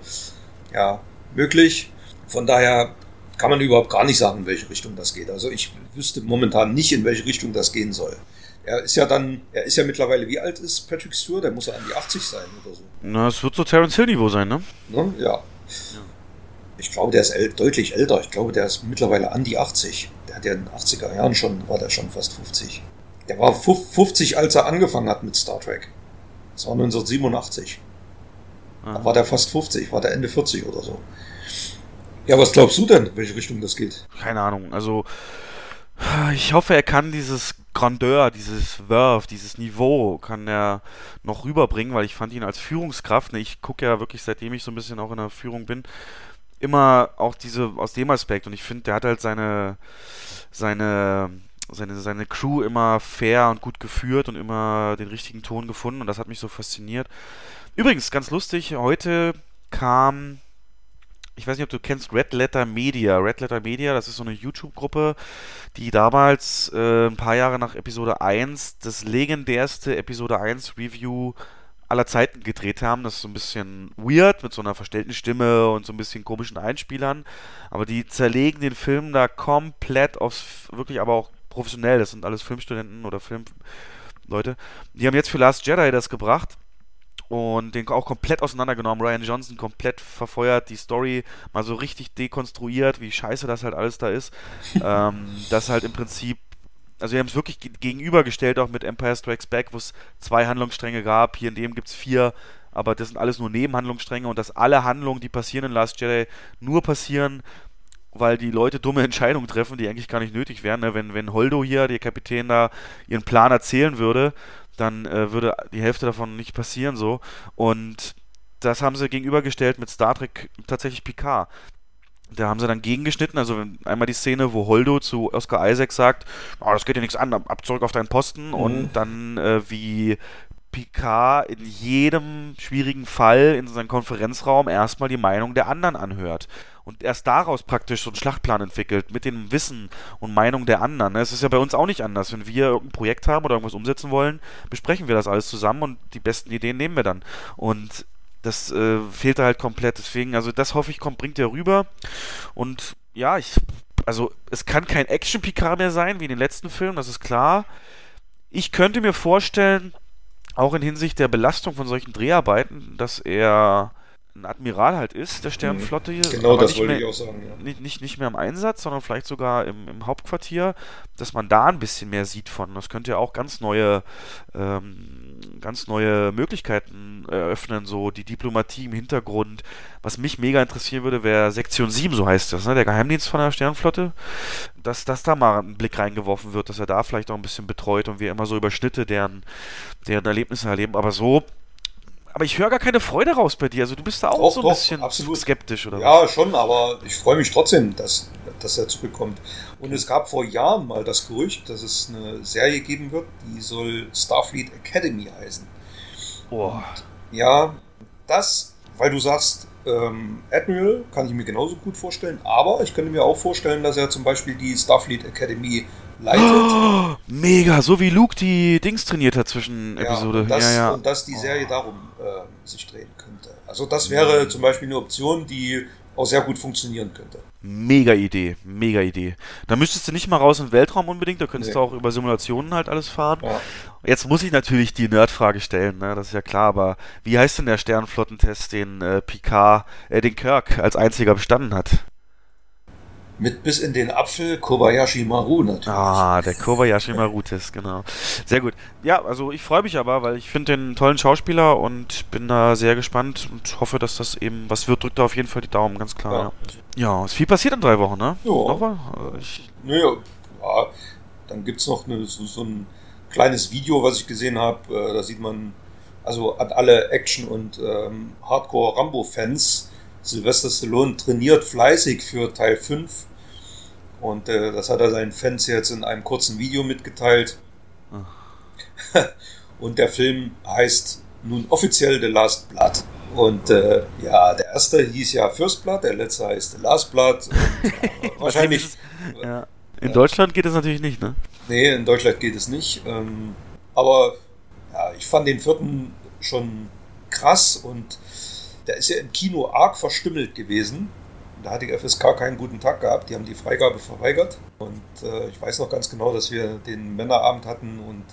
ja, möglich. Von daher kann man überhaupt gar nicht sagen, in welche Richtung das geht. Also ich wüsste momentan nicht, in welche Richtung das gehen soll. Er ist ja dann, er ist ja mittlerweile, wie alt ist Patrick Stewart? Der muss ja an die 80 sein oder so. Na, es wird so Terence Hill Niveau sein, ne? ne? Ja. ja. Ich glaube, der ist äl deutlich älter. Ich glaube, der ist mittlerweile an die 80. Der hat ja in den 80er Jahren schon, war der schon fast 50. Der war 50, als er angefangen hat mit Star Trek. Das war 1987. Aha. Da war der fast 50, war der Ende 40 oder so. Ja, was glaubst du denn, welche Richtung das geht? Keine Ahnung. Also, ich hoffe, er kann dieses Grandeur, dieses Werf, dieses Niveau kann er noch rüberbringen, weil ich fand ihn als Führungskraft, ne, ich gucke ja wirklich, seitdem ich so ein bisschen auch in der Führung bin, immer auch diese, aus dem Aspekt und ich finde, der hat halt seine, seine, seine, seine Crew immer fair und gut geführt und immer den richtigen Ton gefunden und das hat mich so fasziniert. Übrigens, ganz lustig, heute kam, ich weiß nicht, ob du kennst Red Letter Media. Red Letter Media, das ist so eine YouTube-Gruppe, die damals äh, ein paar Jahre nach Episode 1 das legendärste Episode 1 Review aller Zeiten gedreht haben. Das ist so ein bisschen weird mit so einer verstellten Stimme und so ein bisschen komischen Einspielern. Aber die zerlegen den Film da komplett aufs, wirklich aber auch professionell. Das sind alles Filmstudenten oder Filmleute. Die haben jetzt für Last Jedi das gebracht und den auch komplett auseinandergenommen. Ryan Johnson komplett verfeuert, die Story mal so richtig dekonstruiert, wie scheiße das halt alles da ist. ähm, das halt im Prinzip, also wir haben es wirklich gegenübergestellt auch mit Empire Strikes Back, wo es zwei Handlungsstränge gab. Hier in dem gibt es vier, aber das sind alles nur Nebenhandlungsstränge und dass alle Handlungen, die passieren in Last Jedi, nur passieren, weil die Leute dumme Entscheidungen treffen, die eigentlich gar nicht nötig wären. Ne? Wenn, wenn Holdo hier, der Kapitän da, ihren Plan erzählen würde, dann äh, würde die Hälfte davon nicht passieren so. Und das haben sie gegenübergestellt mit Star Trek tatsächlich Picard. Da haben sie dann gegengeschnitten, also einmal die Szene, wo Holdo zu Oscar Isaac sagt, oh, das geht dir nichts an, ab zurück auf deinen Posten mhm. und dann äh, wie Picard in jedem schwierigen Fall in seinem Konferenzraum erstmal die Meinung der anderen anhört und erst daraus praktisch so einen Schlachtplan entwickelt, mit dem Wissen und Meinung der anderen. Es ist ja bei uns auch nicht anders. Wenn wir irgendein Projekt haben oder irgendwas umsetzen wollen, besprechen wir das alles zusammen und die besten Ideen nehmen wir dann. Und das äh, fehlt da halt komplett. Deswegen, also das hoffe ich, kommt, bringt er rüber. Und ja, ich, also es kann kein Action-Picard mehr sein, wie in den letzten Filmen, das ist klar. Ich könnte mir vorstellen, auch in Hinsicht der Belastung von solchen Dreharbeiten, dass er ein Admiral halt ist, der Sternenflotte hier. Genau, das wollte mehr, ich auch sagen. Ja. Nicht, nicht, nicht mehr im Einsatz, sondern vielleicht sogar im, im, Hauptquartier, dass man da ein bisschen mehr sieht von. Das könnte ja auch ganz neue, ähm, ganz neue Möglichkeiten eröffnen, so die Diplomatie im Hintergrund. Was mich mega interessieren würde, wäre Sektion 7, so heißt das, ne? der Geheimdienst von der Sternenflotte, dass, dass da mal ein Blick reingeworfen wird, dass er da vielleicht auch ein bisschen betreut und wir immer so Überschnitte deren, deren Erlebnisse erleben. Aber so aber ich höre gar keine Freude raus bei dir. Also du bist da auch doch, so ein doch, bisschen absolut. skeptisch, oder? Ja, was? schon, aber ich freue mich trotzdem, dass, dass er zurückkommt. Und es gab vor Jahren mal das Gerücht, dass es eine Serie geben wird, die soll Starfleet Academy heißen. Boah. Und, ja, das, weil du sagst, ähm, Admiral kann ich mir genauso gut vorstellen, aber ich könnte mir auch vorstellen, dass er zum Beispiel die Starfleet Academy leitet. Oh, mega, so wie Luke die Dings trainiert hat zwischen ja, Episode. Und das, ja, ja. und dass die Serie darum äh, sich drehen könnte. Also das wäre zum Beispiel eine Option, die auch sehr gut funktionieren könnte. Mega Idee, mega Idee. Da müsstest du nicht mal raus in den Weltraum unbedingt, da könntest Nee. du auch über Simulationen halt alles fahren. Ja. Jetzt muss ich natürlich die Nerdfrage stellen, ne? das ist ja klar, aber wie heißt denn der Sternenflottentest, den äh, Picard, äh, den Kirk als einziger bestanden hat? Mit bis in den Apfel Kobayashi Maru natürlich. Ah, der Kobayashi Maru-Test, genau. Sehr gut. Ja, also ich freue mich aber, weil ich finde den tollen Schauspieler und bin da sehr gespannt und hoffe, dass das eben was wird. Drückt da auf jeden Fall die Daumen, ganz klar. Ja, ja ist viel passiert in drei Wochen, ne? Ja. Noch was? Ich, Naja, ja, dann gibt es noch eine, so, so ein kleines Video, was ich gesehen habe. Äh, da sieht man, also an alle Action- und ähm, Hardcore-Rambo-Fans, Sylvester Stallone trainiert fleißig für Teil 5. Und äh, das hat er seinen Fans jetzt in einem kurzen Video mitgeteilt. und der Film heißt nun offiziell The Last Blood. Und äh, ja, der erste hieß ja First Blood, der letzte heißt The Last Blood. Und, äh, wahrscheinlich. ist es- ja. In Deutschland geht das natürlich nicht, ne? Nee, in Deutschland geht es nicht. Ähm, aber ja, ich fand den vierten schon krass und der ist ja im Kino arg verstümmelt gewesen. Da hat die FSK keinen guten Tag gehabt. Die haben die Freigabe verweigert. Und äh, ich weiß noch ganz genau, dass wir den Männerabend hatten und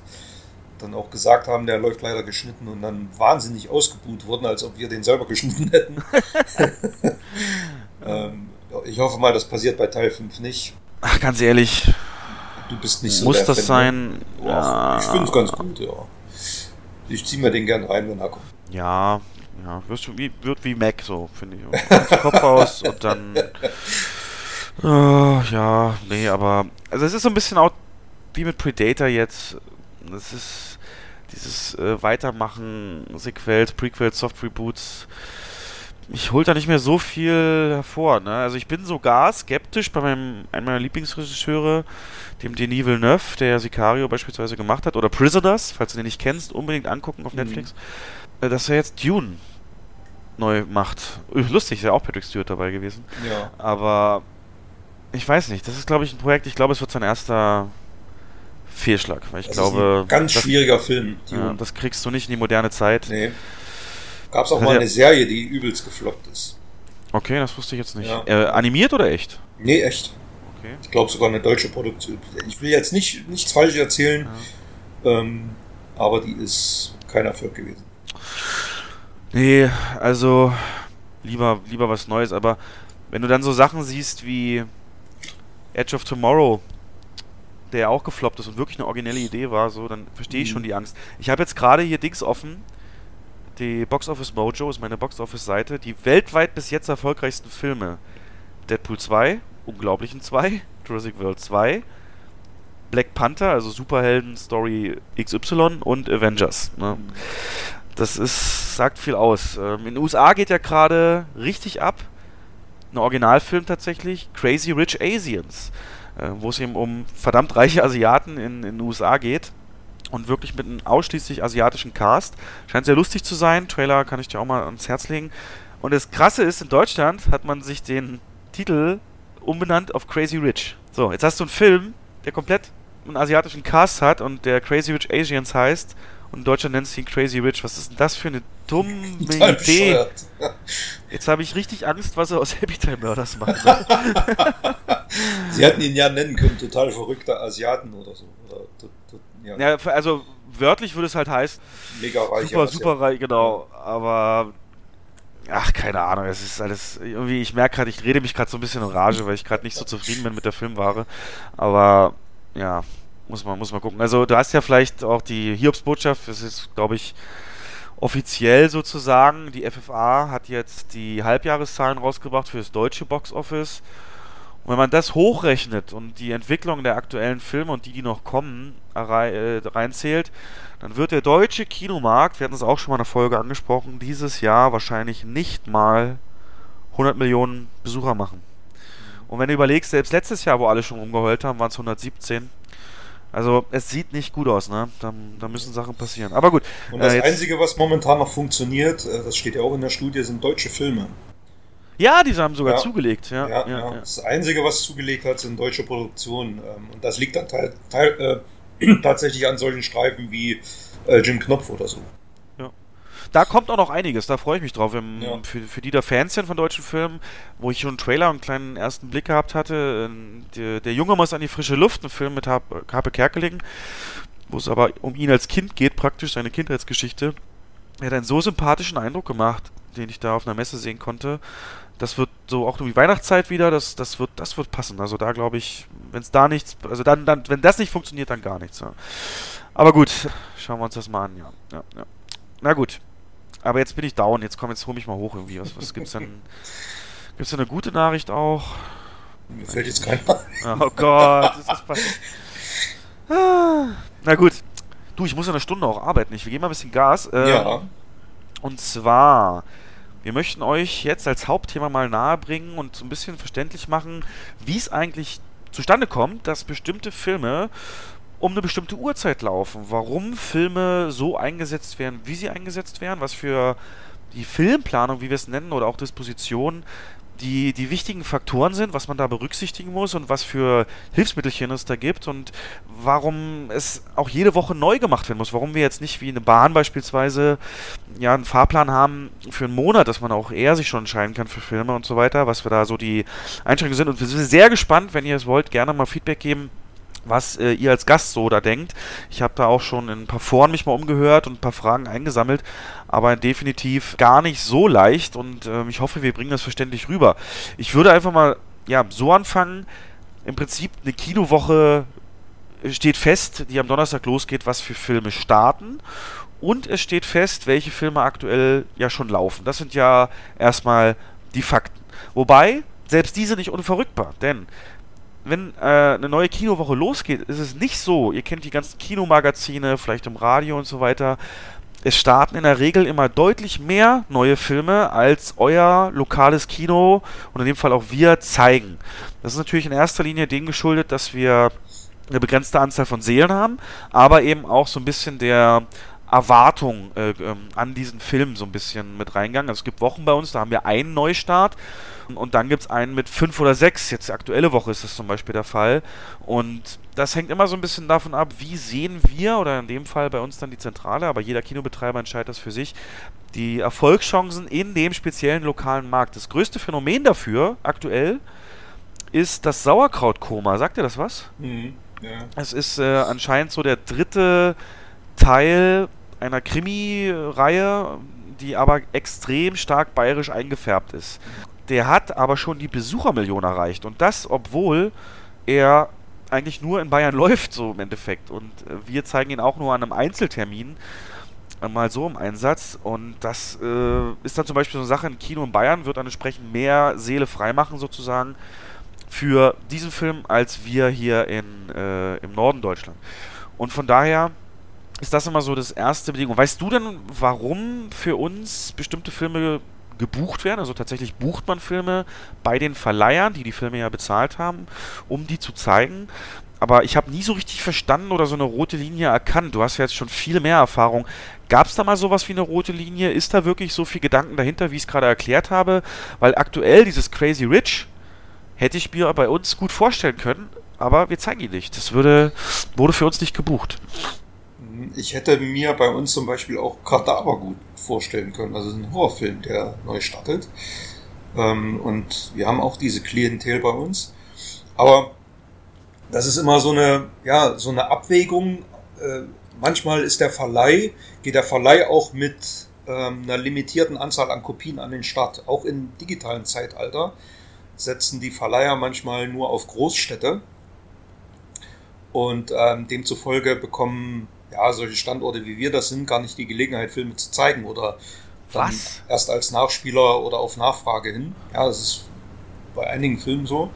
dann auch gesagt haben, der läuft leider geschnitten und dann wahnsinnig ausgebuht wurden, als ob wir den selber geschnitten hätten. ähm, ich hoffe mal, das passiert bei Teil 5 nicht. Ach, ganz ehrlich, Du bist nicht so muss das Fan, ne? sein? Ja, Ich finde es ganz gut, ja. Ich ziehe mir den gern rein, wenn er kommt. Ja, ja, wirst du wie, wird wie Mac so, finde ich. Den Kopf aus und dann. Äh, ja, nee, aber. Also, es ist so ein bisschen auch wie mit Predator jetzt. Es ist dieses äh, Weitermachen, Sequels, Prequels, Soft Reboots. Ich hol da nicht mehr so viel hervor, ne? Also, ich bin sogar skeptisch bei meinem, einem meiner Lieblingsregisseure, dem Denis Villeneuve, der Sicario beispielsweise gemacht hat, oder Prisoners, falls du den nicht kennst, unbedingt angucken auf Mhm. Netflix äh, dass er jetzt Dune neu macht. Äh, Lustig, ist ja auch Patrick Stewart dabei gewesen. Ja. Aber ich weiß nicht, das ist, glaube ich, ein Projekt, ich glaube, es wird sein erster Fehlschlag. Weil ich Das glaube, ganz das, schwieriger Film. ja, das kriegst du nicht in die moderne Zeit. nee. Gab es auch Hat mal eine Serie, die übelst gefloppt ist. Okay, das wusste ich jetzt nicht. Ja. Äh, animiert oder echt? Nee, echt. Okay. Ich glaube sogar eine deutsche Produktion. Ich will jetzt nicht, nichts falsch erzählen, ähm, aber die ist kein Erfolg gewesen. Nee, also lieber, lieber was Neues, aber wenn du dann so Sachen siehst wie Edge of Tomorrow, der ja auch gefloppt ist und wirklich eine originelle Idee war, so, dann verstehe ich Mhm. schon die Angst. Ich habe jetzt gerade hier Dings offen. Die Box Office Mojo ist meine Box Office Seite. Die weltweit bis jetzt erfolgreichsten Filme. Deadpool 2, Unglaublichen 2, Jurassic World 2, Black Panther, also Superhelden Story XY und Avengers. Ne? Das ist, sagt viel aus. Ähm, in den USA geht ja gerade richtig ab. Ein Originalfilm tatsächlich, Crazy Rich Asians, äh, wo es eben um verdammt reiche Asiaten in, in den USA geht. Und wirklich mit einem ausschließlich asiatischen Cast. Scheint sehr lustig zu sein. Trailer kann ich dir auch mal ans Herz legen. Und das Krasse ist, in Deutschland hat man sich den Titel umbenannt auf Crazy Rich. So, jetzt hast du einen Film, der komplett einen asiatischen Cast hat und der Crazy Rich Asians heißt. Und in Deutschland nennt sich ihn Crazy Rich. Was ist denn das für eine dumme Idee? Jetzt habe ich richtig Angst, was er aus Happy Time Murders macht. Ne? Sie hätten ihn ja nennen können, total verrückter Asiaten oder so. Oder, ja, ja, also wörtlich würde es halt heißen, mega reich. super, super reich, genau. Aber ach, keine Ahnung, es ist alles irgendwie, ich merke gerade, ich rede mich gerade so ein bisschen in Rage, weil ich gerade nicht so zufrieden bin mit der Filmware. Aber ja, muss man, muss man gucken. Also du hast ja vielleicht auch die Hiobsbotschaft, das ist, glaube ich, offiziell sozusagen. Die FFA hat jetzt die Halbjahreszahlen rausgebracht für das deutsche Boxoffice. Und wenn man das hochrechnet und die Entwicklung der aktuellen Filme und die, die noch kommen, äh, reinzählt, dann wird der deutsche Kinomarkt, wir hatten es auch schon mal in der Folge angesprochen, dieses Jahr wahrscheinlich nicht mal 100 Millionen Besucher machen. Und wenn du überlegst, selbst letztes Jahr, wo alle schon rumgeheult haben, waren es 117. Also es sieht nicht gut aus, ne? Da, da müssen Sachen passieren. Aber gut. Und das äh, Einzige, was momentan noch funktioniert, äh, das steht ja auch in der Studie, sind deutsche Filme. Ja, die haben sogar Ja. zugelegt. Ja, Ja, ja. Das Einzige, was zugelegt hat, sind deutsche Produktionen. Ähm, Und das liegt dann teil, teil, äh, tatsächlich an solchen Streifen wie äh, Jim Knopf oder so. Da kommt auch noch einiges, da freue ich mich drauf. Im, Ja. für, für die da Fans sind von deutschen Filmen, wo ich schon einen Trailer und einen kleinen ersten Blick gehabt hatte, äh, der, der Junge muss an die frische Luft, ein Film mit Harpe Kerkeling, wo es aber um ihn als Kind geht, praktisch seine Kindheitsgeschichte. Er hat einen so sympathischen Eindruck gemacht, den ich da auf einer Messe sehen konnte. Das wird so auch um die Weihnachtszeit wieder, das, das wird, das wird passen. Also da glaube ich, wenn es da nichts, also dann, dann, wenn das nicht funktioniert, dann gar nichts. Ja. Aber gut, schauen wir uns das mal an, ja. ja, ja. Na gut. Aber jetzt bin ich down, jetzt komm, jetzt hol mich mal hoch irgendwie. Was, was gibt's denn? Gibt's denn eine gute Nachricht auch? Mir fällt jetzt keiner. Oh Gott, das ist passiert. Ah, Na gut. Du, ich muss in einer Stunde auch arbeiten. Ich, wir geben mal ein bisschen Gas. Ähm, Ja, Und zwar, wir möchten euch jetzt als Hauptthema mal nahebringen und so ein bisschen verständlich machen, wie es eigentlich zustande kommt, dass bestimmte Filme um eine bestimmte Uhrzeit laufen. Warum Filme so eingesetzt werden, wie sie eingesetzt werden, was für die Filmplanung, wie wir es nennen, oder auch Disposition, die, die wichtigen Faktoren sind, was man da berücksichtigen muss und was für Hilfsmittelchen es da gibt und warum es auch jede Woche neu gemacht werden muss. Warum wir jetzt nicht wie eine Bahn beispielsweise ja einen Fahrplan haben für einen Monat, dass man auch eher sich schon entscheiden kann für Filme und so weiter, was wir da so die Einschränkungen sind. Und wir sind sehr gespannt, wenn ihr es wollt, gerne mal Feedback geben was äh, ihr als Gast so da denkt. Ich habe da auch schon in ein paar Foren mich mal umgehört und ein paar Fragen eingesammelt, aber definitiv gar nicht so leicht und ähm, ich hoffe, wir bringen das verständlich rüber. Ich würde einfach mal ja, so anfangen. Im Prinzip eine Kinowoche steht fest, die am Donnerstag losgeht, was für Filme starten. Und es steht fest, welche Filme aktuell ja schon laufen. Das sind ja erstmal die Fakten. Wobei, selbst diese nicht unverrückbar, denn wenn äh, eine neue Kinowoche losgeht, ist es nicht so, ihr kennt die ganzen Kinomagazine, vielleicht im Radio und so weiter, es starten in der Regel immer deutlich mehr neue Filme, als euer lokales Kino und in dem Fall auch wir zeigen. Das ist natürlich in erster Linie dem geschuldet, dass wir eine begrenzte Anzahl von Seelen haben, aber eben auch so ein bisschen der Erwartung äh, ähm, an diesen Film so ein bisschen mit reingegangen. Also es gibt Wochen bei uns, da haben wir einen Neustart und dann gibt es einen mit fünf oder sechs. Jetzt die aktuelle Woche ist das zum Beispiel der Fall. Und das hängt immer so ein bisschen davon ab, wie sehen wir, oder in dem Fall bei uns dann die Zentrale, aber jeder Kinobetreiber entscheidet das für sich, die Erfolgschancen in dem speziellen lokalen Markt. Das größte Phänomen dafür aktuell ist das Sauerkrautkoma. Sagt ihr das was? Mhm. ja. Es ist äh, anscheinend so der dritte Teil einer Krimi-Reihe, die aber extrem stark bayerisch eingefärbt ist. Der hat aber schon die Besuchermillion erreicht und das, obwohl er eigentlich nur in Bayern läuft, so im Endeffekt. Und äh, wir zeigen ihn auch nur an einem Einzeltermin äh, mal so im Einsatz. Und das äh, ist dann zum Beispiel so eine Sache, ein Kino in Bayern wird dann entsprechend mehr Seele freimachen sozusagen für diesen Film als wir hier in, äh, im Norden Deutschland. Und von daher ist das immer so das erste Bedingung. Weißt du denn, warum für uns bestimmte Filme gebucht werden? Also tatsächlich bucht man Filme bei den Verleihern, die die Filme ja bezahlt haben, um die zu zeigen. Aber ich habe nie so richtig verstanden oder so eine rote Linie erkannt. Du hast ja jetzt schon viel mehr Erfahrung. Gab es da mal sowas wie eine rote Linie? Ist da wirklich so viel Gedanken dahinter, wie ich es gerade erklärt habe? Weil aktuell dieses Crazy Rich hätte ich mir bei uns gut vorstellen können, aber wir zeigen ihn nicht. Das würde, wurde für uns nicht gebucht. Ich hätte mir bei uns zum Beispiel auch Kadaver gut vorstellen können. Also ein Horrorfilm, der neu startet. Ähm, und wir haben auch diese Klientel bei uns. Aber das ist immer so eine, ja, so eine Abwägung. Äh, manchmal ist der Verleih, geht der Verleih auch mit ähm, einer limitierten Anzahl an Kopien an den Start. Auch im digitalen Zeitalter setzen die Verleiher manchmal nur auf Großstädte. Und ähm, demzufolge bekommen ja, solche Standorte wie wir das sind, gar nicht die Gelegenheit, Filme zu zeigen oder dann Was? erst als Nachspieler oder auf Nachfrage hin. Ja, das ist bei einigen Filmen so.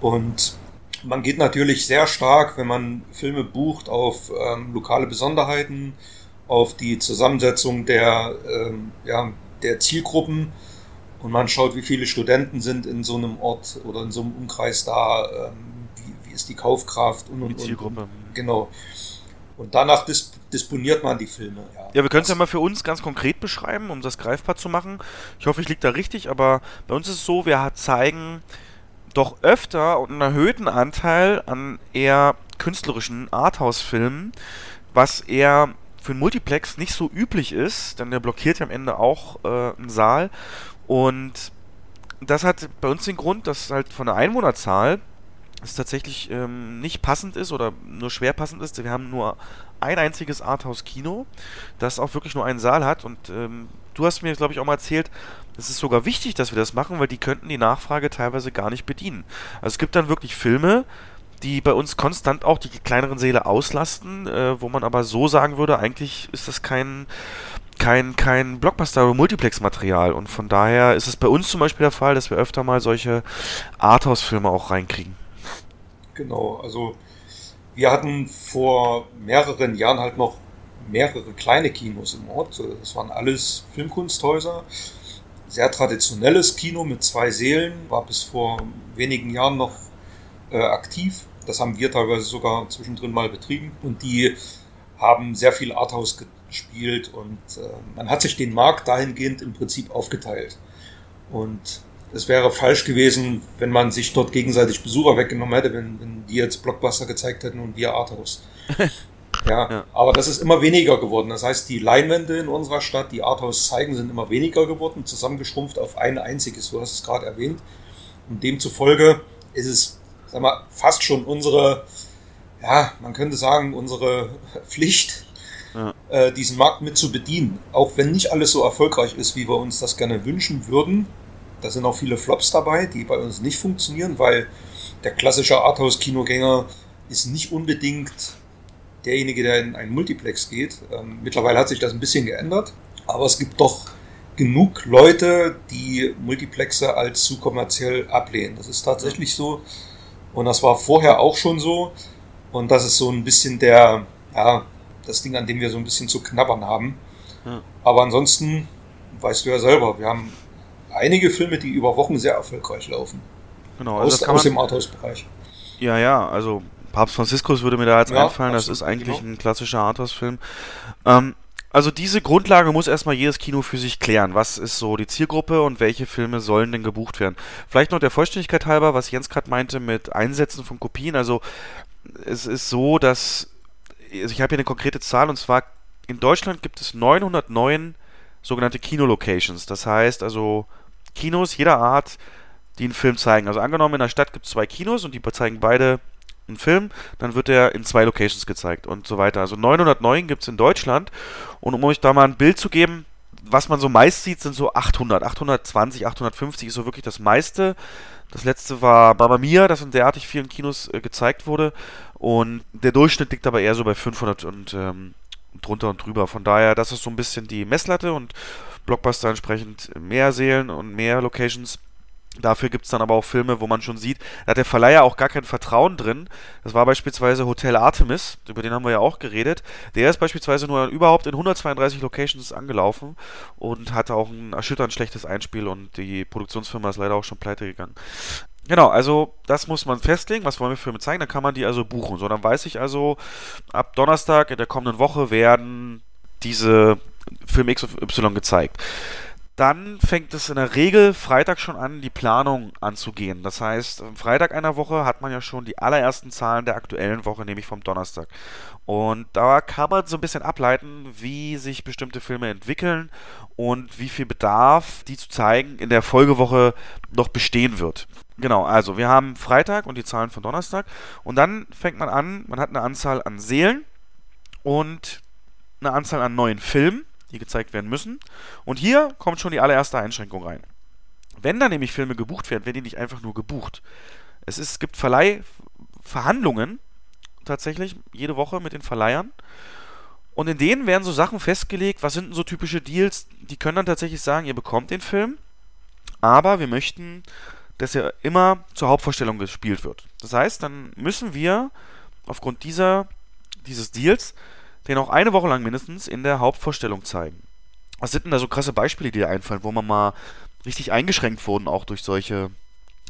Und man geht natürlich sehr stark, wenn man Filme bucht, auf ähm, lokale Besonderheiten, auf die Zusammensetzung der, ähm, ja, der Zielgruppen und man schaut, wie viele Studenten sind in so einem Ort oder in so einem Umkreis da, ähm, wie, wie ist die Kaufkraft und, und, Die und. Zielgruppe. Genau. Und danach dis disponiert man die Filme. Ja, Ja, wir können es ja mal für uns ganz konkret beschreiben, um das greifbar zu machen. Ich hoffe, ich liege da richtig, aber bei uns ist es so, wir zeigen doch öfter und einen erhöhten Anteil an eher künstlerischen Arthouse-Filmen, was eher für einen Multiplex nicht so üblich ist, denn der blockiert ja am Ende auch äh, einen Saal. Und das hat bei uns den Grund, dass halt von der Einwohnerzahl es tatsächlich ähm, nicht passend ist oder nur schwer passend ist. Wir haben nur ein einziges Arthouse-Kino, das auch wirklich nur einen Saal hat. Und ähm, du hast mir, glaube ich, auch mal erzählt, es ist sogar wichtig, dass wir das machen, weil die könnten die Nachfrage teilweise gar nicht bedienen. Also es gibt dann wirklich Filme, die bei uns konstant auch die kleineren Säle auslasten, äh, wo man aber so sagen würde, eigentlich ist das kein kein, kein Blockbuster- oder Multiplex-Material. Und von daher ist es bei uns zum Beispiel der Fall, dass wir öfter mal solche Arthouse-Filme auch reinkriegen. Genau, also wir hatten vor mehreren Jahren halt noch mehrere kleine Kinos im Ort. Das waren alles Filmkunsthäuser. Sehr traditionelles Kino mit zwei Sälen, war bis vor wenigen Jahren noch äh, aktiv. Das haben wir teilweise sogar zwischendrin mal betrieben. Und die haben sehr viel Arthouse gespielt und äh, man hat sich den Markt dahingehend im Prinzip aufgeteilt. Und es wäre falsch gewesen, wenn man sich dort gegenseitig Besucher weggenommen hätte, wenn, wenn die jetzt Blockbuster gezeigt hätten und wir Arthouse. ja, ja, aber das ist immer weniger geworden. Das heißt, die Leinwände in unserer Stadt, die Arthouse zeigen, sind immer weniger geworden, zusammengeschrumpft auf ein einziges. Du hast es gerade erwähnt. Und demzufolge ist es, sag mal, fast schon unsere, ja, man könnte sagen, unsere Pflicht, ja. äh, diesen Markt mit zu bedienen. Auch wenn nicht alles so erfolgreich ist, wie wir uns das gerne wünschen würden, da sind auch viele Flops dabei, die bei uns nicht funktionieren, weil der klassische Arthouse-Kinogänger ist nicht unbedingt derjenige, der in einen Multiplex geht. Ähm, mittlerweile hat sich das ein bisschen geändert, aber es gibt doch genug Leute, die Multiplexe als zu kommerziell ablehnen. Das ist tatsächlich so. Und das war vorher auch schon so. Und das ist so ein bisschen der, ja, das Ding, an dem wir so ein bisschen zu knabbern haben. Aber ansonsten, weißt du ja selber, wir haben einige Filme, die über Wochen sehr erfolgreich laufen. Genau, also aus, aus dem Arthouse-Bereich. Ja, ja, also Papst Franziskus würde mir da jetzt ja, einfallen, absolut, das ist eigentlich genau. ein klassischer Arthouse-Film. Ähm, also diese Grundlage muss erstmal jedes Kino für sich klären. Was ist so die Zielgruppe und welche Filme sollen denn gebucht werden? Vielleicht noch der Vollständigkeit halber, was Jens gerade meinte mit Einsätzen von Kopien. Also es ist so, dass also ich habe hier eine konkrete Zahl und zwar in Deutschland gibt es 909 sogenannte Kino-Locations. Das heißt also Kinos jeder Art, die einen Film zeigen. Also angenommen, in der Stadt gibt es zwei Kinos und die zeigen beide einen Film, dann wird er in zwei Locations gezeigt und so weiter. Also 909 gibt es in Deutschland. Und um euch da mal ein Bild zu geben, was man so meist sieht, sind so 800, 820, 850 ist so wirklich das meiste. Das letzte war Mamma Mia, das in derartig vielen Kinos äh, gezeigt wurde. Und der Durchschnitt liegt aber eher so bei 500 und ähm, drunter und drüber. Von daher, das ist so ein bisschen die Messlatte und Blockbuster entsprechend mehr Seelen und mehr Locations. Dafür gibt es dann aber auch Filme, wo man schon sieht, da hat der Verleiher auch gar kein Vertrauen drin. Das war beispielsweise Hotel Artemis, über den haben wir ja auch geredet. Der ist beispielsweise nur überhaupt in 132 Locations angelaufen und hatte auch ein erschütternd schlechtes Einspiel und die Produktionsfirma ist leider auch schon pleite gegangen. Genau, also das muss man festlegen, was wollen wir Filme zeigen, dann kann man die also buchen. So, dann weiß ich also, ab Donnerstag in der kommenden Woche werden diese Filme X und Y gezeigt. Dann fängt es in der Regel Freitag schon an, die Planung anzugehen. Das heißt, am Freitag einer Woche hat man ja schon die allerersten Zahlen der aktuellen Woche, nämlich vom Donnerstag. Und da kann man so ein bisschen ableiten, wie sich bestimmte Filme entwickeln und wie viel Bedarf, die zu zeigen, in der Folgewoche noch bestehen wird. Genau, also wir haben Freitag und die Zahlen von Donnerstag und dann fängt man an, man hat eine Anzahl an Seelen und eine Anzahl an neuen Filmen, die gezeigt werden müssen. Und hier kommt schon die allererste Einschränkung rein. Wenn da nämlich Filme gebucht werden, werden die nicht einfach nur gebucht. Es, ist, gibt Verleihverhandlungen tatsächlich jede Woche mit den Verleihern. Und in denen werden so Sachen festgelegt, was sind denn so typische Deals, die können dann tatsächlich sagen, ihr bekommt den Film, aber wir möchten dass er immer zur Hauptvorstellung gespielt wird. Das heißt, dann müssen wir aufgrund dieser, dieses Deals den auch eine Woche lang mindestens in der Hauptvorstellung zeigen. Was sind denn da so krasse Beispiele, die dir einfallen, wo man mal richtig eingeschränkt wurden, auch durch solche,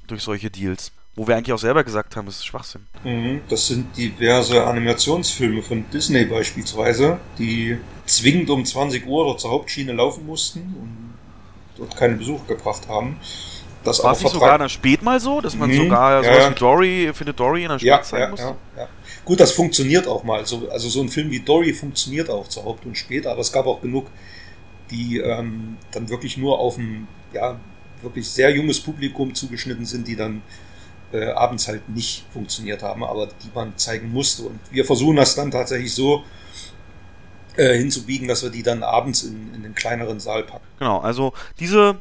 durch solche Deals? Wo wir eigentlich auch selber gesagt haben, das ist Schwachsinn. Mhm, das sind diverse Animationsfilme von Disney beispielsweise, die zwingend um 20 Uhr dort zur Hauptschiene laufen mussten und dort keine Besucher gebracht haben. Das War auch nicht sogar dann spät mal so, dass man Mhm, sogar sowas ja. wie Dory, findet Dory in der Stadt Ja, zeigen ja, muss? ja. Gut, das funktioniert auch mal. So, also so ein Film wie Dory funktioniert auch zur Haupt- und später, aber es gab auch genug, die ähm, dann wirklich nur auf ein ja, wirklich sehr junges Publikum zugeschnitten sind, die dann äh, abends halt nicht funktioniert haben, aber die man zeigen musste. Und wir versuchen das dann tatsächlich so äh, hinzubiegen, dass wir die dann abends in, in den kleineren Saal packen. Genau, also diese,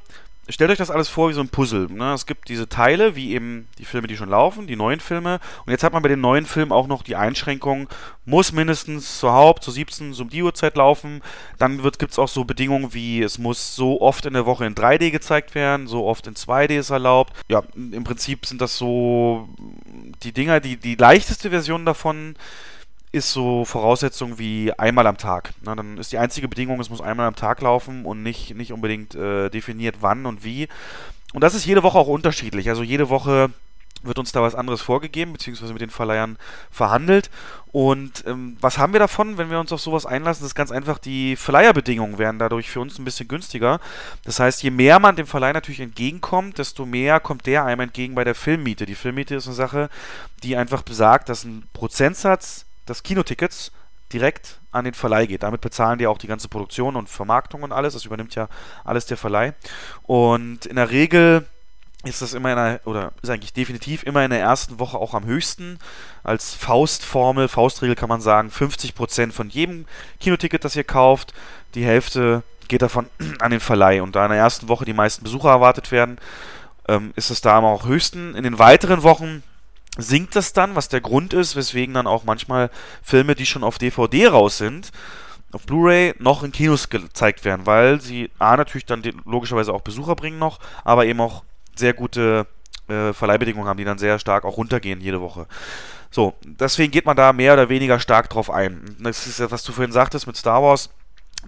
stellt euch das alles vor wie so ein Puzzle. Ne? Es gibt diese Teile, wie eben die Filme, die schon laufen, die neuen Filme. Und jetzt hat man bei den neuen Filmen auch noch die Einschränkung, muss mindestens zur Haupt, zur 17, so um die Uhrzeit laufen. Dann gibt es auch so Bedingungen wie, es muss so oft in der Woche in 3D gezeigt werden, so oft in 2D ist erlaubt. Ja, im Prinzip sind das so die Dinger, die, die leichteste Version davon ist so Voraussetzung wie einmal am Tag. Na, dann ist die einzige Bedingung, es muss einmal am Tag laufen und nicht, nicht unbedingt äh, definiert, wann und wie. Und das ist jede Woche auch unterschiedlich. Also jede Woche wird uns da was anderes vorgegeben, beziehungsweise mit den Verleihern verhandelt. Und ähm, was haben wir davon, wenn wir uns auf sowas einlassen? Das ist ganz einfach, die Verleiherbedingungen werden dadurch für uns ein bisschen günstiger. Das heißt, je mehr man dem Verleih natürlich entgegenkommt, desto mehr kommt der einem entgegen bei der Filmmiete. Die Filmmiete ist eine Sache, die einfach besagt, dass ein Prozentsatz des Kinotickets direkt an den Verleih geht. Damit bezahlen die auch die ganze Produktion und Vermarktung und alles. Das übernimmt ja alles der Verleih. Und in der Regel ist das immer in der, oder ist eigentlich definitiv immer in der ersten Woche auch am höchsten. Als Faustformel, Faustregel kann man sagen, 50% von jedem Kinoticket, das ihr kauft, die Hälfte geht davon an den Verleih. Und da in der ersten Woche die meisten Besucher erwartet werden, ähm, ist es da immer auch höchsten. In den weiteren Wochen sinkt das dann, was der Grund ist, weswegen dann auch manchmal Filme, die schon auf DVD raus sind, auf Blu-ray noch in Kinos gezeigt werden, weil sie A natürlich dann logischerweise auch Besucher bringen noch, aber eben auch sehr gute äh, Verleihbedingungen haben, die dann sehr stark auch runtergehen jede Woche. So, deswegen geht man da mehr oder weniger stark drauf ein. Das ist ja, was du vorhin sagtest mit Star Wars.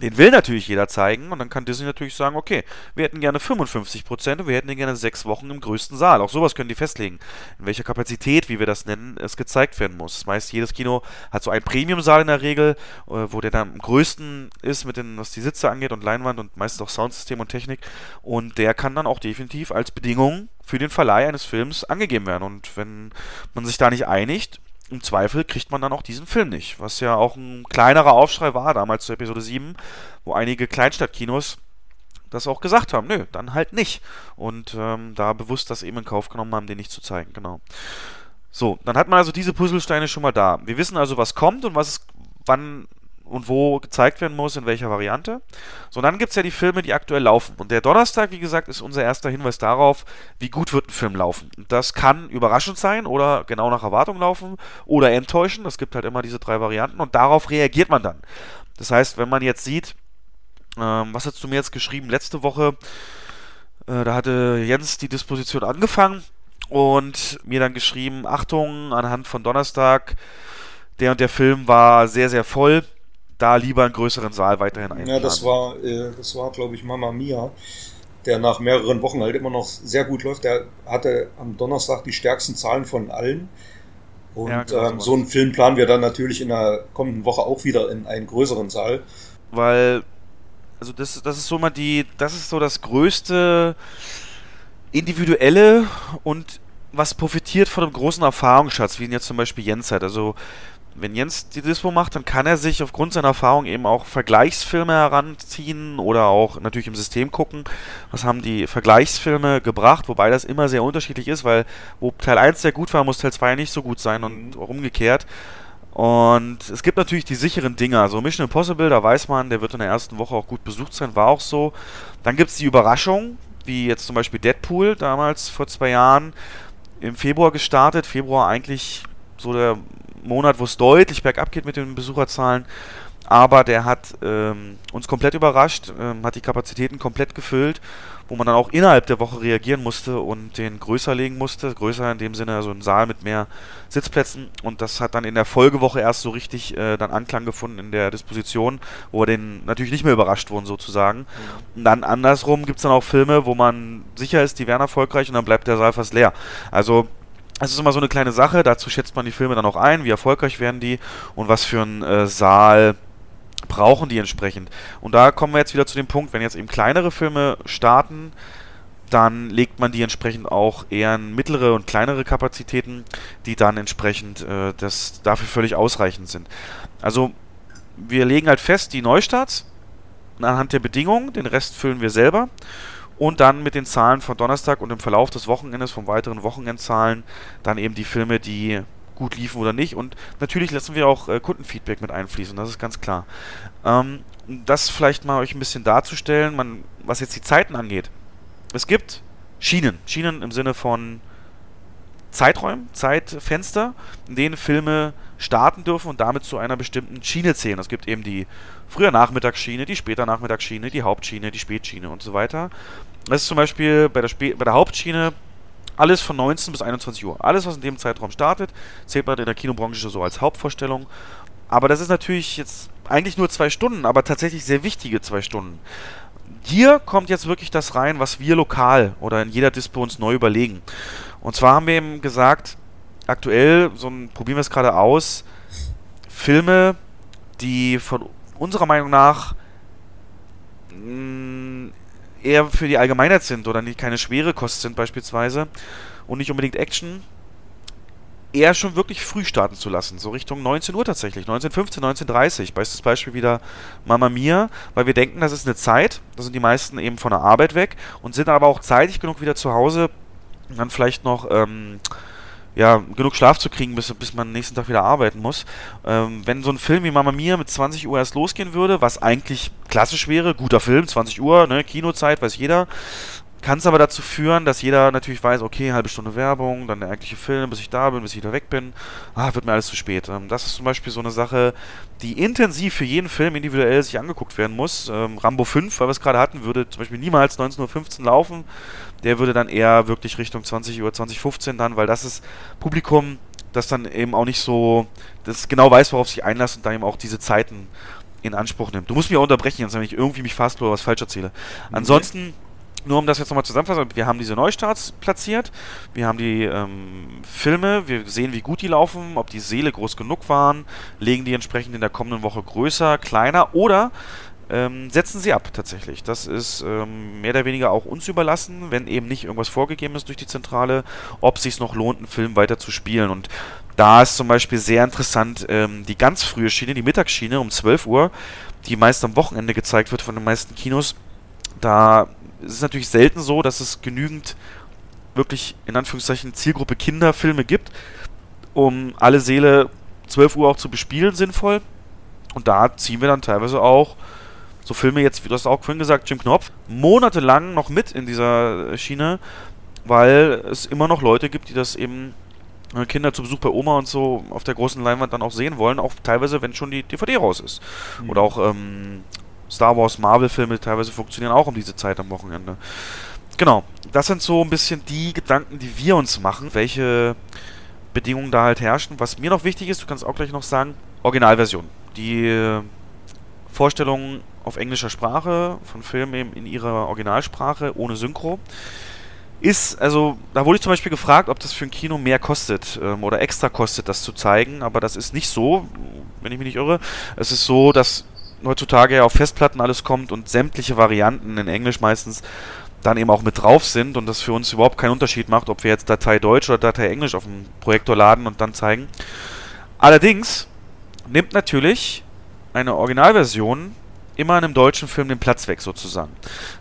Den will natürlich jeder zeigen und dann kann Disney natürlich sagen, okay, wir hätten gerne 55% und wir hätten gerne sechs Wochen im größten Saal. Auch sowas können die festlegen. In welcher Kapazität, wie wir das nennen, es gezeigt werden muss. Das meist jedes Kino hat so einen Premium-Saal in der Regel, äh, wo der dann am größten ist, mit den, was die Sitze angeht und Leinwand und meistens auch Soundsystem und Technik. Und der kann dann auch definitiv als Bedingung für den Verleih eines Films angegeben werden. Und wenn man sich da nicht einigt, im Zweifel kriegt man dann auch diesen Film nicht. Was ja auch ein kleinerer Aufschrei war damals zu Episode 7, wo einige Kleinstadtkinos das auch gesagt haben, nö, dann halt nicht. Und ähm, da bewusst das eben in Kauf genommen haben, den nicht zu zeigen, genau. So, dann hat man also diese Puzzlesteine schon mal da. Wir wissen also, was kommt und was wann und wo gezeigt werden muss, in welcher Variante. So, dann gibt es ja die Filme, die aktuell laufen. Und der Donnerstag, wie gesagt, ist unser erster Hinweis darauf, wie gut wird ein Film laufen. Und das kann überraschend sein oder genau nach Erwartung laufen oder enttäuschen. Es gibt halt immer diese drei Varianten und darauf reagiert man dann. Das heißt, wenn man jetzt sieht, ähm, was hast du mir jetzt geschrieben letzte Woche? Äh, da hatte Jens die Disposition angefangen und mir dann geschrieben, Achtung, anhand von Donnerstag, der und der Film war sehr, sehr voll da lieber einen größeren Saal weiterhin einplanen. Ja, das war, äh, das war, glaube ich, Mama Mia, der nach mehreren Wochen halt immer noch sehr gut läuft. Der hatte am Donnerstag die stärksten Zahlen von allen. Und Ja, genau ähm, so so einen Film planen wir dann natürlich in der kommenden Woche auch wieder in einen größeren Saal. Weil, also das, das ist so mal die, das ist so das größte individuelle und was profitiert von einem großen Erfahrungsschatz, wie ihn jetzt zum Beispiel Jens hat. Also wenn Jens die Dispo macht, dann kann er sich aufgrund seiner Erfahrung eben auch Vergleichsfilme heranziehen oder auch natürlich im System gucken, was haben die Vergleichsfilme gebracht, wobei das immer sehr unterschiedlich ist, weil wo Teil 1 sehr gut war, muss Teil 2 nicht so gut sein und auch umgekehrt. Und es gibt natürlich die sicheren Dinge. Also Mission Impossible, da weiß man, der wird in der ersten Woche auch gut besucht sein, war auch so. Dann gibt es die Überraschung, wie jetzt zum Beispiel Deadpool, damals vor zwei Jahren im Februar gestartet. Februar eigentlich so der Monat, wo es deutlich bergab geht mit den Besucherzahlen. Aber der hat ähm, uns komplett überrascht, ähm, hat die Kapazitäten komplett gefüllt, wo man dann auch innerhalb der Woche reagieren musste und den größer legen musste. Größer in dem Sinne, also ein Saal mit mehr Sitzplätzen. Und das hat dann in der Folgewoche erst so richtig äh, dann Anklang gefunden in der Disposition, wo wir den natürlich nicht mehr überrascht wurden sozusagen. Mhm. Und dann andersrum gibt es dann auch Filme, wo man sicher ist, die wären erfolgreich und dann bleibt der Saal fast leer. Also es ist immer so eine kleine Sache, dazu schätzt man die Filme dann auch ein, wie erfolgreich werden die und was für einen äh, Saal brauchen die entsprechend. Und da kommen wir jetzt wieder zu dem Punkt, wenn jetzt eben kleinere Filme starten, dann legt man die entsprechend auch eher in mittlere und kleinere Kapazitäten, die dann entsprechend äh, das dafür völlig ausreichend sind. Also wir legen halt fest, die Neustarts anhand der Bedingungen, den Rest füllen wir selber und dann mit den Zahlen von Donnerstag und im Verlauf des Wochenendes, von weiteren Wochenendzahlen, dann eben die Filme, die gut liefen oder nicht. Und natürlich lassen wir auch äh, Kundenfeedback mit einfließen, das ist ganz klar. Ähm, das vielleicht mal euch ein bisschen darzustellen, man, was jetzt die Zeiten angeht. Es gibt Schienen, Schienen im Sinne von Zeiträumen, Zeitfenster, in denen Filme starten dürfen und damit zu einer bestimmten Schiene zählen. Es gibt eben die früher Nachmittagsschiene, die später Nachmittagsschiene, die Hauptschiene, die Spätschiene und so weiter. Das ist zum Beispiel bei der, bei der Hauptschiene alles von 19 bis 21 Uhr. Alles, was in dem Zeitraum startet, zählt man in der Kinobranche so als Hauptvorstellung. Aber das ist natürlich jetzt eigentlich nur zwei Stunden, aber tatsächlich sehr wichtige zwei Stunden. Hier kommt jetzt wirklich das rein, was wir lokal oder in jeder Dispo uns neu überlegen. Und zwar haben wir eben gesagt, aktuell, so ein, probieren wir es gerade aus, Filme, die von unserer Meinung nach mh, eher für die Allgemeinheit sind oder nicht keine schwere Kost sind beispielsweise und nicht unbedingt Action, eher schon wirklich früh starten zu lassen, so Richtung 19 Uhr tatsächlich, 19.15, 19.30 Bestes Beispiel wieder Mama Mia, weil wir denken, das ist eine Zeit, da sind die meisten eben von der Arbeit weg und sind aber auch zeitig genug wieder zu Hause, dann vielleicht noch ähm, ja, genug Schlaf zu kriegen, bis, bis man nächsten Tag wieder arbeiten muss. Ähm, wenn so ein Film wie Mama Mia mit 20 Uhr erst losgehen würde, was eigentlich klassisch wäre, guter Film, 20 Uhr, ne, Kinozeit, weiß jeder, kann es aber dazu führen, dass jeder natürlich weiß, okay, halbe Stunde Werbung, dann der eigentliche Film, bis ich da bin, bis ich wieder weg bin. Ah, wird mir alles zu spät. Ähm, das ist zum Beispiel so eine Sache, die intensiv für jeden Film individuell sich angeguckt werden muss. Ähm, Rambo 5, weil wir es gerade hatten, würde zum Beispiel niemals 19.15 Uhr laufen. Der würde dann eher wirklich Richtung 20 Uhr, 2015 dann, weil das ist Publikum, das dann eben auch nicht so, das genau weiß, worauf sich einlässt und dann eben auch diese Zeiten in Anspruch nimmt. Du musst mich auch unterbrechen, wenn ich irgendwie mich fast oder was falsch erzähle. Ansonsten nur um das jetzt nochmal zusammenzufassen, wir haben diese Neustarts platziert, wir haben die ähm, Filme, wir sehen, wie gut die laufen, ob die Seele groß genug waren, legen die entsprechend in der kommenden Woche größer, kleiner oder ähm, setzen sie ab tatsächlich. Das ist ähm, mehr oder weniger auch uns überlassen, wenn eben nicht irgendwas vorgegeben ist durch die Zentrale, ob es sich noch lohnt, einen Film weiter zu spielen. Und da ist zum Beispiel sehr interessant ähm, die ganz frühe Schiene, die Mittagsschiene um 12 Uhr, die meist am Wochenende gezeigt wird von den meisten Kinos. Da es ist natürlich selten so, dass es genügend wirklich in Anführungszeichen Zielgruppe Kinderfilme gibt, um alle Seele 12 Uhr auch zu bespielen, sinnvoll. Und da ziehen wir dann teilweise auch so Filme jetzt, wie du hast auch vorhin gesagt, Jim Knopf, monatelang noch mit in dieser Schiene, weil es immer noch Leute gibt, die das eben äh, Kinder zu Besuch bei Oma und so auf der großen Leinwand dann auch sehen wollen, auch teilweise, wenn schon die DVD raus ist. Mhm. Oder auch ähm, Star Wars, Marvel-Filme teilweise funktionieren auch um diese Zeit am Wochenende. Genau, das sind so ein bisschen die Gedanken, die wir uns machen, welche Bedingungen da halt herrschen. Was mir noch wichtig ist, du kannst auch gleich noch sagen, Originalversion. Die äh, Vorstellung auf englischer Sprache von Filmen eben in ihrer Originalsprache ohne Synchro ist, also da wurde ich zum Beispiel gefragt, ob das für ein Kino mehr kostet ähm, oder extra kostet, das zu zeigen, aber das ist nicht so, wenn ich mich nicht irre. Es ist so, dass heutzutage ja auf Festplatten alles kommt und sämtliche Varianten in Englisch meistens dann eben auch mit drauf sind und das für uns überhaupt keinen Unterschied macht, ob wir jetzt Datei Deutsch oder Datei Englisch auf dem Projektor laden und dann zeigen. Allerdings nimmt natürlich eine Originalversion immer in einem deutschen Film den Platz weg sozusagen.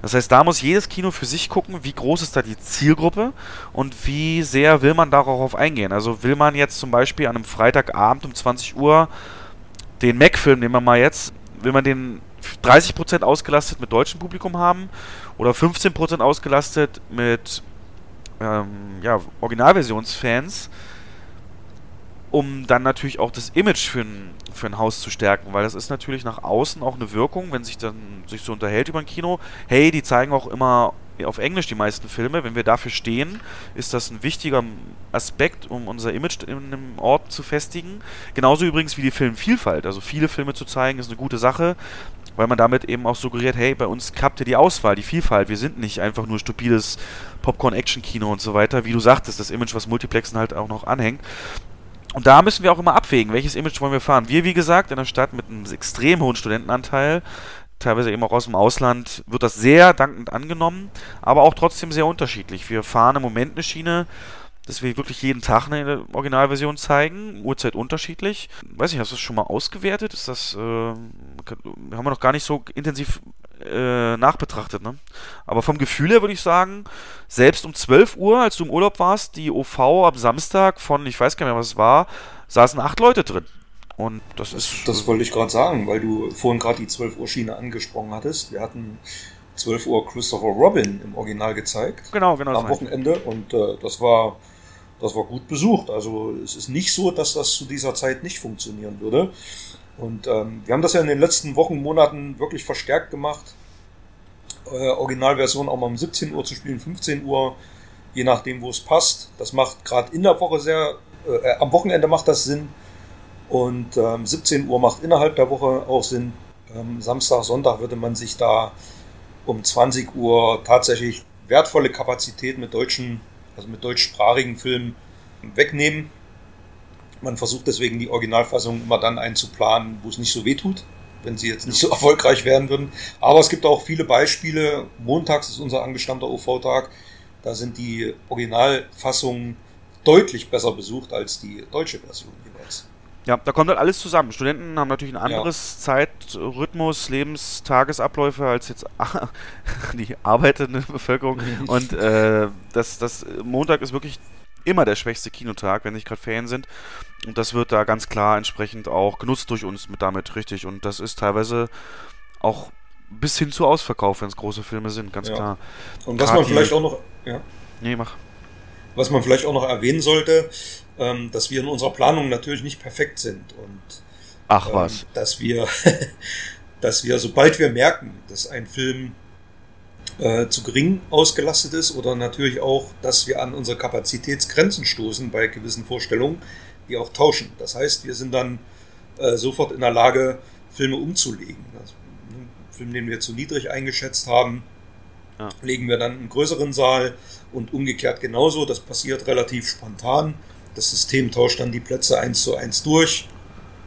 Das heißt, da muss jedes Kino für sich gucken, wie groß ist da die Zielgruppe und wie sehr will man darauf eingehen. Also will man jetzt zum Beispiel an einem Freitagabend um 20 Uhr den Mac-Film, nehmen wir mal jetzt, will man den 30% ausgelastet mit deutschem Publikum haben oder 15% ausgelastet mit ähm, ja, Originalversionsfans, um dann natürlich auch das Image für ein, für ein Haus zu stärken, weil das ist natürlich nach außen auch eine Wirkung, wenn sich dann sich so unterhält über ein Kino. Hey, die zeigen auch immer auf Englisch die meisten Filme. Wenn wir dafür stehen, ist das ein wichtiger Aspekt, um unser Image in einem Ort zu festigen. Genauso übrigens wie die Filmvielfalt. Also viele Filme zu zeigen, ist eine gute Sache, weil man damit eben auch suggeriert, hey, bei uns klappt ja die Auswahl, die Vielfalt. Wir sind nicht einfach nur stupides Popcorn-Action-Kino und so weiter. Wie du sagtest, das Image, was Multiplexen halt auch noch anhängt. Und da müssen wir auch immer abwägen, welches Image wollen wir fahren. Wir, wie gesagt, in einer Stadt mit einem extrem hohen Studentenanteil, teilweise eben auch aus dem Ausland, wird das sehr dankend angenommen, aber auch trotzdem sehr unterschiedlich. Wir fahren im Moment eine Schiene, dass wir wirklich jeden Tag eine Originalversion zeigen, Uhrzeit unterschiedlich. Weiß nicht, hast du das schon mal ausgewertet? Ist das, äh, haben wir noch gar nicht so intensiv äh, nachbetrachtet, ne? Aber vom Gefühl her würde ich sagen, selbst um 12 Uhr, als du im Urlaub warst, die OV ab Samstag von, ich weiß gar nicht mehr, was es war, saßen acht Leute drin. Und das, Das, ist. das wollte ich gerade sagen, weil du vorhin gerade die 12 Uhr Schiene angesprochen hattest. Wir hatten 12 Uhr Christopher Robin im Original gezeigt. Genau, genau. am. Wochenende und äh, das war das war gut besucht. Also es ist nicht so, dass das zu dieser Zeit nicht funktionieren würde. Und ähm, wir haben das ja in den letzten Wochen, Monaten wirklich verstärkt gemacht. Äh, Originalversion auch mal um 17 Uhr zu spielen, 15 Uhr, je nachdem, wo es passt. Das macht gerade in der Woche sehr, äh, am Wochenende macht das Sinn. Und ähm, 17 Uhr macht innerhalb der Woche auch Sinn. Ähm, Samstag, Sonntag würde man sich da um 20 Uhr tatsächlich wertvolle Kapazität mit deutschen, also mit deutschsprachigen Filmen wegnehmen. Man versucht deswegen die Originalfassung immer dann einzuplanen, wo es nicht so weh tut, wenn sie jetzt nicht so erfolgreich werden würden. Aber es gibt auch viele Beispiele. Montags ist unser angestammter OV-Tag. Da sind die Originalfassungen deutlich besser besucht als die deutsche Version jeweils. Ja, da kommt halt alles zusammen. Studenten haben natürlich ein anderes Zeitrhythmus, Lebens-, Tagesabläufe als jetzt die arbeitende Bevölkerung. Und äh, das, das Montag ist wirklich immer der schwächste Kinotag, wenn nicht gerade Ferien sind. Und das wird da ganz klar entsprechend auch genutzt durch uns mit damit, richtig. Und das ist teilweise auch bis hin zu Ausverkauf, wenn es große Filme sind, ganz Ja. klar. Und was Gerade man vielleicht auch noch, ja, Nee, mach. was man vielleicht auch noch erwähnen sollte, ähm, dass wir in unserer Planung natürlich nicht perfekt sind und Ach ähm, was. dass wir, dass wir, sobald wir merken, dass ein Film äh, zu gering ausgelastet ist oder natürlich auch, dass wir an unsere Kapazitätsgrenzen stoßen bei gewissen Vorstellungen, die auch tauschen. Das heißt, wir sind dann äh, sofort in der Lage, Filme umzulegen. Also, einen Film, den wir zu niedrig eingeschätzt haben, Ja. legen wir dann im größeren Saal und umgekehrt genauso. Das passiert relativ spontan. Das System tauscht dann die Plätze eins zu eins durch.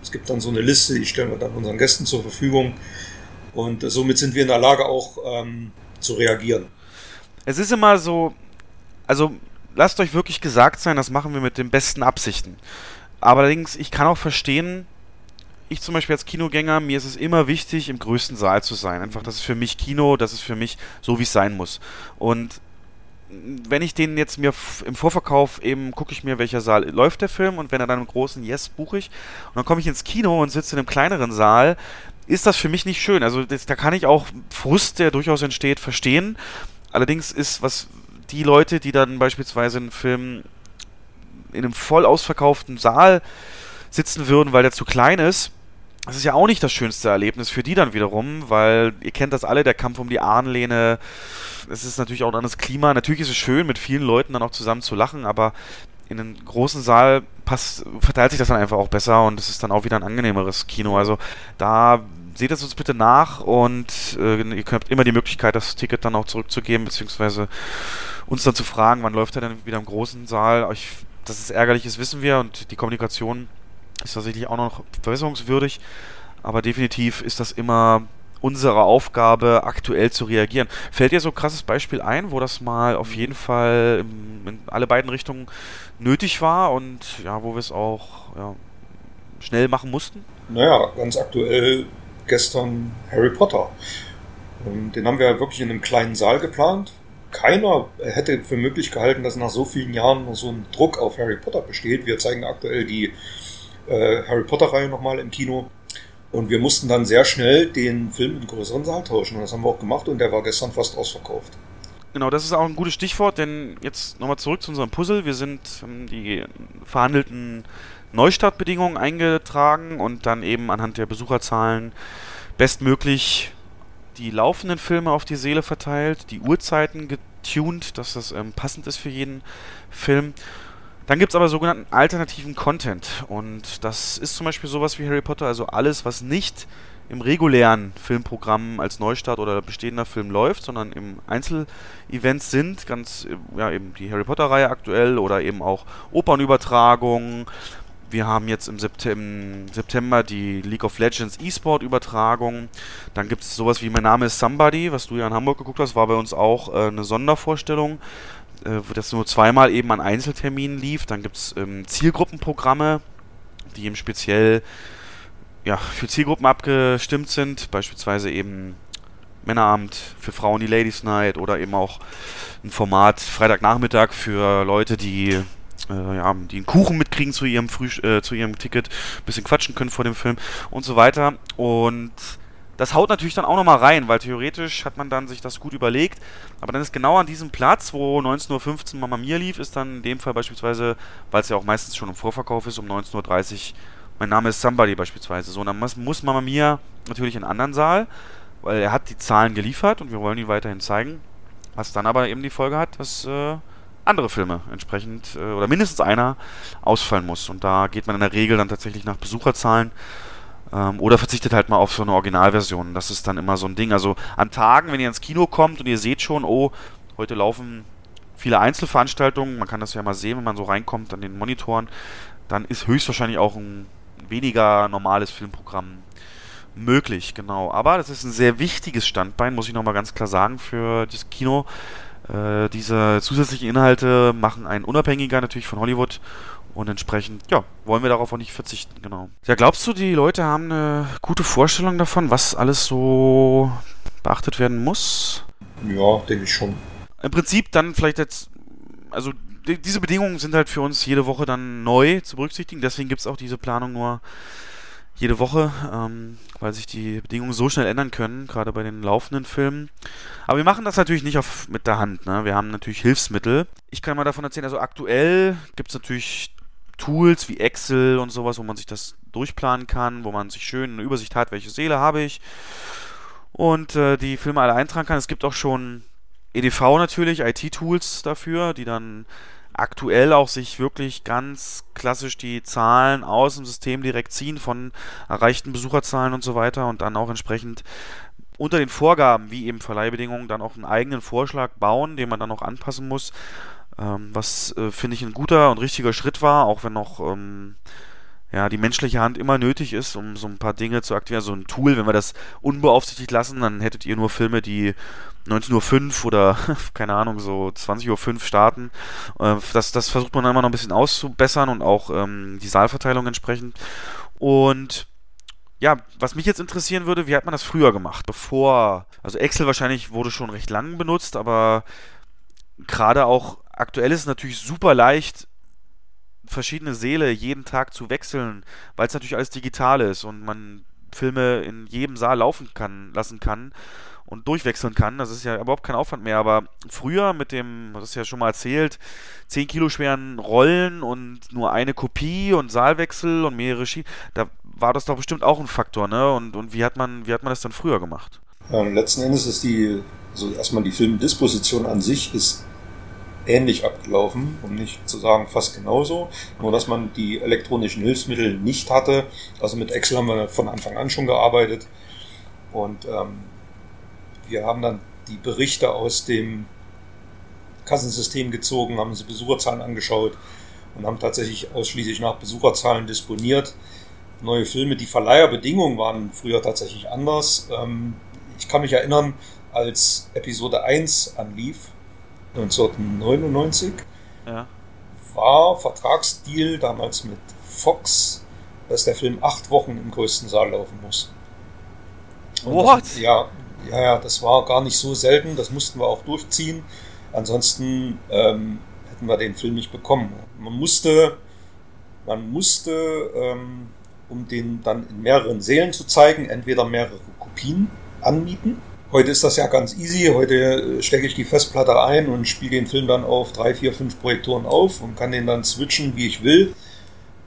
Es gibt dann so eine Liste, die stellen wir dann unseren Gästen zur Verfügung. Und äh, somit sind wir in der Lage, auch ähm, zu reagieren. Es ist immer so, also lasst euch wirklich gesagt sein, das machen wir mit den besten Absichten. Aber allerdings, ich kann auch verstehen, ich zum Beispiel als Kinogänger, mir ist es immer wichtig, im größten Saal zu sein. Einfach, das ist für mich Kino, das ist für mich so, wie es sein muss. Und wenn ich den jetzt mir im Vorverkauf eben gucke ich mir, welcher Saal läuft der Film und wenn er dann im großen Yes buche ich und dann komme ich ins Kino und sitze in einem kleineren Saal, ist das für mich nicht schön. Also das, da kann ich auch Frust, der durchaus entsteht, verstehen. Allerdings ist was die Leute, die dann beispielsweise einen Film in einem voll ausverkauften Saal sitzen würden, weil der zu klein ist, das ist ja auch nicht das schönste Erlebnis für die dann wiederum, weil ihr kennt das alle, der Kampf um die Ahnenlehne. Es ist natürlich auch ein anderes Klima. Natürlich ist es schön, mit vielen Leuten dann auch zusammen zu lachen, aber in einem großen Saal passt, verteilt sich das dann einfach auch besser und es ist dann auch wieder ein angenehmeres Kino. Also da seht es uns bitte nach und äh, ihr habt immer die Möglichkeit, das Ticket dann auch zurückzugeben, beziehungsweise uns dann zu fragen, wann läuft er denn wieder im großen Saal. Ich, dass es ärgerlich ist, wissen wir und die Kommunikation ist tatsächlich auch noch verbesserungswürdig, aber definitiv ist das immer unsere Aufgabe, aktuell zu reagieren. Fällt dir so ein krasses Beispiel ein, wo das mal auf jeden Fall in alle beiden Richtungen nötig war und ja, wo wir es auch ja, schnell machen mussten? Naja, ganz aktuell gestern Harry Potter. Ähm, Den haben wir wirklich in einem kleinen Saal geplant. Keiner hätte für möglich gehalten, dass nach so vielen Jahren noch so ein Druck auf Harry Potter besteht. Wir zeigen aktuell die äh, Harry Potter-Reihe nochmal im Kino. Und wir mussten dann sehr schnell den Film in einen größeren Saal tauschen. Und das haben wir auch gemacht und der war gestern fast ausverkauft. Genau, das ist auch ein gutes Stichwort, denn jetzt nochmal zurück zu unserem Puzzle. Wir sind ähm, die verhandelten Neustartbedingungen eingetragen und dann eben anhand der Besucherzahlen bestmöglich die laufenden Filme auf die Seele verteilt, die Uhrzeiten getuned, dass das ähm, passend ist für jeden Film. Dann gibt es aber sogenannten alternativen Content und das ist zum Beispiel sowas wie Harry Potter, also alles, was nicht im regulären Filmprogramm als Neustart oder bestehender Film läuft, sondern im Einzelevents sind, ganz, äh, ja, eben die Harry Potter-Reihe aktuell oder eben auch Opernübertragungen, Wir haben jetzt im September die League of Legends E-Sport Übertragung. Dann gibt es sowas wie Mein Name ist Somebody, was du ja in Hamburg geguckt hast, war bei uns auch äh, eine Sondervorstellung, äh, das nur zweimal eben an Einzelterminen lief. Dann gibt es ähm, Zielgruppenprogramme, die eben speziell ja, für Zielgruppen abgestimmt sind, beispielsweise eben Männerabend für Frauen die Ladies Night oder eben auch ein Format Freitagnachmittag für Leute, die äh, ja, die einen Kuchen mitkriegen zu ihrem Früh äh, zu ihrem Ticket, ein bisschen quatschen können vor dem Film und so weiter. Und das haut natürlich dann auch nochmal rein, weil theoretisch hat man dann sich das gut überlegt. Aber dann ist genau an diesem Platz, wo 19.15 Uhr Mama Mia lief, ist dann in dem Fall beispielsweise, weil es ja auch meistens schon im Vorverkauf ist, um 19.30 Uhr, mein Name ist Somebody beispielsweise. So, und dann muss, muss Mama Mia natürlich in einen anderen Saal, weil er hat die Zahlen geliefert und wir wollen ihn weiterhin zeigen. Was dann aber eben die Folge hat, dass äh, andere Filme entsprechend äh, oder mindestens einer ausfallen muss. Und da geht man in der Regel dann tatsächlich nach Besucherzahlen ähm, oder verzichtet halt mal auf so eine Originalversion. Das ist dann immer so ein Ding. Also an Tagen, wenn ihr ins Kino kommt und ihr seht schon, oh, heute laufen viele Einzelveranstaltungen, man kann das ja mal sehen, wenn man so reinkommt an den Monitoren, dann ist höchstwahrscheinlich auch ein weniger normales Filmprogramm möglich, genau. Aber das ist ein sehr wichtiges Standbein, muss ich nochmal ganz klar sagen, für das Kino. Äh, diese zusätzlichen Inhalte machen einen unabhängiger natürlich von Hollywood und entsprechend, ja, wollen wir darauf auch nicht verzichten, genau. Ja, glaubst du, die Leute haben eine gute Vorstellung davon, was alles so beachtet werden muss? Ja, denke ich schon. Im Prinzip dann vielleicht jetzt, also die, diese Bedingungen sind halt für uns jede Woche dann neu zu berücksichtigen, deswegen gibt es auch diese Planung nur jede Woche, ähm, weil sich die Bedingungen so schnell ändern können, gerade bei den laufenden Filmen. Aber wir machen das natürlich nicht auf, mit der Hand. Ne? Wir haben natürlich Hilfsmittel. Ich kann mal davon erzählen, also aktuell gibt es natürlich Tools wie Excel und sowas, wo man sich das durchplanen kann, wo man sich schön eine Übersicht hat, welche Seele habe ich und äh, die Filme alle eintragen kann. Es gibt auch schon EDV natürlich, IT-Tools dafür, die dann aktuell auch sich wirklich ganz klassisch die Zahlen aus dem System direkt ziehen von erreichten Besucherzahlen und so weiter und dann auch entsprechend unter den Vorgaben, wie eben Verleihbedingungen, dann auch einen eigenen Vorschlag bauen, den man dann auch anpassen muss. Ähm, was äh, finde ich ein guter und richtiger Schritt war, auch wenn noch ähm, ja, die menschliche Hand immer nötig ist, um so ein paar Dinge zu aktivieren. So ein Tool, wenn wir das unbeaufsichtigt lassen, dann hättet ihr nur Filme, die 19.05 Uhr oder, keine Ahnung, so 20.05 Uhr starten. Äh, das, das versucht man immer noch ein bisschen auszubessern und auch ähm, die Saalverteilung entsprechend. Und ja, was mich jetzt interessieren würde, wie hat man das früher gemacht? Bevor, also Excel wahrscheinlich wurde schon recht lang benutzt, aber gerade auch aktuell ist es natürlich super leicht, verschiedene Seele jeden Tag zu wechseln, weil es natürlich alles digital ist und man Filme in jedem Saal laufen kann, lassen kann und durchwechseln kann. Das ist ja überhaupt kein Aufwand mehr. Aber früher mit dem, das ist ja schon mal erzählt, 10 Kilo schweren Rollen und nur eine Kopie und Saalwechsel und mehrere Schienen, da war das doch bestimmt auch ein Faktor, ne? Und, und wie hat man, wie hat man das dann früher gemacht? Ja, letzten Endes ist die, also erstmal die Filmdisposition an sich ist ähnlich abgelaufen, um nicht zu sagen fast genauso, nur dass man die elektronischen Hilfsmittel nicht hatte. Also mit Excel haben wir von Anfang an schon gearbeitet und ähm, wir haben dann die Berichte aus dem Kassensystem gezogen, haben uns Besucherzahlen angeschaut und haben tatsächlich ausschließlich nach Besucherzahlen disponiert. Neue Filme, die Verleiherbedingungen waren früher tatsächlich anders. Ähm, ich kann mich erinnern, als Episode 1 anlief, 1999 ja. war Vertragsdeal damals mit Fox, dass der Film acht Wochen im größten Saal laufen muss. Und What? Das, ja, ja, ja, das war gar nicht so selten, das mussten wir auch durchziehen. Ansonsten ähm, hätten wir den Film nicht bekommen. Man musste, man musste, ähm, um den dann in mehreren Sälen zu zeigen, entweder mehrere Kopien anmieten Heute ist das ja ganz easy. Heute äh, stecke ich die Festplatte ein und spiele den Film dann auf drei, vier, fünf Projektoren auf und kann den dann switchen, wie ich will.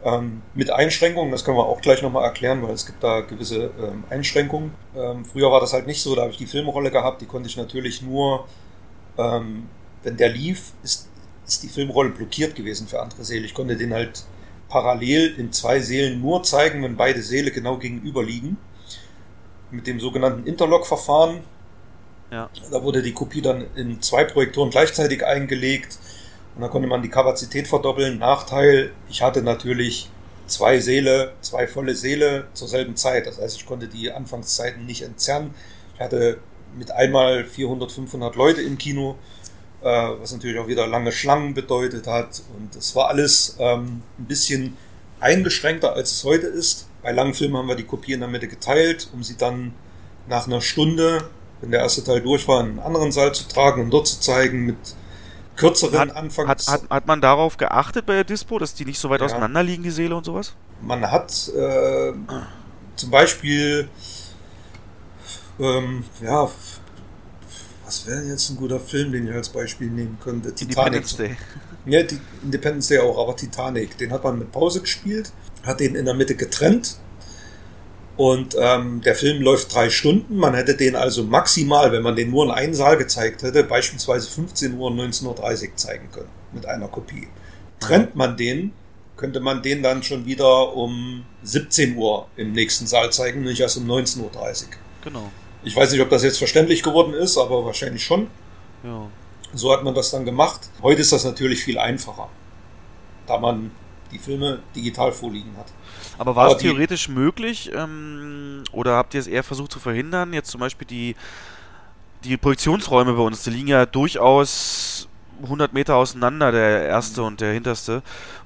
Ähm, mit Einschränkungen, das können wir auch gleich nochmal erklären, weil es gibt da gewisse ähm, Einschränkungen. Ähm, früher war das halt nicht so, da habe ich die Filmrolle gehabt, die konnte ich natürlich nur, ähm, wenn der lief, ist, ist die Filmrolle blockiert gewesen für andere Seele. Ich konnte den halt parallel in zwei Seelen nur zeigen, wenn beide Seele genau gegenüber liegen mit dem sogenannten Interlock-Verfahren. Da wurde die Kopie dann in zwei Projektoren gleichzeitig eingelegt und da konnte man die Kapazität verdoppeln. Nachteil, ich hatte natürlich zwei Säle, zwei volle Säle zur selben Zeit. Das heißt, ich konnte die Anfangszeiten nicht entzerren. Ich hatte mit einmal 400, 500 Leute im Kino, äh, was natürlich auch wieder lange Schlangen bedeutet hat. Und es war alles ähm, ein bisschen eingeschränkter, als es heute ist. Bei langen Filmen haben wir die Kopie in der Mitte geteilt, um sie dann nach einer Stunde, wenn der erste Teil durch war, in einen anderen Saal zu tragen und dort zu zeigen mit kürzeren Hat, Anfangs... hat, hat, hat man darauf geachtet bei der Dispo, dass die nicht so weit Ja. auseinander liegen, die Seele und sowas? Man hat äh, zum Beispiel, ähm, ja, was wäre jetzt ein guter Film, den ich als Beispiel nehmen könnte? Titanic. Independence Day. Ja, die Independence Day auch, aber Titanic, den hat man mit Pause gespielt, hat den in der Mitte getrennt und ähm, der Film läuft drei Stunden. Man hätte den also maximal, wenn man den nur in einen Saal gezeigt hätte, beispielsweise 15 Uhr und 19.30 Uhr zeigen können mit einer Kopie. Trennt man den, könnte man den dann schon wieder um 17 Uhr im nächsten Saal zeigen, nicht erst um 19.30 Uhr. Genau. Ich weiß nicht, ob das jetzt verständlich geworden ist, aber wahrscheinlich schon. Ja. So hat man das dann gemacht. Heute ist das natürlich viel einfacher, da man die Filme digital vorliegen hat. Aber war es theoretisch möglich, ähm, oder habt ihr es eher versucht zu verhindern? Jetzt zum Beispiel die, die Projektionsräume bei uns, die liegen ja durchaus 100 Meter auseinander, der erste und der hinterste.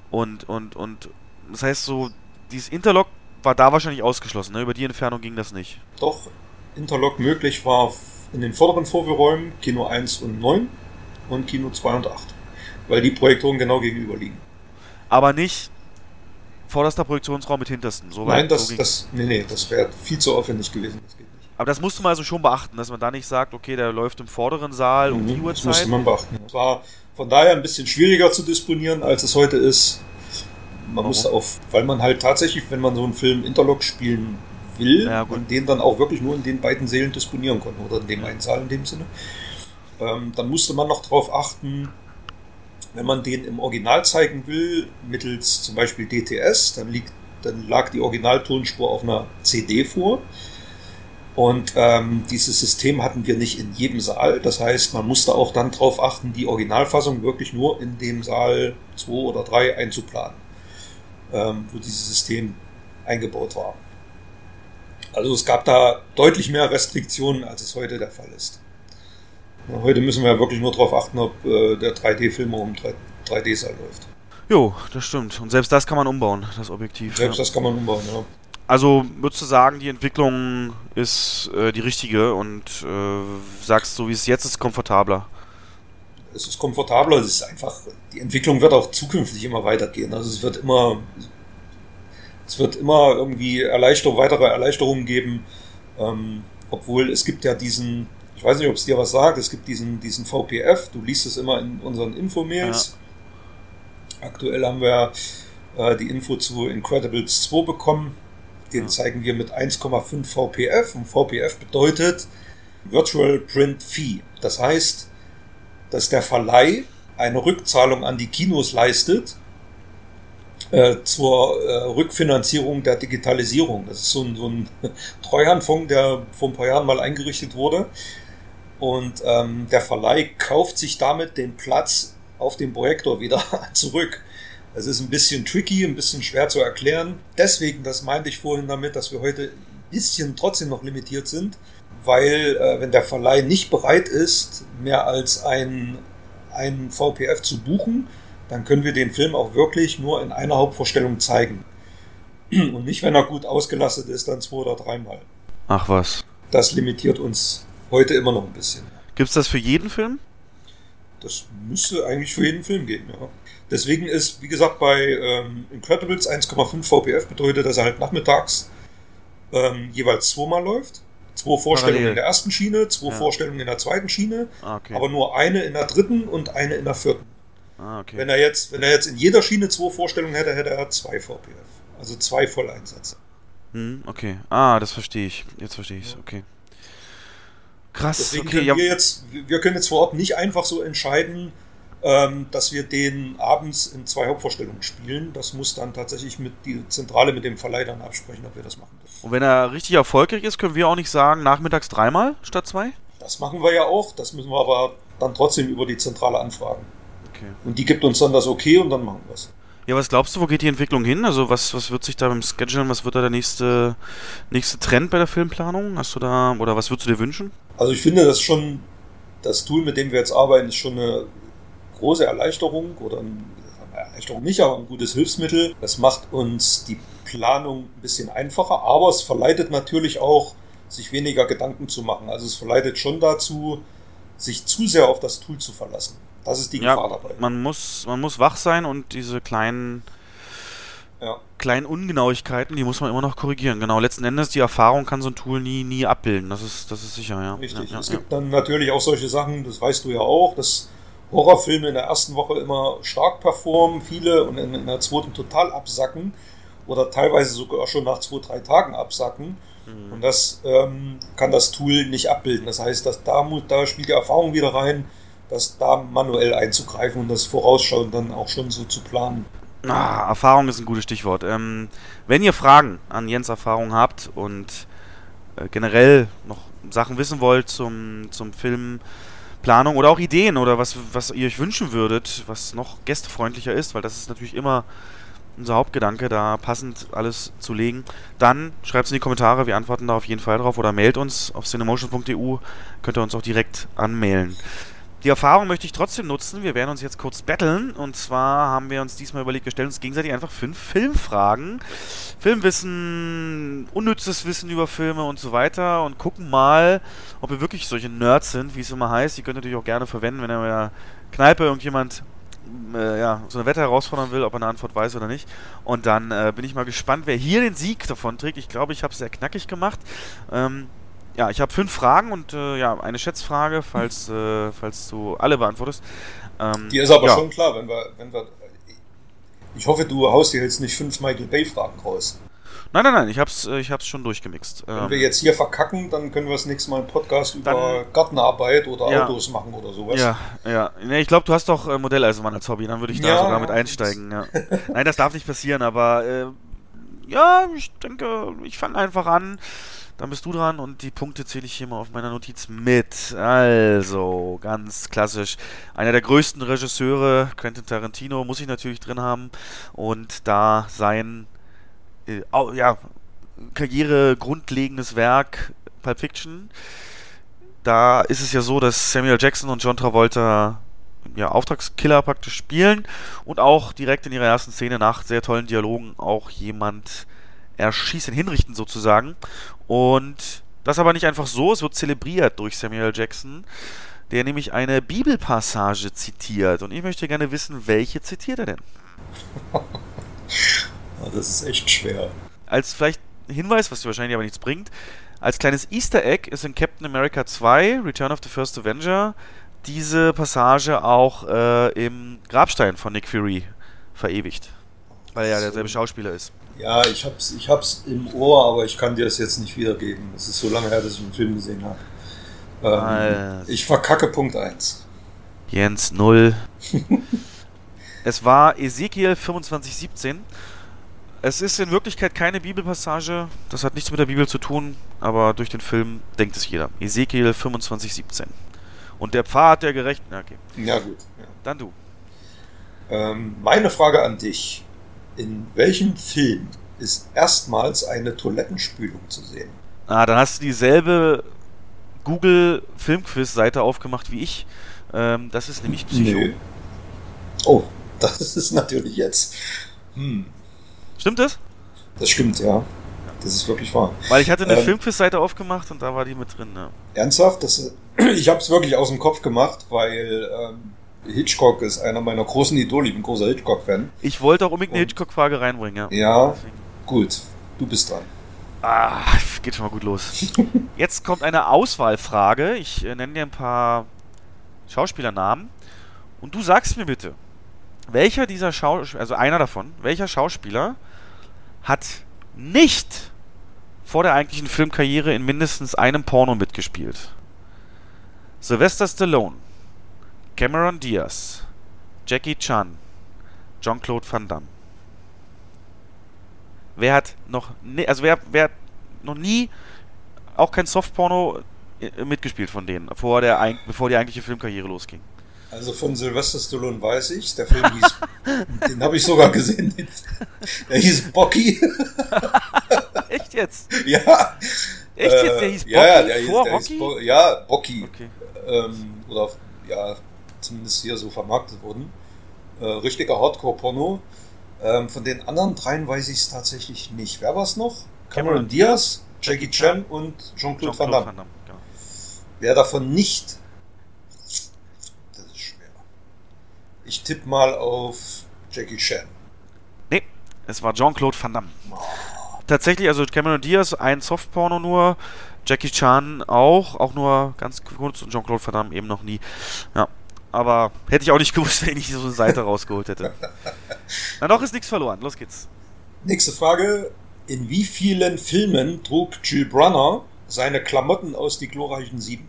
Und, und, und das heißt so, dieses Interlock war da wahrscheinlich ausgeschlossen, ne? Über die Entfernung ging das nicht. Doch Interlock möglich war in den vorderen Vorführräumen Kino 1 und 9 und Kino 2 und 8, weil die Projektoren genau gegenüber liegen. Aber nicht vorderster Projektionsraum mit hintersten. So Nein, das, so das, nee, nee, das wäre viel zu aufwendig gewesen. Das geht nicht. Aber das musste man also schon beachten, dass man da nicht sagt, okay, der läuft im vorderen Saal um die Mhm, das Uhrzeit. musste man beachten. Es war von daher ein bisschen schwieriger zu disponieren, als es heute ist. Man Warum? musste auf, weil man halt tatsächlich, wenn man so einen Film Interlock spielen will, Ja, man den dann auch wirklich nur in den beiden Sälen disponieren konnte oder in dem Ja. einen Saal in dem Sinne. Ähm, dann musste man noch darauf achten, wenn man den im Original zeigen will, mittels zum Beispiel DTS, dann, liegt, dann lag die Originaltonspur auf einer CD vor. Und ähm, dieses System hatten wir nicht in jedem Saal. Das heißt, man musste auch dann darauf achten, die Originalfassung wirklich nur in dem Saal 2 oder 3 einzuplanen, ähm, wo dieses System eingebaut war. Also es gab da deutlich mehr Restriktionen, als es heute der Fall ist. Heute müssen wir ja wirklich nur darauf achten, ob äh, der 3D-Film um 3D-Saal läuft. Jo, das stimmt. Und selbst das kann man umbauen, das Objektiv. Selbst ja. das kann man umbauen, ja. Also würdest du sagen, die Entwicklung ist äh, die richtige und äh, sagst, so wie es jetzt ist, komfortabler. es ist komfortabler, es ist einfach, die Entwicklung wird auch zukünftig immer weitergehen. Also es wird immer, es wird immer irgendwie Erleichterung, weitere Erleichterungen geben, ähm, obwohl es gibt ja diesen, ich weiß nicht, ob es dir was sagt, es gibt diesen, diesen VPF, du liest es immer in unseren Infomails. Aktuell haben wir äh, die Info zu Incredibles 2 bekommen. Den Ja. zeigen wir mit 1,5 VPF und VPF bedeutet Virtual Print Fee. Das heißt, dass der Verleih eine Rückzahlung an die Kinos leistet äh, zur äh, Rückfinanzierung der Digitalisierung. Das ist so ein, so ein Treuhandfonds, der vor ein paar Jahren mal eingerichtet wurde. Und ähm, der Verleih kauft sich damit den Platz auf dem Projektor wieder zurück. Es ist ein bisschen tricky, ein bisschen schwer zu erklären. Deswegen, das meinte ich vorhin damit, dass wir heute ein bisschen trotzdem noch limitiert sind, weil äh, wenn der Verleih nicht bereit ist, mehr als ein, ein VPF zu buchen, dann können wir den Film auch wirklich nur in einer Hauptvorstellung zeigen. Und nicht, wenn er gut ausgelastet ist, dann zwei oder dreimal. Ach was. Das limitiert uns heute immer noch ein bisschen. Gibt's das für jeden Film? Das müsste eigentlich für jeden Film gehen, ja. Deswegen ist, wie gesagt, bei ähm, Incredibles 1,5 VPF bedeutet, dass er halt nachmittags ähm, jeweils zweimal läuft. Zwei Vorstellungen Parallel. in der ersten Schiene, zwei Ja. Vorstellungen in der zweiten Schiene, Ah, okay. aber nur eine in der dritten und eine in der vierten. ah, okay. Wenn er jetzt, wenn er jetzt in jeder Schiene zwei Vorstellungen hätte, hätte er zwei VPF. Also zwei Volleinsätze. Hm, okay. Ah, das verstehe ich. Jetzt verstehe ich es. Okay. Krass. Deswegen okay, können ja. wir jetzt, wir können jetzt vor Ort nicht einfach so entscheiden, ähm, dass wir den abends in zwei Hauptvorstellungen spielen. Das muss dann tatsächlich mit die Zentrale mit dem Verleih dann absprechen, ob wir das machen. Und wenn er richtig erfolgreich ist, können wir auch nicht sagen, nachmittags dreimal statt zwei? Das machen wir ja auch, das müssen wir aber dann trotzdem über die Zentrale anfragen. Okay. Und die gibt uns dann das okay und dann machen wir es. Ja, was glaubst du, wo geht die Entwicklung hin? Also was, was wird sich da beim Schedulen, was wird da der nächste, nächste Trend bei der Filmplanung? Hast du da, oder was würdest du dir wünschen? Also ich finde das schon, das Tool, mit dem wir jetzt arbeiten, ist schon eine große Erleichterung oder eine Erleichterung nicht, aber ein gutes Hilfsmittel. Das macht uns die Planung ein bisschen einfacher, aber es verleitet natürlich auch, sich weniger Gedanken zu machen. Also es verleitet schon dazu, sich zu sehr auf das Tool zu verlassen. Das ist die Ja, Gefahr dabei. man muss, man muss wach sein und diese kleinen, Ja. kleinen Ungenauigkeiten, die muss man immer noch korrigieren. Genau, letzten Endes, die Erfahrung kann so ein Tool nie, nie abbilden. Das ist, das ist sicher, ja. Richtig. Ja, ja, es gibt dann natürlich auch solche Sachen, das weißt du ja auch, dass Horrorfilme in der ersten Woche immer stark performen, viele und in, in der zweiten total absacken oder teilweise sogar schon nach zwei, drei Tagen absacken. Mhm. Und das ähm, kann das Tool nicht abbilden. Das heißt, dass da, da spielt die Erfahrung wieder rein, das da manuell einzugreifen und das vorausschauend dann auch schon so zu planen. Ah, Erfahrung ist ein gutes Stichwort. Ähm, wenn ihr Fragen an Jens Erfahrung habt und äh, generell noch Sachen wissen wollt zum, zum Filmplanung oder auch Ideen oder was, was ihr euch wünschen würdet, was noch gästefreundlicher ist, weil das ist natürlich immer unser Hauptgedanke, da passend alles zu legen, dann schreibt es in die Kommentare, wir antworten da auf jeden Fall drauf oder mailt uns auf cinemotion.eu, könnt ihr uns auch direkt anmailen. Die Erfahrung möchte ich trotzdem nutzen. Wir werden uns jetzt kurz battlen. Und zwar haben wir uns diesmal überlegt, wir stellen uns gegenseitig einfach fünf Filmfragen. Filmwissen, unnützes Wissen über Filme und so weiter. Und gucken mal, ob wir wirklich solche Nerds sind, wie es immer heißt. Die könnt ihr natürlich auch gerne verwenden, wenn ihr in der Kneipe irgendjemand äh, ja, so eine Wette herausfordern will, ob er eine Antwort weiß oder nicht. Und dann äh, bin ich mal gespannt, wer hier den Sieg davon trägt. Ich glaube, ich habe es sehr knackig gemacht. Ähm, ja, ich habe fünf Fragen und äh, ja, eine Schätzfrage, falls, äh, falls du alle beantwortest. Ähm, Die ist aber ja. schon klar, wenn wir, wenn wir. Ich hoffe, du haust dir jetzt nicht fünf Michael Bay-Fragen raus. Nein, nein, nein, ich hab's, äh, ich hab's schon durchgemixt. Wenn Ähm, wir jetzt hier verkacken, dann können wir das nächste Mal einen Podcast über Dann- Gartenarbeit oder Ja. Autos machen oder sowas. ja, ja. Nee, ich glaube, du hast doch äh, Modelleisenbahn als Hobby, dann würde ich da Ja, sogar mit einsteigen. Ja. Nein, das darf nicht passieren, aber äh, ja, ich denke, ich fange einfach an. Dann bist du dran und die Punkte zähle ich hier mal auf meiner Notiz mit. Also, ganz klassisch. Einer der größten Regisseure, Quentin Tarantino, muss ich natürlich drin haben. Und da sein äh, ja, Karriere grundlegendes Werk Pulp Fiction. Da ist es ja so, dass Samuel Jackson und John Travolta ja, Auftragskiller praktisch spielen und auch direkt in ihrer ersten Szene nach sehr tollen Dialogen auch jemand erschießen, hinrichten sozusagen. Und das aber nicht einfach so, es wird zelebriert durch Samuel Jackson, der nämlich eine Bibelpassage zitiert. Und ich möchte gerne wissen, welche zitiert er denn? Das ist echt schwer. als vielleicht Hinweis, was dir wahrscheinlich aber nichts bringt, als kleines Easter Egg ist in Captain America 2, Return of the First Avenger, diese Passage auch äh, im Grabstein von Nick Fury verewigt. Weil er ja derselbe Schauspieler ist. Ja, ich hab's, ich hab's im Ohr, aber ich kann dir das jetzt nicht wiedergeben. Es ist so lange her, dass ich einen Film gesehen habe. Ähm. Ich verkacke Punkt 1. Jens 0. es war Ezekiel 2517. Es ist in Wirklichkeit keine Bibelpassage, das hat nichts mit der Bibel zu tun, aber durch den Film denkt es jeder. Ezekiel 2517. Und der Pfad der Gerechten. Ja, Okay, Ja, gut. Ja. dann du. Ähm, meine Frage an dich. In welchem Film ist erstmals eine Toilettenspülung zu sehen? Ah, dann hast du dieselbe Google Filmquiz-Seite aufgemacht wie ich. Ähm, das ist nämlich Psycho. Nö. Oh, das ist natürlich jetzt. Hm, Stimmt das? das stimmt, ja. Das ist wirklich wahr. Weil ich hatte eine Ähm. Filmquiz-Seite aufgemacht und da war die mit drin. Ja. Ernsthaft? Das, ich habe es wirklich aus dem Kopf gemacht, weil ähm, Hitchcock ist einer meiner großen Idole. Ich bin großer Hitchcock-Fan. Ich wollte auch unbedingt eine Hitchcock-Frage reinbringen, ja. Ja, Deswegen. gut. Du bist dran. Ah, geht schon mal gut los. Jetzt kommt eine Auswahlfrage. Ich äh, nenne dir ein paar Schauspielernamen und du sagst mir bitte, welcher dieser Schauspieler, also einer davon, welcher Schauspieler hat nicht vor der eigentlichen Filmkarriere in mindestens einem Porno mitgespielt? Sylvester Stallone, Cameron Diaz, Jackie Chan, Jean-Claude Van Damme. Wer hat noch nie, also wer, wer hat noch nie auch kein Softporno äh, mitgespielt von denen, vor der, bevor die eigentliche Filmkarriere losging? Also von Sylvester Stallone weiß ich, der Film hieß, den habe ich sogar gesehen, der hieß Bocky. Echt jetzt? Ja. Echt jetzt? Der hieß Bocky ja, ja, der, vor der Rocky? Hieß Bo ja, Bocky. Okay. Ähm, oder ja, zumindest hier so vermarktet wurden. Äh, richtiger Hardcore-Porno. Ähm, von den anderen dreien weiß ich es tatsächlich nicht. Wer war es noch? Cameron Diaz, Jackie Chan und Jean-Claude Van Jean-Claude Damme. Van Damme, genau. Wer davon nicht? Das ist schwer. Ich tippe mal auf Jackie Chan. Nee, es war Jean-Claude Van Damme. Tatsächlich, also Cameron Diaz, ein Softporno nur, Jackie Chan auch, auch nur ganz kurz und Jean-Claude Van Damme eben noch nie. Ja, aber hätte ich auch nicht gewusst, wenn ich so eine Seite rausgeholt hätte. Na, noch ist nichts verloren, los geht's. Nächste Frage. In wie vielen Filmen trug Jill Brunner seine Klamotten aus Die glorreichen Sieben?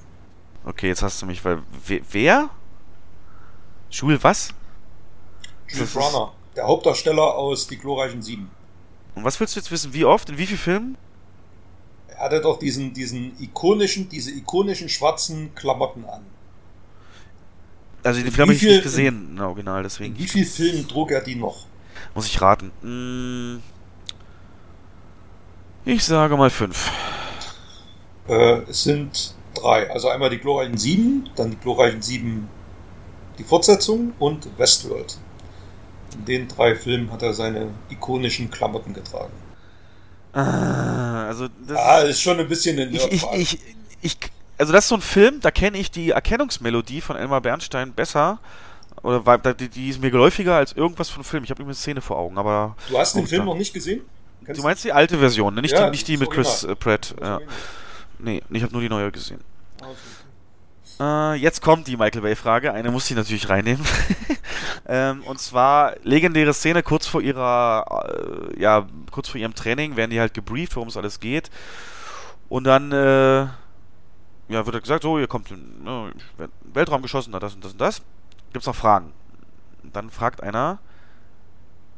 Okay, jetzt hast du mich, weil, we- wer? Schul was? Ist- Brunner, der Hauptdarsteller aus Die glorreichen Sieben. Und was willst du jetzt wissen, wie oft, in wie vielen Filmen? Er hatte doch diesen, diesen ikonischen, diese ikonischen schwarzen Klamotten an. Also den Film habe ich viel- nicht gesehen, im Original, deswegen wie vielen Filmen trug er die noch? muss ich raten. Hm, Ich sage mal fünf. Äh, es sind drei. Also einmal die glorreichen Sieben, dann die glorreichen Sieben, die Fortsetzung und Westworld. In den drei Filmen hat er seine ikonischen Klamotten getragen. Ah, also das Ah, ist schon ein bisschen eine ich, ich, ich, ich, also das ist so ein Film, da kenne ich die Erkennungsmelodie von Elmar Bernstein besser. Oder war, die, die ist mir geläufiger als irgendwas von Film. Ich habe immer eine Szene vor Augen, aber. Du hast den Film noch nicht gesehen? Kennst Du meinst die alte Version, ne? nicht, Ja, die, nicht die mit Chris äh, Pratt. Ja. Nee, ich habe nur die neue gesehen. Also, Äh, jetzt kommt die Michael Bay-Frage. Eine muss ich natürlich reinnehmen. ähm, und zwar legendäre Szene kurz vor ihrer, äh, ja, kurz vor ihrem Training werden die halt gebrieft, worum es alles geht. Und dann, äh, ja, wird gesagt, so, ihr kommt in ne, Weltraum geschossen, da das und das und das. Gibt's noch Fragen? Dann fragt einer,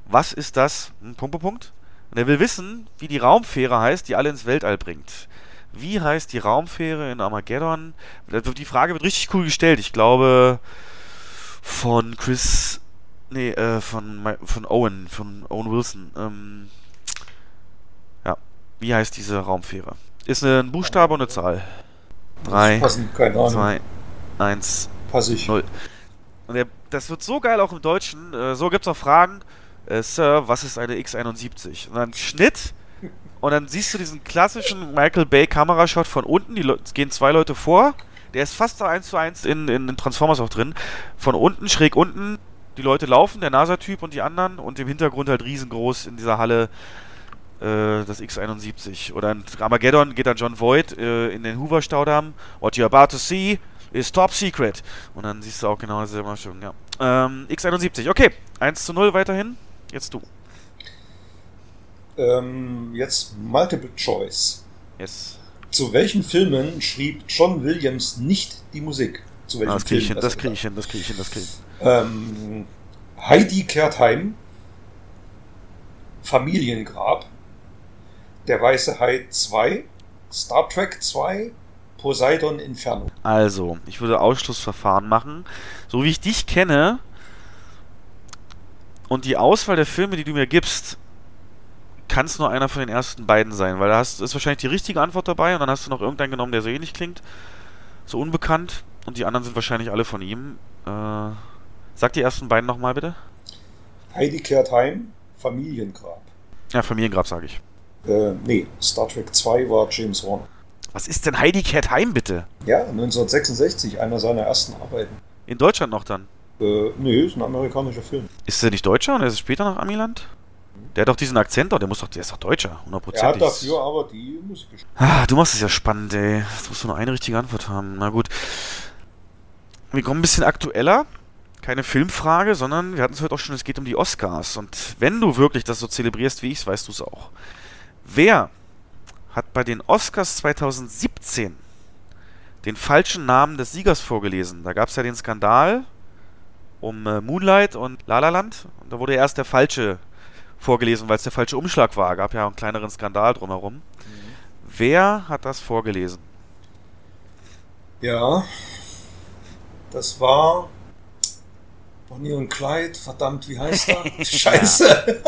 was ist das? Hm, Punkt, Punkt, Punkt. Und er will wissen, wie die Raumfähre heißt, die alle ins Weltall bringt. Wie heißt die Raumfähre in Armageddon? Die Frage wird richtig cool gestellt. Ich glaube von Chris, nee, äh, von, von Owen, von Owen Wilson. Ähm, ja, wie heißt diese Raumfähre? Ist ein Buchstabe und eine Zahl. Drei, Passen, keine Ahnung. zwei, eins. Pass ich. Null. Und der, das wird so geil auch im Deutschen. Äh, so gibt's auch Fragen. Äh, Sir, was ist eine X71? Und dann Schnitt. Und dann siehst du diesen klassischen Michael Bay Kamerashot von unten. Die es gehen zwei Leute vor. Der ist fast so eins zu eins in, in, in Transformers auch drin. Von unten, schräg unten, die Leute laufen, der NASA-Typ und die anderen. Und im Hintergrund halt riesengroß in dieser Halle das X71. Oder in Armageddon geht dann John Voight äh, in den Hoover-Staudamm. What you're about to see is top secret. Und dann siehst du auch genau diese Maschung, ja. Ähm, X71, okay. 1 zu 0 weiterhin. Jetzt du. Ähm, jetzt Multiple Choice. Yes. Zu welchen Filmen schrieb John Williams nicht die Musik? Zu welchen Ah, das krieg ich hin, Filmen das krieg ich hin, das krieg ich hin, das krieg ich hin. Ähm, Heidi kehrt heim. Familiengrab. Der Weiße Hai 2. Star Trek 2. Poseidon Inferno. Also, ich würde Ausschlussverfahren machen. So wie ich dich kenne und die Auswahl der Filme, die du mir gibst, kann es nur einer von den ersten beiden sein, weil da hast, ist wahrscheinlich die richtige Antwort dabei und dann hast du noch irgendeinen genommen, der so ähnlich klingt. So unbekannt. Und die anderen sind wahrscheinlich alle von ihm. Äh, sag die ersten beiden nochmal bitte. Heidi kehrt heim. Familiengrab. Ja, Familiengrab sage ich. Äh, nee, Star Trek 2 war James Horner. Was ist denn Heidi kehrt heim, bitte? Ja, 1966, einer seiner ersten Arbeiten. In Deutschland noch dann. Äh, nee, ist ein amerikanischer Film. Ist der nicht Deutscher und er ist später nach Amiland? Der hat doch diesen Akzent doch, der muss doch, der ist doch Deutscher, Er hat hundertprozentig. dafür aber die Musik gespielt. Ah, du machst es ja spannend, ey. Jetzt musst du nur eine richtige Antwort haben. Na gut. Wir kommen ein bisschen aktueller. Keine Filmfrage, sondern wir hatten es heute auch schon, es geht um die Oscars. Und wenn du wirklich das so zelebrierst wie ich, weißt du es auch. Wer hat bei den Oscars 2017 den falschen Namen des Siegers vorgelesen? Da gab es ja den Skandal um äh, Moonlight und La La Land. Und da wurde erst der falsche vorgelesen, weil es der falsche Umschlag war. Gab ja einen kleineren Skandal drumherum. Wer hat das vorgelesen? Ja, das war Bonnie und Clyde, verdammt, wie heißt er? Scheiße.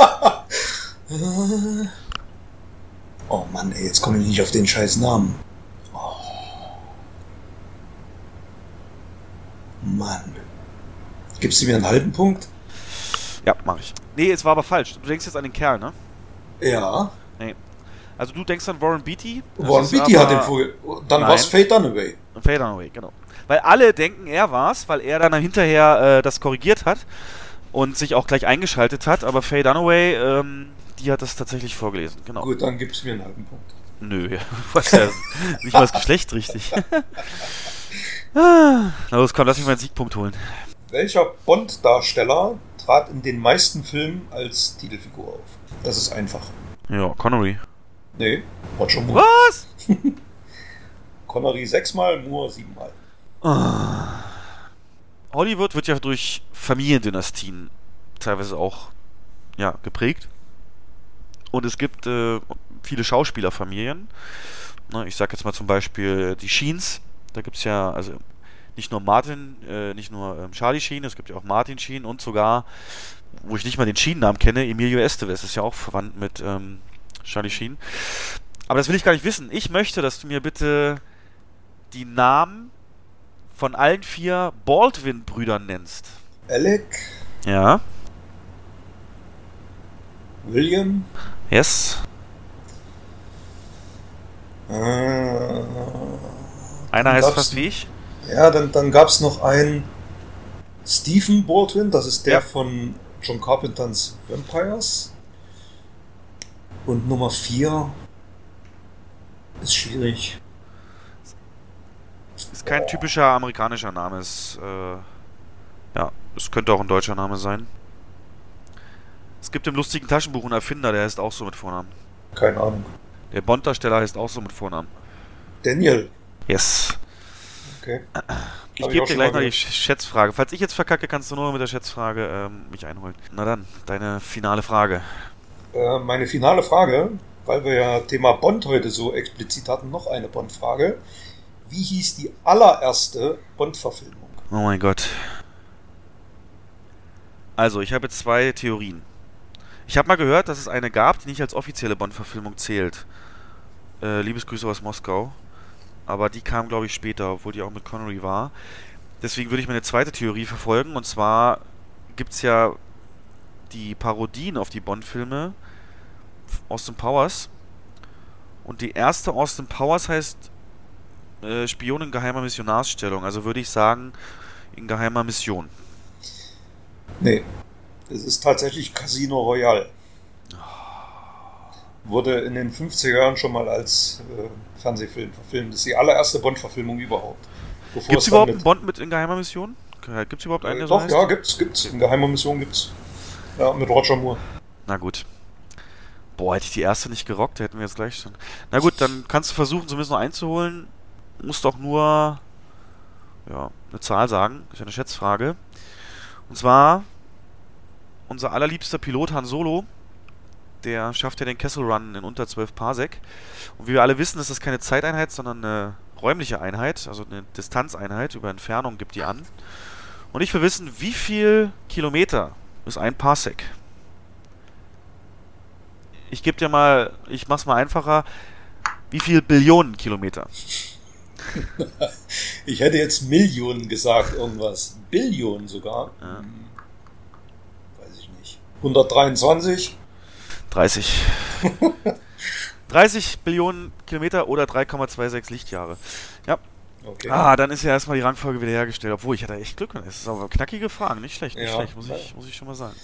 oh Mann, ey, jetzt komme ich nicht auf den scheiß Namen. Oh. Mann. Gibst du mir einen halben Punkt? Ja, mach ich. Nee, es war aber falsch. Du denkst jetzt an den Kerl, ne? Ja. Nee. Also du denkst an Warren Beatty. Warren Beatty hat den Vogel. Dann war es Fate Dunaway. Faye Dunaway, genau. Weil alle denken, er war's, weil er dann hinterher äh, das korrigiert hat und sich auch gleich eingeschaltet hat. Aber Faye Dunaway, ähm, die hat das tatsächlich vorgelesen, genau. Gut, dann gibst du mir einen halben Punkt. Nö, du hast ja nicht mal das Geschlecht richtig. ah, na los, komm, lass mich mal einen Siegpunkt holen. Welcher Bond-Darsteller trat in den meisten Filmen als Titelfigur auf? Das ist einfach. Ja, Connery. Nee, Roger Moore. Was? Connery sechsmal, Moore siebenmal. Hollywood wird ja durch Familiendynastien teilweise auch ja, geprägt. Und es gibt äh, viele Schauspielerfamilien. Ne, ich sag jetzt mal zum Beispiel die Sheens. Da gibt es ja, also nicht nur Martin, äh, nicht nur ähm, Charlie Sheen, es gibt ja auch Martin Sheen und sogar, wo ich nicht mal den Sheen-Namen kenne, Emilio Estevez ist ja auch verwandt mit ähm, Charlie Sheen. Aber das will ich gar nicht wissen. Ich möchte, dass du mir bitte die Namen von allen vier Baldwin-Brüdern nennst. Alec, Ja. William, Yes. äh, Einer heißt fast wie ich. ja, dann, dann gab es noch einen Stephen Baldwin, das ist der Ja. von John Carpenters Vampires. Und Nummer 4 ist schwierig. Ist kein typischer amerikanischer Name. Ist, äh, ja, es könnte auch ein deutscher Name sein. Es gibt im lustigen Taschenbuch einen Erfinder, der heißt auch so mit Vornamen. Keine Ahnung. Der Bond-Darsteller heißt auch so mit Vornamen. Daniel. Yes. Okay. Ich gebe dir gleich mal noch die Schätzfrage. Falls ich jetzt verkacke, kannst du nur mit der Schätzfrage ähm, mich einholen. Na dann, deine finale Frage. Äh, meine finale Frage, weil wir ja Thema Bond heute so explizit hatten, noch eine Bond-Frage. Wie hieß die allererste Bond-Verfilmung? Oh mein Gott. Also, ich habe zwei Theorien. Ich habe mal gehört, dass es eine gab, die nicht als offizielle Bond-Verfilmung zählt. Äh, Liebesgrüße aus Moskau. Aber die kam, glaube ich, später, obwohl die auch mit Connery war. Deswegen würde ich meine zweite Theorie verfolgen. Und zwar gibt es ja die Parodien auf die Bond-Filme. Austin Powers. Und die erste Austin Powers heißt äh, Spion in geheimer Missionarsstellung. Also würde ich sagen, in geheimer Mission. Nee, es ist tatsächlich Casino Royale. Wurde in den 50er Jahren schon mal als äh, Fernsehfilm verfilmt. Das ist die allererste Bond-Verfilmung überhaupt. Gibt es überhaupt einen Bond mit in geheimer Mission? Gibt es überhaupt einen, Äh, der so doch, heißt? ja, gibt's, gibt's. In geheimer Mission gibt's. Ja, mit Roger Moore. Na gut. Boah, hätte ich die erste nicht gerockt, hätten wir jetzt gleich schon. Na gut, dann kannst du versuchen, zumindest noch einzuholen. Musst doch nur ja, eine Zahl sagen. Ist ja eine Schätzfrage. Und zwar unser allerliebster Pilot Han Solo, der schafft ja den Kessel Run in unter 12 Parsec. Und wie wir alle wissen, ist das keine Zeiteinheit, sondern eine räumliche Einheit, also eine Distanzeinheit. Über Entfernung gibt die an. Und ich will wissen, wie viel Kilometer ist ein Parsec? Ich gebe dir mal, ich mach's mal einfacher. Wie viel Billionen Kilometer? Ich hätte jetzt Millionen gesagt, irgendwas. Billionen sogar. Ja. Hm, Weiß ich nicht. 123? 30. 30 Billionen Kilometer oder 3,26 Lichtjahre. Ja. Okay. Ah, dann ist ja erstmal die Rangfolge wiederhergestellt. Obwohl, ich hatte echt Glück. Es ist aber knackige Fragen. Nicht schlecht, nicht Ja. schlecht, muss ich, muss ich schon mal sagen.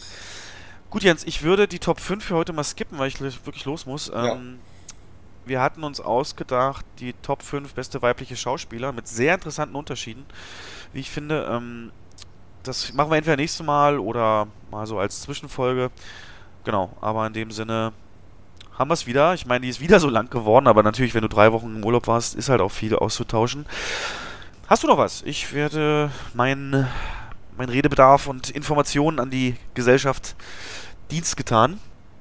Gut, Jens, ich würde die Top 5 für heute mal skippen, weil ich wirklich los muss. Ja. Ähm, wir hatten uns ausgedacht, die Top 5 beste weibliche Schauspieler mit sehr interessanten Unterschieden, wie ich finde. Ähm, das machen wir entweder nächstes Mal oder mal so als Zwischenfolge. Genau, aber in dem Sinne haben wir es wieder. Ich meine, die ist wieder so lang geworden, aber natürlich, wenn du drei Wochen im Urlaub warst, ist halt auch viel auszutauschen. Hast du noch was? Ich werde meinen mein Redebedarf und Informationen an die Gesellschaft Dienst getan.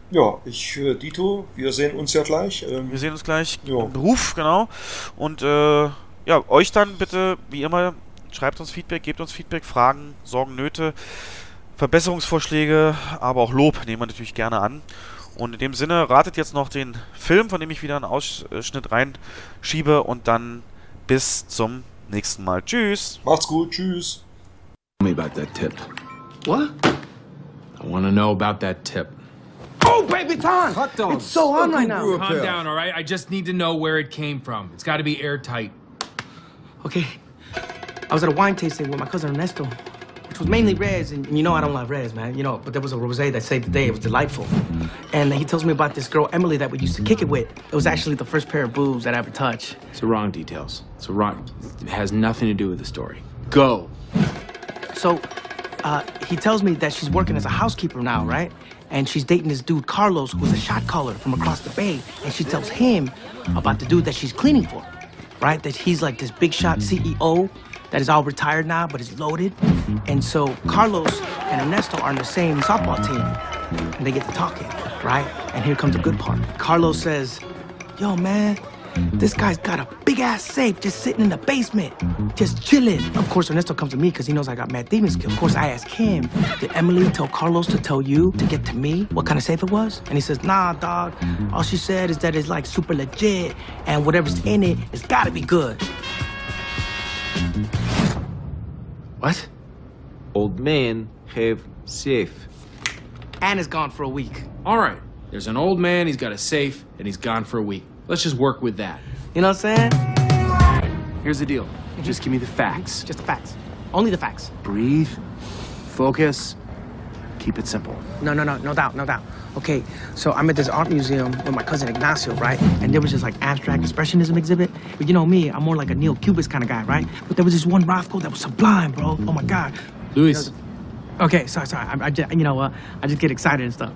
Ja, ich, äh, Dito, wir sehen uns ja gleich. Ähm, Wir sehen uns gleich Ja. im Beruf, genau. Und äh, ja, euch dann bitte, wie immer, schreibt uns Feedback, gebt uns Feedback, Fragen, Sorgen, Nöte. Verbesserungsvorschläge, aber auch Lob nehmen wir natürlich gerne an. Und in dem Sinne ratet jetzt noch den Film, von dem ich wieder einen Ausschnitt reinschiebe und dann bis zum nächsten Mal. Tschüss. Macht's gut. Tschüss. Tell me about that tip. What? I want to know about that tip. Oh, baby, it's on. It's so on right now. Calm down, all right? I just need to know where it came from. It's got to be airtight. Okay. I was at a wine tasting with my cousin Ernesto, which was mainly reds, and you know I don't like reds, man. You know, but there was a rosé that saved the day. It was delightful. And he tells me about this girl Emily that we used to kick it with. It was actually the first pair of boobs that I ever touched. It's the wrong details. It's the wrong. It has nothing to do with the story. Go. So, uh, he tells me that she's working as a housekeeper now, right? And she's dating this dude Carlos, who's a shot caller from across the bay. And she tells him about the dude that she's cleaning for, right? That he's like this big shot CEO that is all retired now, but is loaded. And so Carlos and Ernesto are on the same softball team, and they get to talking, right? And here comes the good part. Carlos says, "Yo, man." This guy's got a big ass safe just sitting in the basement, just chilling. Of course, Ernesto comes to me because he knows I got mad demon skill. Of course, I ask him, Did Emily tell Carlos to tell you to get to me what kind of safe it was? And he says, Nah, dog. All she said is that it's like super legit and whatever's in it, it's gotta be good. What? Old man have safe. And it's gone for a week. All right. There's an old man, he's got a safe, and he's gone for a week. Let's just work with that. You know what I'm saying? Here's the deal. Just give me the facts. Just the facts. Only the facts. Breathe. Focus. Keep it simple. No, no, no, no doubt, no doubt. Okay, so I'm at this art museum with my cousin Ignacio, right? And there was this like abstract expressionism exhibit. But you know me, I'm more like a neo Cubist kind of guy, right? But there was this one Rothko that was sublime, bro. Oh my god. Luis, Okay, sorry, sorry. I, I just, you know, uh, I just get excited and stuff.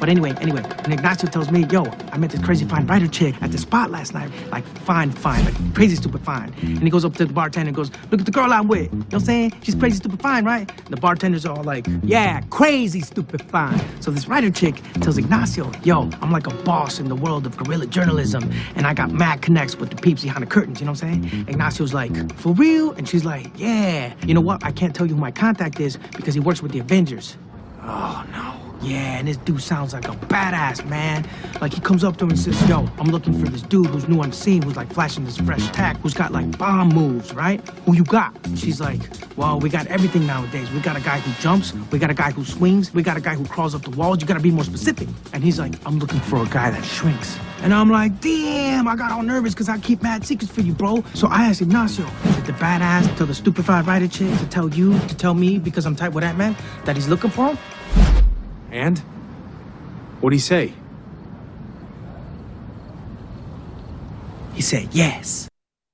But anyway, anyway, and Ignacio tells me, yo, I met this crazy fine writer chick at the spot last night. Like, fine, fine, like crazy stupid fine. And he goes up to the bartender and goes, look at the girl I'm with. You know what I'm saying? She's crazy stupid fine, right? And the bartender's are all like, yeah, crazy stupid fine. So this writer chick tells Ignacio, yo, I'm like a boss in the world of guerrilla journalism. And I got mad connects with the peeps behind the curtains, you know what I'm saying? Ignacio's like, for real? And she's like, yeah. You know what? I can't tell you who my contact is because he works with the Avengers. Oh, no. Yeah, and this dude sounds like a badass, man. Like, he comes up to him and says, Yo, I'm looking for this dude who's new on the scene, who's like flashing this fresh tack, who's got like bomb moves, right? Who you got? She's like, Well, we got everything nowadays. We got a guy who jumps, we got a guy who swings, we got a guy who crawls up the walls. You gotta be more specific. And he's like, I'm looking for a guy that shrinks. And I'm like, damn, I got all nervous because I keep mad secrets for you, bro. So I asked Ignacio, did the badass tell the stupefied writer chick to tell you, to tell me, because I'm tight with that man, that he's looking for him? And? What'd he say? He said, yes.